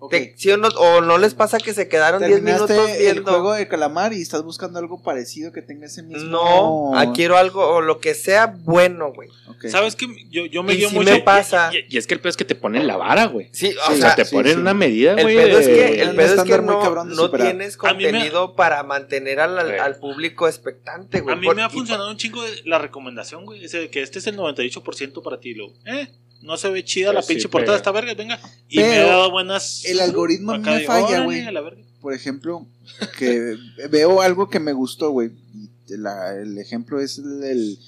Speaker 5: Ok.
Speaker 1: Te- ¿Sí o no? ¿O no les pasa que se quedaron 10
Speaker 5: Terminaste
Speaker 1: minutos
Speaker 5: el
Speaker 1: viendo?
Speaker 5: juego de calamar y estás buscando algo parecido que tenga ese mismo.
Speaker 1: No, ah, quiero algo o lo que sea bueno, güey.
Speaker 5: Ok.
Speaker 6: ¿Sabes qué? Yo, yo me
Speaker 1: Y
Speaker 6: dio
Speaker 1: sí
Speaker 6: mucho.
Speaker 1: me pasa.
Speaker 2: Y, y es que el pedo es que te ponen la vara, güey.
Speaker 1: Sí,
Speaker 2: O
Speaker 1: o
Speaker 2: sea,
Speaker 1: sea,
Speaker 2: te
Speaker 5: sí,
Speaker 2: ponen
Speaker 5: sí.
Speaker 2: una medida,
Speaker 1: el
Speaker 2: güey.
Speaker 1: pedo es
Speaker 2: de-
Speaker 1: que, el pedo es que no, tienes
Speaker 6: me-
Speaker 1: contenido para mantener al, al- al público expectante, güey.
Speaker 6: A mí me ha
Speaker 1: y-
Speaker 6: funcionado un chingo de la recomendación, güey. Ese de que este es el 98% para ti. Lo, eh, no se ve chida la
Speaker 2: Pues sí,
Speaker 6: pinche portada de
Speaker 2: pero-
Speaker 6: esta verga, venga. Y me ha
Speaker 5: Pero
Speaker 6: dado buenas.
Speaker 5: el algoritmo a mí
Speaker 6: acá
Speaker 5: me falla, güey. por ejemplo, que veo algo que me gustó, güey. el ejemplo es el, el-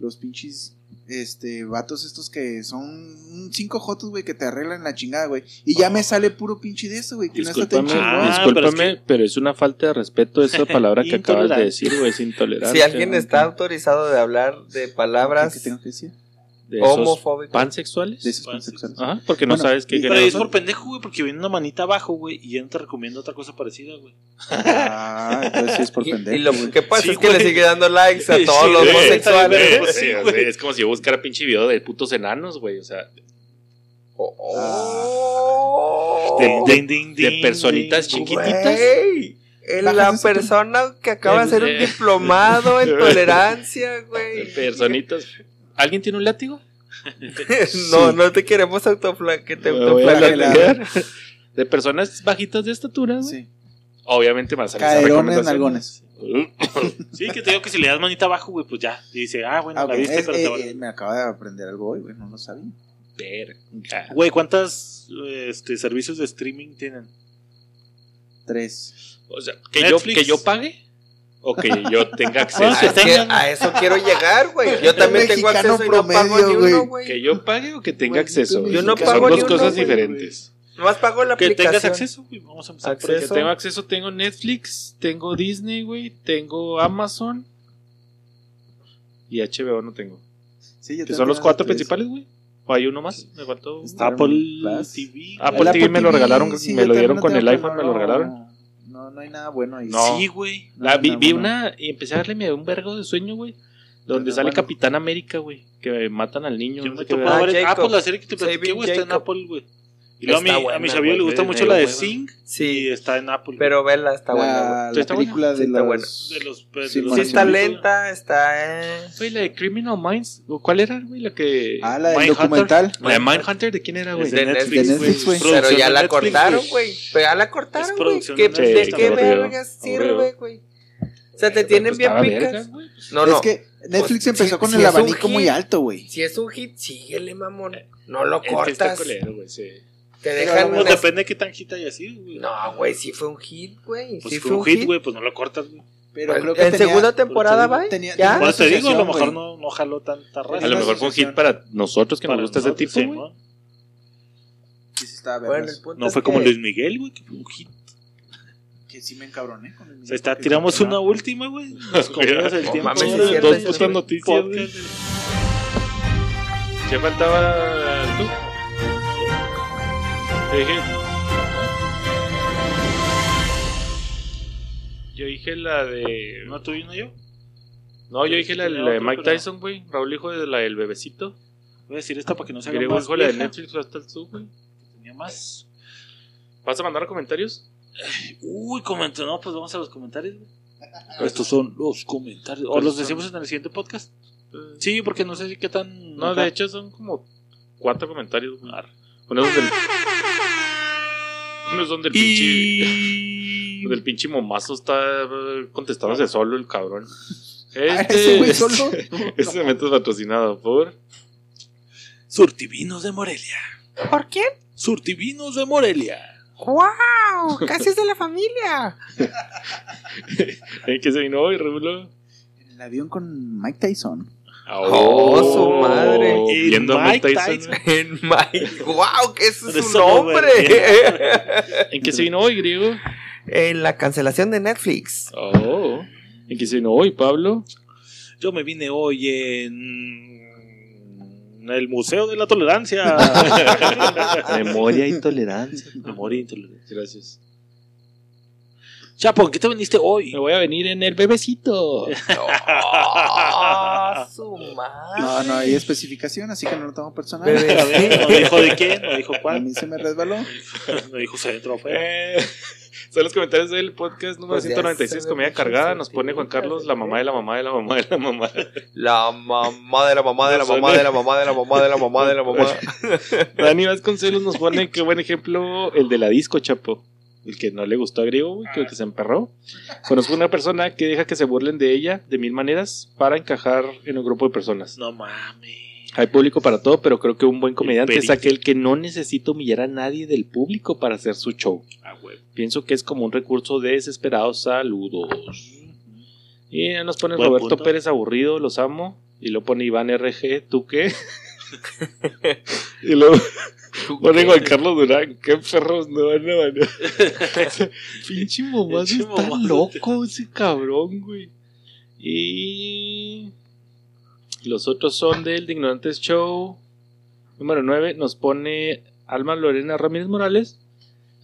Speaker 5: los pinches este vatos estos que son cinco jotos, güey, que te arreglan la chingada, güey. Y ya me sale puro pinche de eso, güey, que no está tan
Speaker 2: Discúlpame,
Speaker 6: Ah,
Speaker 2: discúlpame,
Speaker 6: pero es
Speaker 2: pero es una falta de respeto esa palabra que acabas de decir, güey, es intolerante.
Speaker 1: Si alguien está autorizado de hablar de palabras
Speaker 5: ¿Qué tengo que decir?
Speaker 2: De pansexuales.
Speaker 5: De esos pansexuales.
Speaker 2: Ajá, porque no
Speaker 5: Bueno,
Speaker 2: sabes qué
Speaker 6: Pero es por pendejo, güey, porque viene una manita abajo, güey, y ya no te recomiendo otra cosa parecida, güey.
Speaker 5: Ah, entonces sí es por pendejo.
Speaker 1: y lo que pasa
Speaker 6: Sí,
Speaker 1: es que le sigue dando likes a
Speaker 6: Sí,
Speaker 1: todos los
Speaker 6: güey,
Speaker 1: homosexuales.
Speaker 2: sea, es como si yo buscara pinche video de putos enanos, güey. O sea,
Speaker 1: Oh.
Speaker 2: De-
Speaker 6: Ding, ding,
Speaker 2: de personitas chiquititas.
Speaker 1: Güey. La persona que acaba de hacer un diplomado en tolerancia, güey.
Speaker 2: Personitas. ¿Alguien tiene un látigo?
Speaker 1: No, no te queremos autofla que te
Speaker 2: Me voy a
Speaker 1: autoflagelar.
Speaker 2: latigar. De personas bajitas de estatura, güey.
Speaker 5: Sí.
Speaker 2: Obviamente más
Speaker 5: Caerones, nalgones.
Speaker 6: Sí, que te digo que si le das manita abajo, güey, pues ya. Y dice, ah, bueno,
Speaker 5: Ah,
Speaker 6: la viste,
Speaker 5: Es-
Speaker 6: pero te
Speaker 5: eh,
Speaker 6: vale.
Speaker 5: eh, me acaba de aprender algo hoy, güey. No lo sabía.
Speaker 2: Verga.
Speaker 6: Güey, ¿cuántos este, servicios de streaming tienen?
Speaker 5: Tres.
Speaker 2: O sea, que yo,
Speaker 6: Netflix.
Speaker 2: que yo pague o que yo tenga acceso.
Speaker 6: Ah, que
Speaker 1: que a eso quiero llegar, güey. Yo también tengo acceso y no pago
Speaker 5: promedio,
Speaker 1: ni
Speaker 5: güey.
Speaker 1: uno, güey.
Speaker 2: Que yo pague o que tenga
Speaker 5: Güey,
Speaker 2: acceso.
Speaker 5: yo no
Speaker 2: Que
Speaker 1: pago
Speaker 2: Son
Speaker 1: ni
Speaker 2: dos
Speaker 1: uno,
Speaker 2: cosas
Speaker 1: güey.
Speaker 2: diferentes.
Speaker 1: Nomás pago la
Speaker 6: Que
Speaker 1: aplicación.
Speaker 6: tengas acceso, güey. Vamos a empezar por
Speaker 1: Acceso.
Speaker 6: ahí.
Speaker 2: Que tengo acceso, tengo Netflix, tengo Disney, güey, tengo Amazon y HBO no tengo.
Speaker 5: Sí, yo
Speaker 2: Que son los cuatro principales, güey. ¿O hay uno más? Me faltó.
Speaker 5: Está-
Speaker 6: Apple. TV.
Speaker 2: Apple TV me lo regalaron,
Speaker 5: sí,
Speaker 2: me lo dieron con el iPhone, me lo
Speaker 5: no,
Speaker 2: regalaron.
Speaker 5: No, no hay nada bueno ahí.
Speaker 2: No.
Speaker 6: Sí, güey.
Speaker 5: No,
Speaker 2: La, vi, vi
Speaker 5: bueno.
Speaker 2: una y empecé a darle me dio un vergo de sueño, güey. Donde sale
Speaker 5: bueno.
Speaker 2: Capitán América, güey. Que matan al niño.
Speaker 6: Yo
Speaker 2: no
Speaker 6: me
Speaker 2: sé qué.
Speaker 1: Ah,
Speaker 6: ver. Ah, pues la serie que te platiqué,
Speaker 1: Saving
Speaker 6: güey, está en
Speaker 1: Jacob.
Speaker 6: Apple, güey. Y luego a mi, a mi Xavier le gusta mucho la de. Sing. Y
Speaker 1: Sí,
Speaker 6: está en Apple.
Speaker 1: pero vela, está buena.
Speaker 5: La, la
Speaker 2: Está
Speaker 5: película
Speaker 2: buena.
Speaker 5: de
Speaker 1: Sí, está
Speaker 5: los...
Speaker 1: buena.
Speaker 6: De los, de
Speaker 5: Sí,
Speaker 6: los
Speaker 1: Sí,
Speaker 5: bueno,
Speaker 1: está lenta, está. Eh.
Speaker 2: Güey, la de Criminal Minds. ¿o ¿Cuál era, güey? La que.
Speaker 5: Ah, la del documental.
Speaker 2: La de Mindhunter, ¿de quién era, güey?
Speaker 6: De
Speaker 1: de
Speaker 6: Netflix,
Speaker 5: güey.
Speaker 1: Pero ya la
Speaker 6: Netflix,
Speaker 1: cortaron,
Speaker 6: güey.
Speaker 1: Pero ya la cortaron,
Speaker 6: Es
Speaker 1: güey.
Speaker 6: producción
Speaker 1: ¿Qué-
Speaker 6: de
Speaker 1: ¿De
Speaker 2: Netflix,
Speaker 1: qué vergas sirve, güey? O sea, te tienen
Speaker 2: Pues
Speaker 1: bien
Speaker 2: estaba
Speaker 1: picas.
Speaker 2: güey.
Speaker 1: No, no.
Speaker 5: Es que Netflix
Speaker 1: Pues,
Speaker 5: empezó con el abanico muy alto, güey.
Speaker 1: Si es un hit, síguele, mamón. No lo
Speaker 2: Es que está
Speaker 1: cortas. Te dejan.
Speaker 6: Pues
Speaker 1: un-
Speaker 6: depende de qué tan hit haya sido, güey.
Speaker 1: No, güey, sí fue un hit, güey.
Speaker 6: Pues
Speaker 1: sí
Speaker 6: fue un hit, güey, pues no lo cortas, güey.
Speaker 5: Pero
Speaker 1: Pues,
Speaker 5: creo que
Speaker 1: en
Speaker 5: tenía-
Speaker 1: segunda temporada, va. Ya.
Speaker 6: Por eso te digo, a lo mejor no, no jaló tanta raza.
Speaker 2: A lo mejor fue un hit para nosotros que nos
Speaker 6: Para
Speaker 2: gusta ese tipo,
Speaker 6: sí. ¿no?
Speaker 5: Sí, sí estaba
Speaker 1: Bueno,
Speaker 6: No fue como
Speaker 1: que-
Speaker 6: Luis Miguel, güey, que fue un hit.
Speaker 5: Que sí me encabroné con el
Speaker 6: O sea, está, tiramos una última, güey. Nos comimos el
Speaker 1: No
Speaker 6: tiempo.
Speaker 1: mames,
Speaker 6: dos putas
Speaker 2: noticias, güey. ¿Qué faltaba dije. Yo dije la de.
Speaker 6: ¿No tú y no yo?
Speaker 2: No, yo dije la, la de Mike
Speaker 6: pero-
Speaker 2: Tyson, güey. Raúl, hijo de la del bebecito.
Speaker 6: Voy a decir esta para que no se haga
Speaker 2: Griego,
Speaker 6: más
Speaker 2: hijo la de
Speaker 6: vieja.
Speaker 2: Netflix, hasta el tú, güey.
Speaker 6: Tenía más.
Speaker 2: ¿Vas a mandar comentarios?
Speaker 6: Uy, comentó. No, pues vamos a los comentarios, güey. Estos son los comentarios. ¿O
Speaker 2: Pues
Speaker 6: los
Speaker 2: son-
Speaker 6: decimos en el siguiente podcast? Sí, porque no sé si qué tan.
Speaker 2: No, de hecho son como cuatro comentarios, güey. Uno es del. Es donde el pinche.
Speaker 6: Y.
Speaker 2: Del pinche momazo está contestándose solo el cabrón.
Speaker 5: Ah,
Speaker 2: Este,
Speaker 5: ese solo.
Speaker 2: Este momento es patrocinado por.
Speaker 6: Surtivinos de Morelia.
Speaker 1: ¿Por quién?
Speaker 6: Surtivinos de Morelia.
Speaker 1: ¡Wow! Casi es de la familia.
Speaker 2: ¿En qué se vino hoy, Regulo?
Speaker 5: En el avión con Mike Tyson.
Speaker 1: Oh, su madre.
Speaker 6: Y
Speaker 2: Viendo a Mike Tyson.
Speaker 1: En Mike. ¡Wow! Que ese es su
Speaker 6: no,
Speaker 1: nombre.
Speaker 2: ¿En qué se vino hoy, griego?
Speaker 1: en la cancelación de Netflix.
Speaker 2: Oh. ¿En qué se vino hoy, Pablo?
Speaker 6: Yo me vine hoy en. El Museo de la Tolerancia.
Speaker 2: Memoria y tolerancia.
Speaker 6: Memoria e intolerancia.
Speaker 2: Gracias.
Speaker 6: Chapo, ¿en qué te viniste hoy?
Speaker 2: Me voy a venir en el bebecito.
Speaker 1: ¡Oh, su madre!
Speaker 5: No, no hay especificación, así que no lo tomo personal.
Speaker 1: Bebé.
Speaker 6: No dijo de qué, no dijo
Speaker 5: A
Speaker 6: cuál,
Speaker 5: mí se me resbaló.
Speaker 6: no dijo centro, fue.
Speaker 2: Eh, son los comentarios del podcast número
Speaker 1: Pues ya
Speaker 2: 196,
Speaker 1: se
Speaker 2: Comida Cargada. Nos pone Juan Carlos, la mamá de la mamá de la mamá de la mamá.
Speaker 1: La mamá de la mamá de la mamá de la mamá de la mamá de la mamá de la mamá.
Speaker 2: Dani Vasconcelos nos pone qué buen ejemplo el de la disco, chapo. El que no le gustó a Griego, güey, que, que se emperró. Conozco una persona que deja que se burlen de ella de mil maneras para encajar en un grupo de personas.
Speaker 6: No mames.
Speaker 2: Hay público para todo, pero creo que un buen comediante es aquel que no necesita humillar a nadie del público para hacer su show.
Speaker 6: Ah, güey.
Speaker 2: Pienso que es como un recurso de desesperados saludos. Y nos pone
Speaker 6: Buen
Speaker 2: Roberto
Speaker 6: punto.
Speaker 2: Pérez aburrido, los amo. Y lo pone Iván RG, ¿tú qué? y luego pone Juan Carlos Durán, qué perros no van a bañar. Pinche momazo está
Speaker 6: momazo.
Speaker 2: loco ese cabrón, güey. Y los otros son del de Ignorantes Show. Número 9 nos pone Alma Lorena Ramírez Morales.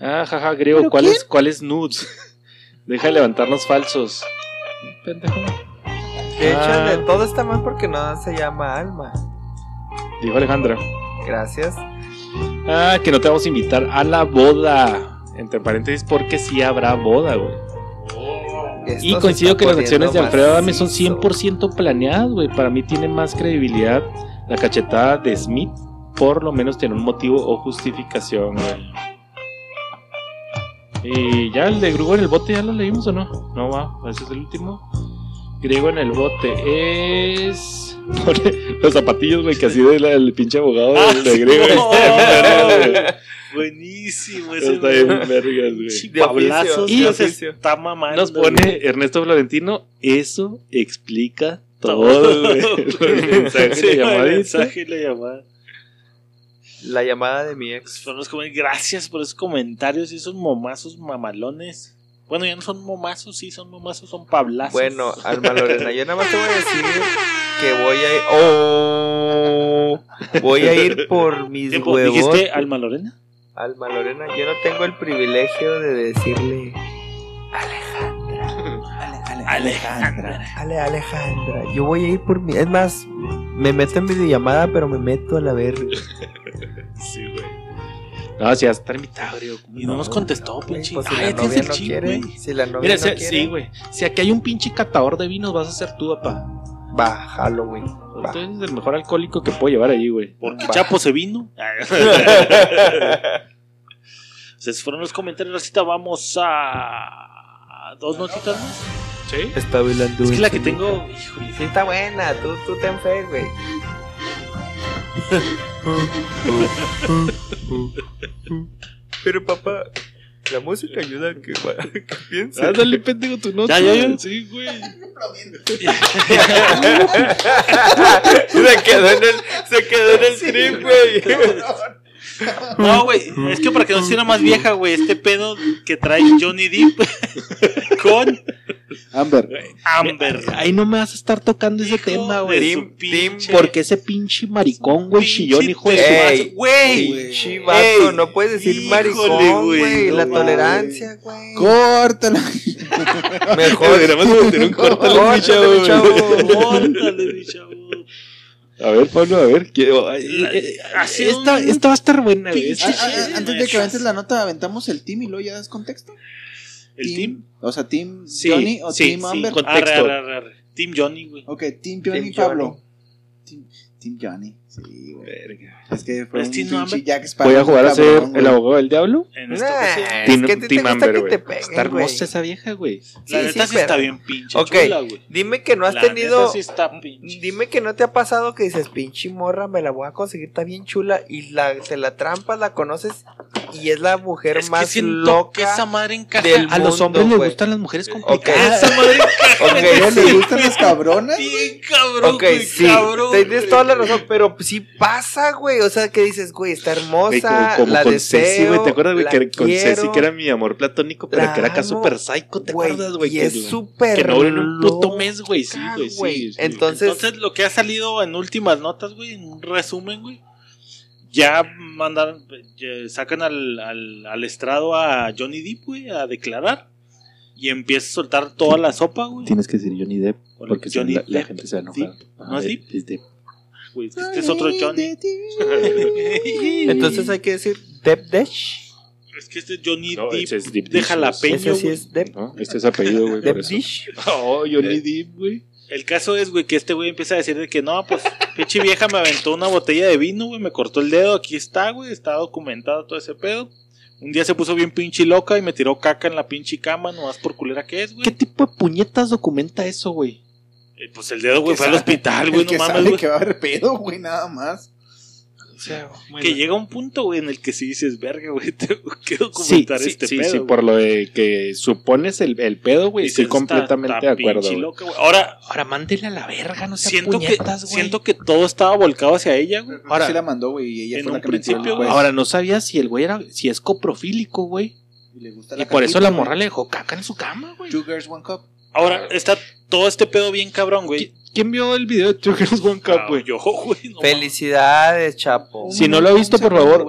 Speaker 2: Ah, jaja, griego,
Speaker 5: ¿Pero
Speaker 2: ¿cuáles cuáles nudes? Deja de levantarnos falsos. Pendejo.
Speaker 1: De hecho,
Speaker 2: Ah.
Speaker 1: de todo está mal porque no se llama Alma.
Speaker 2: Dijo Alejandra.
Speaker 1: Gracias.
Speaker 2: Ah, que no te vamos a invitar a la boda. Entre paréntesis, porque sí habrá boda, güey.
Speaker 1: Esto
Speaker 2: Y coincido que las acciones de Alfredo Adame son
Speaker 1: macizo.
Speaker 2: 100% planeadas, güey. Para mí tiene más credibilidad la cachetada de Smith. Por lo menos tiene un motivo o justificación, güey. Y ya el de Griego en el bote, ¿ya lo leímos o no? No va, ese es el último. Griego en el bote es. Pone los zapatillos, güey, que así del el pinche abogado
Speaker 6: Ah,
Speaker 2: de, de
Speaker 6: sí,
Speaker 2: Griego.
Speaker 6: no. Buenísimo ese
Speaker 2: Está bien vergas, güey.
Speaker 1: De
Speaker 6: Pablazos, Dios,
Speaker 1: oficio.
Speaker 6: está mamando.
Speaker 2: Nos pone Ernesto Florentino, eso explica todo, güey. El mensaje,
Speaker 6: Sí,
Speaker 2: la
Speaker 6: el
Speaker 2: llamadita.
Speaker 6: mensaje y la llamada.
Speaker 1: La llamada de mi ex.
Speaker 6: Los comen- Gracias por esos comentarios y esos momazos mamalones. Bueno, ya no son momazos, sí, son momazos, son pablazos.
Speaker 1: Bueno, Alma Lorena, yo nada más te voy a decir que voy a ir. ¡Oh! Voy a ir por mis
Speaker 6: Tiempo,
Speaker 1: huevos.
Speaker 6: ¿Dijiste Alma Lorena?
Speaker 1: Alma Lorena, yo no tengo el privilegio de decirle.
Speaker 6: Alejandra.
Speaker 1: Ale, Alejandra, yo voy a ir por mi. Es más, me meto en videollamada, pero me meto a la verga.
Speaker 2: Sí, güey. No, si ya está invitado.
Speaker 6: Y no nos contestó, pinche.
Speaker 1: Pues si
Speaker 6: Ay,
Speaker 1: la novia
Speaker 6: el
Speaker 1: no
Speaker 6: chip,
Speaker 1: quiere.
Speaker 6: güey.
Speaker 1: Si la novia
Speaker 2: Mira,
Speaker 1: no
Speaker 2: si-
Speaker 1: quiere.
Speaker 2: sí, güey. Si aquí hay un pinche catador de vinos, vas a ser tú, papá.
Speaker 1: Va, Halloween. Va.
Speaker 2: Tú eres el mejor alcohólico que puedo llevar allí, güey.
Speaker 6: Porque
Speaker 1: Va.
Speaker 6: Chapo se vino. Esos fueron los comentarios. Ahorita vamos a. Dos notitas más.
Speaker 2: Sí.
Speaker 1: Está bailando.
Speaker 6: Es que la que tengo. Híjole.
Speaker 1: Sí, está buena. Tú, tú ten fe, güey. Pero papá, la música ayuda a que, que piense.
Speaker 2: Ándale, pendejo, tu nota.
Speaker 6: Ya, ya, ya.
Speaker 2: Sí, güey.
Speaker 1: se quedó en el, se quedó en el trip, güey.
Speaker 6: No, güey. Es que para que no sea más vieja, güey. Este pedo que trae Johnny Depp con
Speaker 5: Amber.
Speaker 6: Amber.
Speaker 2: Ahí no me vas a estar tocando ese
Speaker 6: Hijo
Speaker 2: tema, güey. Porque ese pinche maricón, güey, chillón, hijo de
Speaker 6: Güey.
Speaker 1: Pinche vato, no puedes decir maricón,
Speaker 6: güey,
Speaker 1: La tolerancia, güey.
Speaker 5: Córtala.
Speaker 1: Mejor.
Speaker 2: Deberíamos meter un córtale, mi chavo.
Speaker 6: Córtale, mi chavo.
Speaker 2: A ver, Pablo, a ver. ¿qué- eh,
Speaker 6: hace
Speaker 2: esta,
Speaker 6: un
Speaker 2: esta va a estar buena,
Speaker 5: Ah,
Speaker 2: Esta-
Speaker 5: ah, ah, antes de que aventes la nota, aventamos el team y luego ya das contexto.
Speaker 6: ¿El team?
Speaker 5: O sea, team
Speaker 2: Sí,
Speaker 5: Johnny o
Speaker 2: sí,
Speaker 5: team
Speaker 2: sí,
Speaker 5: Amber.
Speaker 6: Arre,
Speaker 2: Contexto.
Speaker 6: arre, arre, arre. Team Johnny, güey.
Speaker 5: Ok, team Johnny
Speaker 1: Team
Speaker 5: Pablo. Team, team Johnny. Sí, güey.
Speaker 2: Verga.
Speaker 5: Es que fue
Speaker 6: ¿Es
Speaker 5: un pinche
Speaker 6: Amber?
Speaker 5: Jack Sparrow.
Speaker 2: Voy a jugar a ser el abogado del diablo.
Speaker 6: En esta
Speaker 1: Nah,
Speaker 6: ocasión.
Speaker 1: es
Speaker 2: Team,
Speaker 1: que te
Speaker 2: Team
Speaker 1: gusta
Speaker 2: Amber,
Speaker 1: que
Speaker 2: güey.
Speaker 1: te peguen,
Speaker 2: Está hermosa
Speaker 1: güey.
Speaker 2: esa vieja, güey.
Speaker 6: La
Speaker 1: Sí,
Speaker 6: neta
Speaker 1: sí,
Speaker 6: sí, está
Speaker 1: pero-
Speaker 6: bien pinche
Speaker 1: Ok,
Speaker 6: chula, güey.
Speaker 1: dime que no has
Speaker 6: La
Speaker 1: tenido.
Speaker 6: neta sí está pinche.
Speaker 1: Dime que no te ha pasado que dices, pinche morra, me la voy a conseguir, está bien chula. Y la, te la trampas, la conoces. Y es la mujer
Speaker 6: Es que
Speaker 1: más
Speaker 6: siento
Speaker 1: loca.
Speaker 6: que esa madre encaja
Speaker 1: del
Speaker 2: A los hombres les gustan las mujeres complicadas.
Speaker 6: Esa madre encaja
Speaker 1: ok,
Speaker 5: ¿No
Speaker 1: sí.
Speaker 5: le gustan las cabronas?
Speaker 6: bien cabrón,
Speaker 1: Ok, sí,
Speaker 6: cabrón.
Speaker 1: tienes
Speaker 6: güey.
Speaker 1: toda la razón, pero sí pasa, güey. O sea, que dices, güey, está
Speaker 2: Güey,
Speaker 1: hermosa,
Speaker 2: como, como
Speaker 1: la
Speaker 2: con
Speaker 1: deseo,
Speaker 2: Ceci, güey. ¿Te acuerdas, güey? Que con
Speaker 1: quiero,
Speaker 2: Ceci, que era mi amor platónico, pero que era acá súper psycho, ¿te
Speaker 1: güey,
Speaker 2: acuerdas, güey?
Speaker 1: Y
Speaker 2: Que,
Speaker 1: es súper
Speaker 2: que no en un puto
Speaker 1: loca,
Speaker 2: mes, güey. Sí, güey, sí. sí.
Speaker 1: Entonces,
Speaker 6: Entonces, lo que ha salido en últimas notas, güey, en un resumen, güey, ya mandaron, ya sacan al, al, al estrado a Johnny Depp, güey, a declarar. Y empieza a soltar toda la sopa, güey.
Speaker 2: Tienes que decir Johnny Depp,
Speaker 6: Porque Johnny
Speaker 2: la, gente se va a enojar. Ajá,
Speaker 6: ¿No es Depp?
Speaker 2: es Depp.
Speaker 6: Güey, este es otro Johnny.
Speaker 1: entonces hay que decir Depp Dash.
Speaker 6: Es que este es Johnny
Speaker 2: No, ese es Deep
Speaker 6: de
Speaker 2: Dish,
Speaker 6: jalapeño.
Speaker 1: Ese sí
Speaker 6: güey.
Speaker 1: es Depp.
Speaker 2: ¿no? Este es apellido, güey,
Speaker 1: Depp. Dish.
Speaker 2: Oh, Johnny Depp, güey.
Speaker 6: El caso es, güey, que este güey empieza a decir de que no, pues, pinche vieja me aventó una botella de vino, güey, me cortó el dedo, aquí está, güey, está documentado todo ese pedo. Un día se puso bien pinche loca y me tiró caca en la pinche cama, nomás por culera que es,
Speaker 2: ¿Qué
Speaker 6: güey.
Speaker 2: tipo de puñetas documenta eso, güey?
Speaker 6: Eh, Pues el dedo, güey, fue al hospital, güey, no
Speaker 5: que
Speaker 6: mames,
Speaker 5: sabe
Speaker 6: güey.
Speaker 5: que va a haber pedo, güey, nada más.
Speaker 2: O sea,
Speaker 6: Que llega un punto, güey, en el que si dices, verga, güey, tengo que
Speaker 2: Sí,
Speaker 6: documentar
Speaker 2: sí,
Speaker 6: este
Speaker 2: sí,
Speaker 6: pedo.
Speaker 2: sí,
Speaker 6: güey".
Speaker 2: por lo de que supones el, el pedo, güey, estoy completamente
Speaker 6: "Está-
Speaker 2: de acuerdo. güey.
Speaker 6: loca, güey. Ahora,
Speaker 2: Ahora mándele a la verga, no sea
Speaker 6: siento que,
Speaker 2: güey.
Speaker 6: siento que todo estaba volcado hacia ella, güey.
Speaker 5: Ahora sí la mandó, güey, y ella
Speaker 6: en
Speaker 5: fue
Speaker 6: un
Speaker 5: la que
Speaker 6: principio,
Speaker 5: juez.
Speaker 2: Ahora no sabía si el güey era, si es coprofílico, güey.
Speaker 5: Y, le gusta
Speaker 2: Y
Speaker 5: la
Speaker 2: por eso la
Speaker 5: güey.
Speaker 2: morra le dejó caca en su cama, güey.
Speaker 5: Two girls, one cup.
Speaker 6: Ahora está todo este pedo bien cabrón, güey.
Speaker 2: ¿Qui- ¿Quién vio el video de Two Girls One Cup,
Speaker 6: Ah,
Speaker 2: güey?
Speaker 6: Yo, güey, no
Speaker 1: Felicidades, chapo.
Speaker 2: Si no lo ha visto, por favor.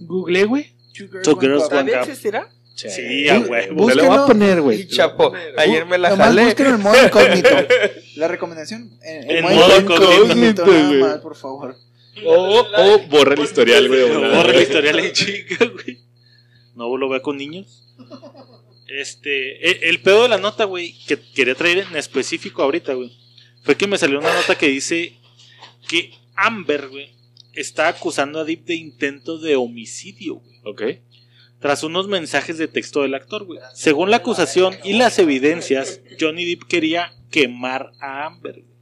Speaker 2: Google, güey.
Speaker 5: Two girls,
Speaker 6: Two
Speaker 5: one cup.
Speaker 6: one
Speaker 1: ¿Todavía
Speaker 6: cup.
Speaker 1: existirá?
Speaker 6: Sí, a huevo.
Speaker 2: Lo voy a poner, güey.
Speaker 1: Y chapo, ayer me la
Speaker 5: Nomás
Speaker 1: jalé.
Speaker 5: búsquenlo en modo incógnito. La recomendación en,
Speaker 6: En modo incógnito,
Speaker 2: güey.
Speaker 5: por favor.
Speaker 2: O, o borra el historial, güey.
Speaker 6: borra la
Speaker 2: güey.
Speaker 6: historia la chica, güey. No lo vea con niños. Este, e- el pedo de la nota, güey, que quería traer en específico ahorita, güey, fue que me salió una nota que dice que Amber, güey, está acusando a Deep de intento de homicidio, güey.
Speaker 2: Ok.
Speaker 6: Tras unos mensajes de texto del actor, güey. Según la acusación y las evidencias, Johnny Depp quería quemar a Amber. güey.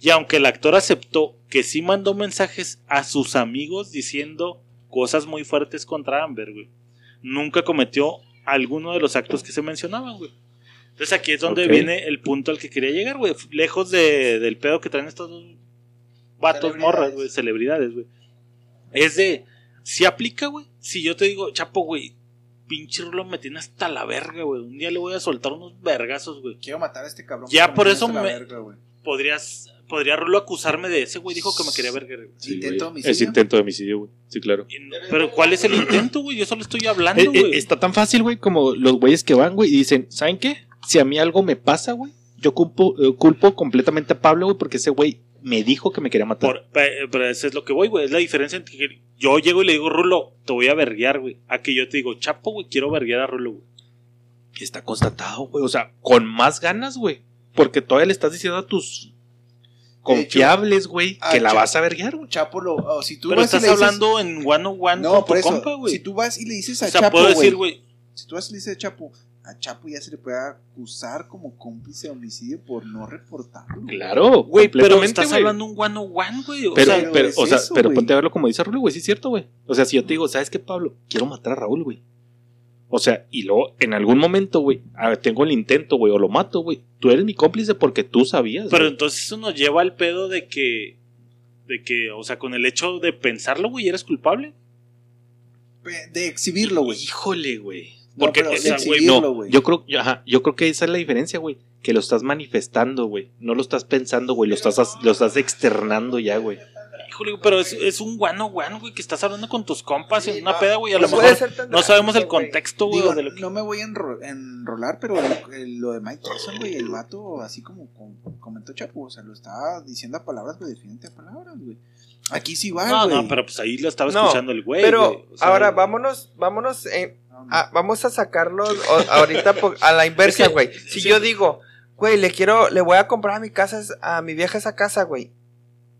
Speaker 6: Y aunque el actor aceptó que sí mandó mensajes a sus amigos diciendo cosas muy fuertes contra Amber, güey, nunca cometió alguno de los actos que se mencionaban, güey. Entonces aquí es donde viene el punto al que quería llegar, güey. Lejos de, del pedo que traen estos dos vatos morras, güey, celebridades, güey. Es de, si aplica, güey. Si yo te digo, Chapo, güey, pinche Rulo me tiene hasta la verga, güey. Un día le voy a soltar unos vergazos, güey.
Speaker 5: Quiero matar a este cabrón.
Speaker 6: Ya, por
Speaker 5: me
Speaker 6: eso me-
Speaker 5: verga.
Speaker 6: Podrías, podría Rulo acusarme de ese, güey. Dijo que me quería verga, güey.
Speaker 2: Sí,
Speaker 5: Intento
Speaker 2: güey.
Speaker 5: homicidio.
Speaker 2: Es intento de homicidio, güey. Sí, claro.
Speaker 6: Pero ¿cuál es el intento, güey? Yo solo estoy hablando,
Speaker 2: Eh, eh,
Speaker 6: güey.
Speaker 2: está tan fácil, güey, como los güeyes que van, güey, y dicen, ¿saben qué? Si a mí algo me pasa, güey, yo culpo, eh, culpo completamente a Pablo, güey, porque ese güey me dijo que me quería matar.
Speaker 6: Por- pe- pero eso es lo que voy, güey. Es la diferencia entre que yo llego y le digo, Rulo, te voy a verguear, güey. A que yo te digo, Chapo, güey, quiero verguear a Rulo, güey.
Speaker 2: Está constatado, güey. O sea, con más ganas, güey. Porque todavía le estás diciendo a tus confiables, güey, que la vas a verguiar, güey.
Speaker 5: Chapo lo. oh, si tú
Speaker 6: Pero
Speaker 5: vas y
Speaker 6: estás
Speaker 5: le dices-
Speaker 6: hablando en one on one
Speaker 5: No,
Speaker 6: con
Speaker 5: por
Speaker 6: tu
Speaker 5: eso.
Speaker 6: compa, güey.
Speaker 5: si tú vas y le dices a
Speaker 6: o sea,
Speaker 5: Chapo.
Speaker 6: puedo decir,
Speaker 5: güey, Si tú vas y le dices a Chapo, a Chapo ya se le puede acusar como cómplice de homicidio por no reportarlo.
Speaker 2: Claro,
Speaker 6: güey, pero estás
Speaker 2: güey.
Speaker 6: hablando un one on one, güey. O
Speaker 2: Pero,
Speaker 6: sea,
Speaker 2: pero,
Speaker 5: es
Speaker 2: o sea,
Speaker 5: eso,
Speaker 2: pero ponte a verlo como dice Rulo, güey, sí es cierto, güey. O sea, si yo te digo, ¿sabes qué, Pablo? Quiero matar a Raúl, güey. O sea, y luego en algún momento, güey, a ver, tengo el intento, güey, o lo mato, güey. Tú eres mi cómplice porque tú sabías.
Speaker 6: pero entonces eso nos lleva al pedo de que, de que, o sea, con el hecho de pensarlo, güey, eres culpable.
Speaker 5: De exhibirlo, güey.
Speaker 2: Híjole, güey.
Speaker 5: No,
Speaker 2: Porque,
Speaker 5: pero
Speaker 2: o
Speaker 5: de
Speaker 2: sea, güey, no, yo creo, yo- ajá, yo creo que esa es la diferencia, güey. Que lo estás manifestando, güey. No lo estás pensando, güey. Lo estás, lo estás externando ya, güey.
Speaker 6: Híjole, pero es, es un one on one, güey, que estás hablando con tus compas en una peda, güey. A lo
Speaker 1: No
Speaker 6: mejor
Speaker 1: ser tan
Speaker 6: no sabemos el contexto, güey.
Speaker 5: Digo,
Speaker 6: de lo que-
Speaker 5: no me voy a enro- enrolar, pero el- el- lo de Mike Tyson, güey, el vato, así como com- comentó Chapo, o sea, lo estaba diciendo a palabras, güey, diferente a palabras, güey. Aquí sí va,
Speaker 6: No,
Speaker 5: güey.
Speaker 6: no, pero pues ahí lo estaba
Speaker 1: No,
Speaker 6: escuchando el güey.
Speaker 1: Pero
Speaker 6: güey. O sea,
Speaker 1: ahora vámonos, vámonos, en-
Speaker 5: No, no.
Speaker 1: ah, vamos a sacarlo o- ahorita po- a la inversa,
Speaker 6: Es que-
Speaker 1: güey. Si
Speaker 6: sí.
Speaker 1: yo digo, güey, le quiero, le voy a comprar a mi casa, a mi vieja esa casa, güey.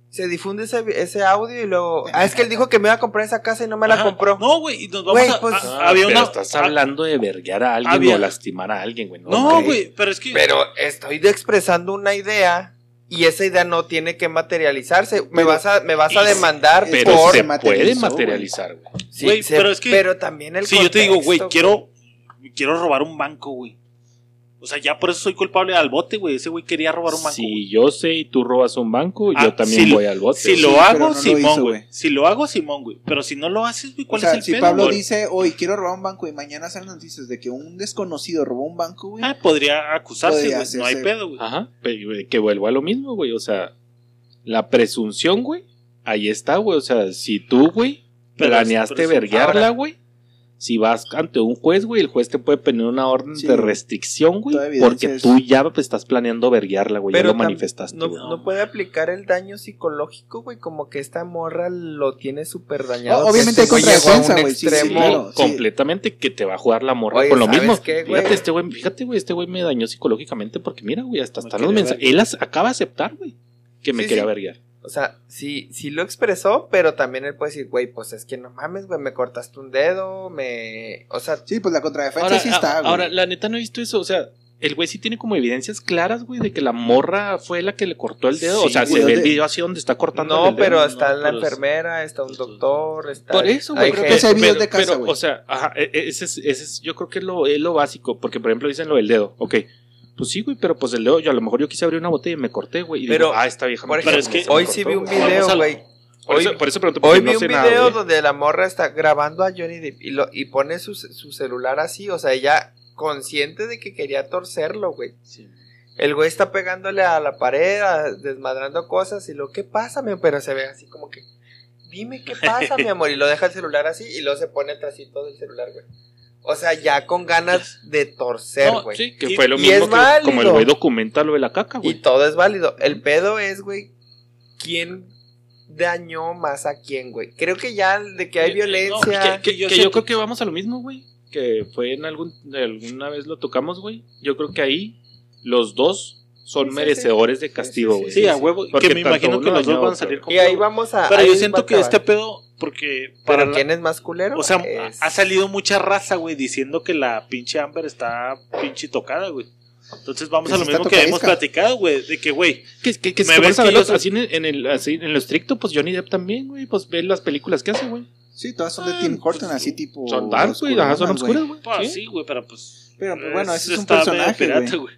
Speaker 1: Se difunde ese, ese audio y luego, ah, es que él dijo que me iba a comprar esa casa y no me la
Speaker 6: ajá.
Speaker 1: compró.
Speaker 6: No, güey, y nos vamos
Speaker 1: Güey,
Speaker 6: a.
Speaker 1: pues-
Speaker 6: a-
Speaker 2: Ah,
Speaker 6: había
Speaker 2: pero
Speaker 6: una.
Speaker 2: estás hablando de verguear a alguien
Speaker 6: había-
Speaker 2: o lastimar a alguien, güey.
Speaker 6: No, güey, pero es que.
Speaker 1: Pero estoy expresando una idea y esa idea no tiene que materializarse. me
Speaker 5: Pero-
Speaker 1: vas a, me vas a demandar
Speaker 2: Pero
Speaker 1: por.
Speaker 2: se
Speaker 5: se
Speaker 2: puede materializar, güey.
Speaker 1: Sí,
Speaker 6: pero es que-
Speaker 1: pero también el
Speaker 6: si yo te digo, güey, quiero. Quiero robar un banco, güey. O sea, ya por eso soy culpable al bote, güey. Ese güey quería robar un banco.
Speaker 2: Si yo sé y tú robas un banco,
Speaker 6: Ah,
Speaker 2: yo también
Speaker 6: si lo-
Speaker 2: voy al bote.
Speaker 6: Si lo hago,
Speaker 5: no
Speaker 6: Simón, güey. Si lo hago, Simón, güey. Pero si no lo haces, güey,
Speaker 5: O
Speaker 6: ¿cuál
Speaker 5: sea,
Speaker 6: es el
Speaker 5: si
Speaker 6: pedo,
Speaker 5: Pablo dice, hoy quiero robar un banco y mañana salen noticias de que un desconocido robó un banco, güey.
Speaker 6: Ah, podría acusarse, güey. No hay pedo, güey.
Speaker 2: Ajá, que vuelvo a lo mismo, güey. O sea, la presunción, güey, ahí está, güey. O sea, si tú, güey, planeaste verguearla,
Speaker 1: ahora-
Speaker 2: güey. Si vas ante un juez, güey, el juez te puede poner una orden
Speaker 5: Sí,
Speaker 2: de restricción, güey. Porque
Speaker 5: es-
Speaker 2: tú ya estás planeando verguearla, güey. Ya lo manifestaste.
Speaker 1: No,
Speaker 2: güey.
Speaker 1: no puede aplicar el daño psicológico, güey, como que esta morra lo tiene súper dañado.
Speaker 5: Obviamente hay
Speaker 1: güey llegó a
Speaker 5: contradefensa,
Speaker 1: un
Speaker 5: güey, sí,
Speaker 1: extremo.
Speaker 2: Sí,
Speaker 5: claro, sí.
Speaker 2: completamente que te va a jugar la morra
Speaker 1: Oye,
Speaker 2: con lo
Speaker 1: ¿sabes
Speaker 2: mismo.
Speaker 1: qué, güey?
Speaker 2: fíjate, este güey, fíjate, güey, este güey me dañó psicológicamente porque mira, güey, hasta
Speaker 6: Me
Speaker 2: están los mensajes. Él acaba de aceptar, güey, que me
Speaker 1: Sí,
Speaker 2: quería
Speaker 1: sí.
Speaker 2: verguiar.
Speaker 1: O sea, sí, sí lo expresó, pero también él puede decir, güey, pues es que no mames, güey, me cortaste un dedo, me... O sea,
Speaker 5: Sí, pues la contradefensa
Speaker 2: Ahora,
Speaker 5: sí está,
Speaker 2: a-
Speaker 5: güey.
Speaker 2: ahora, la neta no he visto eso. O sea, el güey sí tiene como evidencias claras, güey, de que la morra fue la que le cortó el dedo.
Speaker 6: Sí,
Speaker 2: o sea,
Speaker 5: güey,
Speaker 2: se ve el
Speaker 5: de-
Speaker 2: video así donde está cortando
Speaker 1: no,
Speaker 2: el dedo.
Speaker 1: pero
Speaker 6: no,
Speaker 1: está
Speaker 6: no,
Speaker 1: la
Speaker 6: pero
Speaker 1: enfermera, está un doctor, está...
Speaker 2: Por eso, güey.
Speaker 5: creo que ese
Speaker 2: pero-
Speaker 5: de casa,
Speaker 2: pero,
Speaker 5: güey.
Speaker 2: o sea, ajá, e- e- ese es, ese es- yo creo que es lo, es lo básico. Porque, por ejemplo, dicen lo del dedo. Ok. Pues sí, güey, pero pues el dedo, yo a lo mejor yo quise abrir una botella y me corté, güey. Y
Speaker 1: Pero,
Speaker 2: digo, ah, esta vieja me
Speaker 6: Pero es que-
Speaker 1: hoy
Speaker 2: cortó,
Speaker 1: sí vi un video, güey.
Speaker 2: Por,
Speaker 1: Hoy,
Speaker 2: eso, por eso pregunto,
Speaker 1: hoy vi
Speaker 2: no
Speaker 1: un video
Speaker 2: nada,
Speaker 1: donde la morra está grabando a Johnny Depp y, lo, y pone su, su celular así, o sea, ella consciente de que quería torcerlo, güey.
Speaker 2: Sí.
Speaker 1: El güey está pegándole a la pared, a- desmadrando cosas y lo, ¿qué pasa, mi amor? Pero se ve así como que, dime qué pasa, mi amor. Y lo deja el celular así y luego se pone atrásito del celular, güey. O sea, ya con ganas de torcer,
Speaker 6: No,
Speaker 1: güey.
Speaker 2: Sí, que
Speaker 6: Y-
Speaker 2: fue lo
Speaker 1: y
Speaker 2: mismo
Speaker 1: es
Speaker 2: que como el güey documenta lo de la caca,
Speaker 1: y
Speaker 2: güey.
Speaker 1: todo es válido. El pedo es, güey, quién dañó más a quién, güey. Creo que ya de que hay
Speaker 6: Eh, no,
Speaker 1: violencia...
Speaker 2: Que,
Speaker 6: yo
Speaker 2: que
Speaker 6: siento-
Speaker 2: yo creo que vamos a lo mismo, güey. Que fue en algún, alguna vez lo tocamos, güey. Yo creo que ahí los dos son
Speaker 1: Sí, sí,
Speaker 2: merecedores de
Speaker 1: Sí,
Speaker 2: castigo,
Speaker 1: sí,
Speaker 2: güey.
Speaker 6: Sí, a huevo.
Speaker 2: Porque
Speaker 6: que me imagino que los dos van a salir con
Speaker 1: Y ahí vamos a.
Speaker 6: Pero
Speaker 1: ahí
Speaker 6: yo siento que este pedo, porque para
Speaker 1: Pero
Speaker 6: la-
Speaker 1: quién es más culero?
Speaker 6: O sea,
Speaker 1: Es-
Speaker 6: ha salido mucha raza, güey, diciendo que la pinche Amber está pinche tocada, güey. Entonces vamos
Speaker 5: Que
Speaker 6: a lo mismo que hemos platicado, güey, de que, güey,
Speaker 2: Que, que, que
Speaker 6: Me ves que yo
Speaker 2: así en, en el, así en lo estricto, pues Johnny Depp también, güey. Pues ve las películas que hace, güey.
Speaker 5: Sí, todas son de
Speaker 6: Ah,
Speaker 5: Tim Horton,
Speaker 6: pues,
Speaker 5: así tipo.
Speaker 2: Son dark, güey. Ajá, son oscuras, güey.
Speaker 6: pues
Speaker 2: Sí.
Speaker 6: güey, pero pues.
Speaker 5: Pero, pues, bueno, ese es un
Speaker 6: está medio
Speaker 5: personaje,
Speaker 6: pirata,
Speaker 5: güey.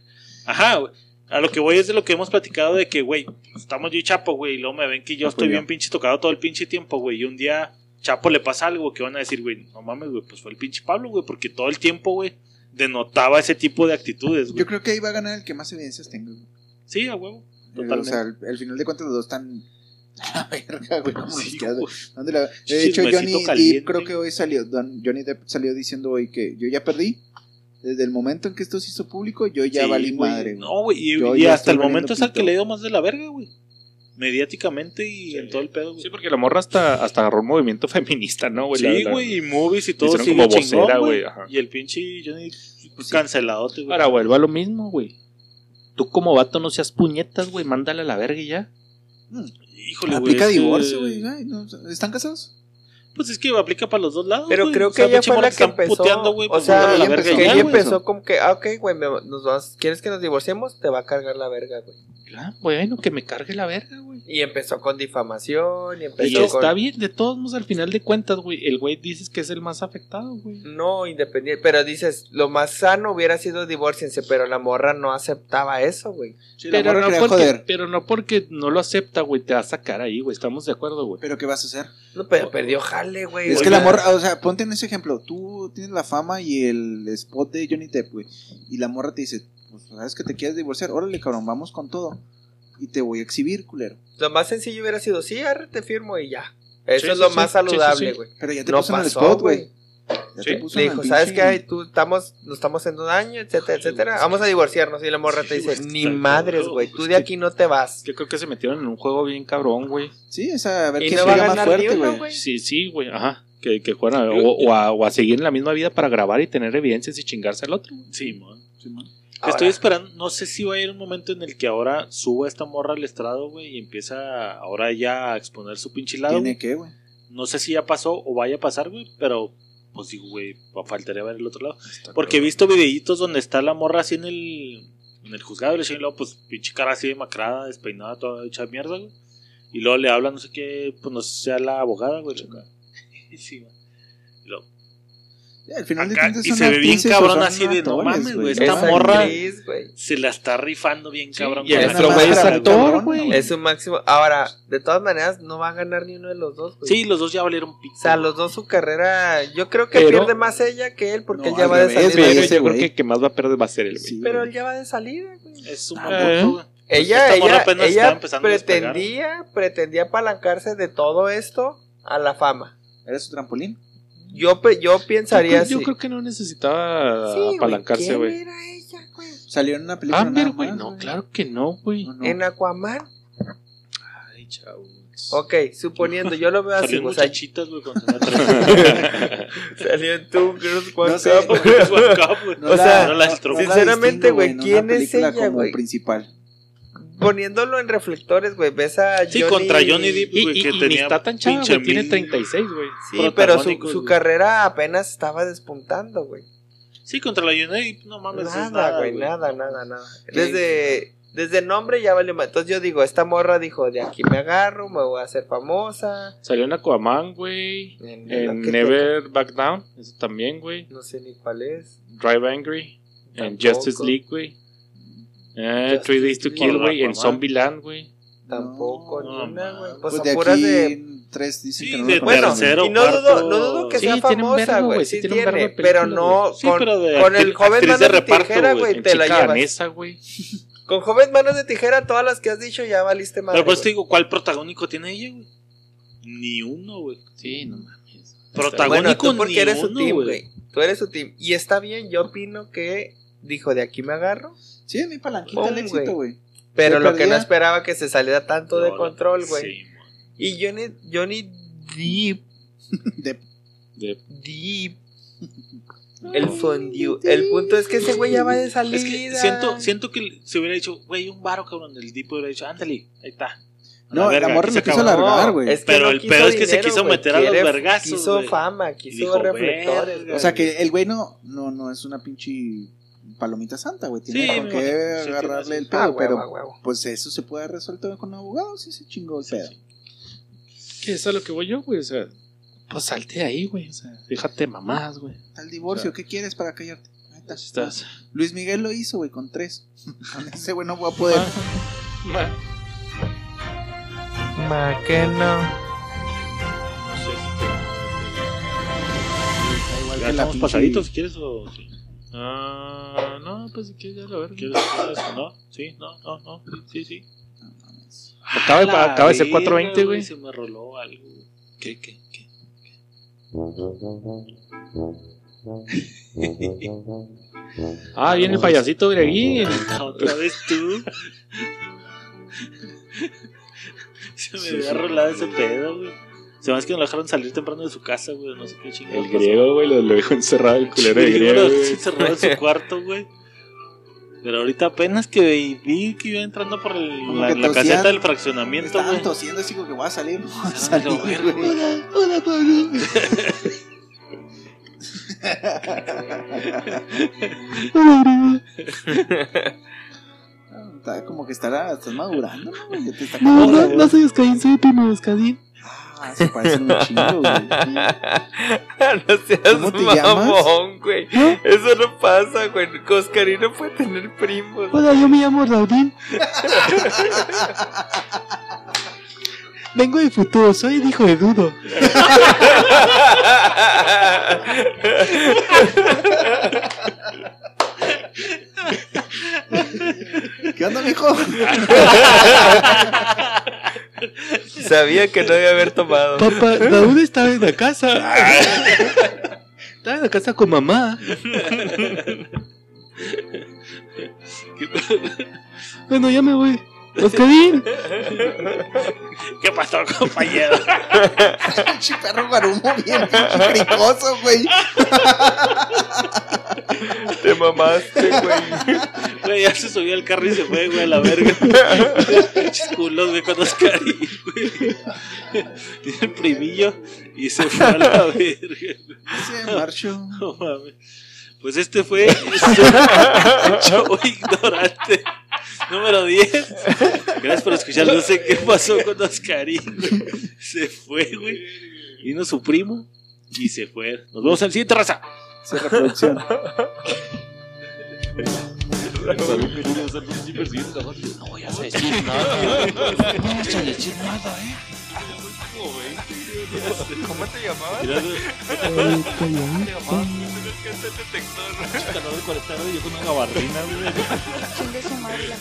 Speaker 6: Ajá, güey. A lo que voy es de lo que hemos platicado de que, güey, estamos yo y Chapo, güey, y luego me ven que yo
Speaker 5: Chapo
Speaker 6: estoy
Speaker 5: yo.
Speaker 6: bien pinche tocado todo el pinche tiempo, güey, y un día Chapo le pasa algo que van a decir, güey, no mames, güey, pues fue el pinche Pablo, güey, porque todo el tiempo, güey, denotaba ese tipo de actitudes, güey.
Speaker 5: Yo creo que ahí va a ganar el que más evidencias tenga. güey.
Speaker 6: Sí, a huevo.
Speaker 5: Eh,
Speaker 6: Totalmente.
Speaker 5: O sea, al, al final de cuentas los dos están. A la verga, güey. ¿cómo
Speaker 6: Sí,
Speaker 5: güey? ¿Dónde la- De hecho, Johnny. Depp creo que hoy salió. Don- Johnny Depp salió diciendo hoy que yo ya perdí. Desde el momento en que esto se hizo público, yo ya
Speaker 6: Sí,
Speaker 5: valí
Speaker 6: güey.
Speaker 5: madre.
Speaker 6: No, güey, y, hasta el momento es el que le dio más de la verga, güey. Mediáticamente y en todo el pedo, güey.
Speaker 2: Sí, porque la morra hasta, hasta agarró un movimiento feminista, ¿no, güey?
Speaker 6: Sí, güey, y movies y todo
Speaker 2: hicieron como
Speaker 6: chingón,
Speaker 2: vocera,
Speaker 6: güey. Y el pinche Johnny
Speaker 5: Pues
Speaker 6: canceladote, güey.
Speaker 2: Ahora vuelvo a lo mismo, güey. Tú como vato no seas puñetas, güey. Mándale a la verga y ya.
Speaker 6: Híjole, güey.
Speaker 5: Aplica divorcio, güey. ay, no, ¿Están casados?
Speaker 6: Pues es que aplica para los dos lados.
Speaker 1: Pero creo
Speaker 6: O
Speaker 1: que
Speaker 6: sea,
Speaker 1: ella fue la que empezó.
Speaker 6: puteando,
Speaker 1: o
Speaker 6: pues,
Speaker 1: sea,
Speaker 5: ella
Speaker 6: verga
Speaker 1: que
Speaker 6: ya,
Speaker 1: ella empezó como que, ah, ok, güey, ¿quieres que nos divorciemos? Te va a cargar la verga, güey.
Speaker 2: Ah, bueno, que me cargue la verga, güey.
Speaker 1: Y empezó con difamación y
Speaker 2: Y
Speaker 1: empezó con...
Speaker 2: está bien, de todos modos, al final de cuentas, güey. El güey dices que es el más afectado, güey.
Speaker 1: No, independiente, pero dices, lo más sano hubiera sido divorciense, pero la morra no aceptaba eso, güey.
Speaker 5: Sí, la
Speaker 2: Pero
Speaker 5: morra
Speaker 2: no, porque,
Speaker 5: joder.
Speaker 2: pero no porque no lo acepta, güey. Te va a sacar ahí, güey. Estamos de acuerdo, güey.
Speaker 5: Pero ¿qué vas a hacer?
Speaker 1: No, pero perdió jale, güey.
Speaker 5: Es que la morra, o sea, ponte en ese ejemplo. Tú tienes la fama y el spot de Johnny Depp, güey. Y la morra te dice, pues sabes que te quieres divorciar. Órale, cabrón, vamos con todo. Y te voy a exhibir, culero.
Speaker 1: Lo más sencillo hubiera sido, sí, arre, te firmo y ya. Eso
Speaker 2: Sí,
Speaker 1: es
Speaker 2: sí,
Speaker 1: lo
Speaker 2: sí,
Speaker 1: más
Speaker 2: sí, sí,
Speaker 1: saludable,
Speaker 2: sí.
Speaker 1: güey.
Speaker 5: Pero ya te
Speaker 1: No
Speaker 5: puso en el
Speaker 1: pasó,
Speaker 5: spot,
Speaker 1: güey.
Speaker 5: güey. Ya
Speaker 2: Sí.
Speaker 5: te puso
Speaker 1: Le dijo, ¿sabes qué? Ay, Tú estamos, nos estamos en un año, etcétera, etcétera. Vamos a divorciarnos. Y la morra te dice, ni madres, güey. Tú de aquí no te vas.
Speaker 2: Yo creo que se metieron en un juego bien cabrón, güey.
Speaker 5: Sí, esa, a ver
Speaker 1: Y
Speaker 5: quién
Speaker 1: no va a
Speaker 5: pega más
Speaker 1: ganar ni
Speaker 5: fuerte, güey.
Speaker 2: Sí, sí, güey. Ajá. Que, que fueran a- o, o a, o a seguir en la misma vida para grabar y tener evidencias y chingarse al otro. güey.
Speaker 6: Sí, man.
Speaker 5: Sí, man.
Speaker 1: Ahora,
Speaker 6: Estoy esperando, no sé si va a ir un momento en el que ahora suba esta morra al estrado, güey, y empieza ahora ya a exponer su pinche lado.
Speaker 5: Tiene que, güey.
Speaker 6: No sé si ya pasó o vaya a pasar, güey, pero pues digo, güey, faltaría ver el otro lado. Porque he visto videitos donde está la morra así en el, en el juzgado y luego, pues pinche cara así demacrada, despeinada, toda hecha mierda, güey. Y luego le habla, no sé qué, pues no sé si sea la abogada, güey. Sí, güey. Y luego,
Speaker 5: al final de
Speaker 6: acá, y se ve bien cabrón así de, no mames, güey, esta morra-
Speaker 1: actriz,
Speaker 6: se la está rifando bien cabrón.
Speaker 2: y el otro güey es actor, güey.
Speaker 1: Es su máximo. Ahora, de todas maneras, no va a ganar ni uno de los dos, güey.
Speaker 6: Sí, los dos ya valieron pito.
Speaker 1: O sea, los dos su carrera, yo creo que
Speaker 2: Pero-
Speaker 1: pierde más ella que él, porque
Speaker 5: No,
Speaker 1: él ya va de salida.
Speaker 5: güey,
Speaker 2: Pero
Speaker 5: ese
Speaker 2: yo creo que el que más va a perder va a ser el güey.
Speaker 5: Sí,
Speaker 1: Pero él ya va de salida, güey.
Speaker 6: Es un
Speaker 2: Ah,
Speaker 6: güey.
Speaker 1: Ella, ella,
Speaker 6: apenas
Speaker 1: ella pretendía, pretendía apalancarse de todo esto a la fama.
Speaker 5: ¿Era su trampolín?
Speaker 1: Yo, yo
Speaker 2: Yo,
Speaker 1: pensaría
Speaker 2: yo
Speaker 1: así.
Speaker 2: creo que no necesitaba
Speaker 1: Sí, güey,
Speaker 2: apalancarse,
Speaker 1: ¿quién
Speaker 2: güey.
Speaker 1: era ella, güey?
Speaker 5: Salió en una película.
Speaker 2: Amber, güey. No, claro que no, güey.
Speaker 5: No, no.
Speaker 1: En Aquaman.
Speaker 2: Ay, chavos.
Speaker 1: Ok, suponiendo, yo lo veo así. O sea,
Speaker 6: muchachitas, güey, cuando
Speaker 1: salió en tu Girls One
Speaker 5: No sé,
Speaker 1: Cup. O
Speaker 5: la-
Speaker 1: sea,
Speaker 6: no la
Speaker 5: no
Speaker 6: estrofó.
Speaker 5: la
Speaker 1: sinceramente, güey, ¿quién es ella,
Speaker 5: como
Speaker 1: güey?
Speaker 5: principal.
Speaker 1: Poniéndolo en reflectores, güey, ves a
Speaker 6: Sí,
Speaker 1: Johnny-
Speaker 6: contra Johnny Depp. Güey, que
Speaker 2: y
Speaker 6: tenía
Speaker 2: está tan chava,
Speaker 6: pinche
Speaker 2: güey. Tiene
Speaker 6: mil-
Speaker 2: 36, güey.
Speaker 1: Sí, pero su, su carrera apenas estaba despuntando, güey.
Speaker 6: Sí, contra la Johnny Depp, no mames, es
Speaker 1: Nada, güey, nada, nada, nada. Desde, desde el nombre ya vale más. Entonces yo digo, esta morra dijo, de aquí me agarro, me voy a hacer famosa.
Speaker 2: Salió en Aquaman, güey.
Speaker 1: En-
Speaker 2: En
Speaker 1: ¿qué-
Speaker 2: Never Back Down. Eso también, güey.
Speaker 1: No sé ni cuál es.
Speaker 2: Drive Angry. En. Justice League, güey. Eh,
Speaker 1: Justice
Speaker 2: Three Days to. Kill, güey. En. Zombieland, güey.
Speaker 1: Tampoco,
Speaker 6: No,
Speaker 1: ni una,
Speaker 6: no,
Speaker 1: güey.
Speaker 6: no.
Speaker 1: Pues,
Speaker 5: Pues de aquí
Speaker 1: de...
Speaker 5: tres dicen
Speaker 6: Sí,
Speaker 5: que no
Speaker 6: de.
Speaker 1: Bueno,
Speaker 6: tercero,
Speaker 1: y no dudo, no dudo que
Speaker 2: Sí,
Speaker 1: sea famosa, güey. Sí,
Speaker 2: tiene
Speaker 1: tiene,
Speaker 2: de
Speaker 1: pero no.
Speaker 6: Sí,
Speaker 1: con,
Speaker 6: pero de
Speaker 1: con el joven manos
Speaker 6: de
Speaker 1: de,
Speaker 6: reparto,
Speaker 1: tijera,
Speaker 6: güey,
Speaker 1: te la llevas.
Speaker 2: güey.
Speaker 1: Con joven manos de tijera, todas las que has dicho ya valiste madre.
Speaker 6: Pero pues te digo, ¿cuál protagónico tiene ella, güey? Ni uno, güey.
Speaker 2: Sí, no mames.
Speaker 6: Protagónico
Speaker 1: Bueno, porque
Speaker 6: ni
Speaker 1: eres su team,
Speaker 6: güey.
Speaker 1: güey. Tú eres su team. Y está bien, yo opino que dijo, de aquí me agarro.
Speaker 5: Sí, mi palanquita
Speaker 1: Pum,
Speaker 5: el éxito, güey.
Speaker 1: Pero
Speaker 5: Se
Speaker 1: lo que no esperaba que se saliera tanto de control, güey.
Speaker 6: Sí.
Speaker 1: Y Johnny, Johnny Deep,
Speaker 5: De-
Speaker 2: De-
Speaker 1: Deep, El fondue. El punto es que ese güey ya va de
Speaker 6: Es
Speaker 1: salida.
Speaker 6: que siento, siento que se hubiera dicho, güey, un varo, cabrón. El tipo hubiera dicho, ándale, ahí está.
Speaker 5: No,
Speaker 6: aquí
Speaker 5: lo
Speaker 6: se
Speaker 5: quiso largar, güey.
Speaker 1: Es que
Speaker 6: Pero
Speaker 1: no
Speaker 6: el pedo es que se quiso meter a los vergazos,
Speaker 1: Quiso
Speaker 6: güey.
Speaker 1: fama, quiso
Speaker 6: dijo,
Speaker 1: reflectores.
Speaker 6: "Verga".
Speaker 1: güey.
Speaker 5: O sea que el güey no, no, no es una pinche palomita santa, güey. Tiene
Speaker 6: Sí,
Speaker 5: qué agarrarle el
Speaker 1: Ah,
Speaker 5: pedo,
Speaker 1: huevo,
Speaker 5: pero
Speaker 1: huevo.
Speaker 5: pues eso se puede resolver con abogados y se chingó el pedo.
Speaker 2: ¿Qué es a lo que voy yo, güey? O sea, pues salte de ahí, güey. O sea, déjate mamás, güey.
Speaker 5: El divorcio, ¿qué quieres para callarte? Ahí está.
Speaker 2: Estás.
Speaker 5: Luis Miguel lo hizo, güey, con tres. Con ese güey no voy a poder.
Speaker 2: Ma-
Speaker 1: Ma, que no.
Speaker 6: Si
Speaker 5: que
Speaker 6: ¿Ya
Speaker 5: la
Speaker 6: estamos pasaditos, ¿quieres o sí?
Speaker 2: Ah, no, pues que ya lo ver.
Speaker 6: ¿Quieres o no? Sí, no, no, no. Sí, sí.
Speaker 5: No mames.
Speaker 2: Acaba, de- acaba de ser
Speaker 6: verga,
Speaker 2: 420, güey.
Speaker 6: Se me roló algo. ¿Qué, qué, qué?
Speaker 2: Ah, viene el payasito Greguín.
Speaker 6: Otra vez tú. Se me había rolado ese pedo, güey. Se me hace que nos lo dejaron salir temprano de su casa, güey. No sé qué chingados.
Speaker 2: El griego, güey, lo, lo dejó encerrado el culero de
Speaker 6: Sí,
Speaker 2: griego,
Speaker 6: lo
Speaker 2: güey.
Speaker 6: encerró en su cuarto, güey. Pero ahorita apenas que vi que iba entrando por el- la, la caseta del fraccionamiento,
Speaker 5: Estaban
Speaker 6: güey.
Speaker 5: tosiendo así como que voy a salir. Voy a salir, güey.
Speaker 6: güey.
Speaker 5: Hola, Pablo. Está como que estará, estás madurando, ¿no? Ya te está
Speaker 3: No, no, no soy Oscarín, soy de Oscarín.
Speaker 5: Ah, se parecen un chingo, güey.
Speaker 1: no seas
Speaker 5: ¿Cómo te llamas?
Speaker 1: mamón, güey.
Speaker 3: ¿Eh?
Speaker 1: Eso no pasa, güey. Oscarín no puede tener primos.
Speaker 3: Hola, yo me llamo Raudín. Vengo del futuro, soy el hijo de Dudo.
Speaker 5: ¿Qué onda, mijo?
Speaker 1: Sabía que no debía haber tomado.
Speaker 3: Papá, Raúl estaba en la casa. Estaba en la casa con mamá. Bueno, ya me voy. Oscarín.
Speaker 6: ¿Qué pasó, compañero?
Speaker 5: Pinche perro garumo bien pinche cricoso, güey.
Speaker 1: Te mamaste, güey.
Speaker 6: Güey, ya se subió al carro y se fue, güey, a la verga. Pinches culos, güey, con Oscarín, güey. Tiene el primillo y se fue a la verga.
Speaker 5: Se marchó.
Speaker 6: No mames. Pues este fue Show Ignorante número 10. Gracias por escuchar. No sé qué pasó con Oscarín. Se fue, güey. Vino su primo y se fue. Nos vemos en el siguiente raza.
Speaker 5: Se reproducción.
Speaker 6: No voy a decir nada. No voy a decir nada, eh.
Speaker 1: ¿Cómo te llamabas?
Speaker 6: Mira, güey,
Speaker 3: El calladito.
Speaker 6: calor de 40 grados y yo con una gabardina, güey.
Speaker 4: Chingue su madre la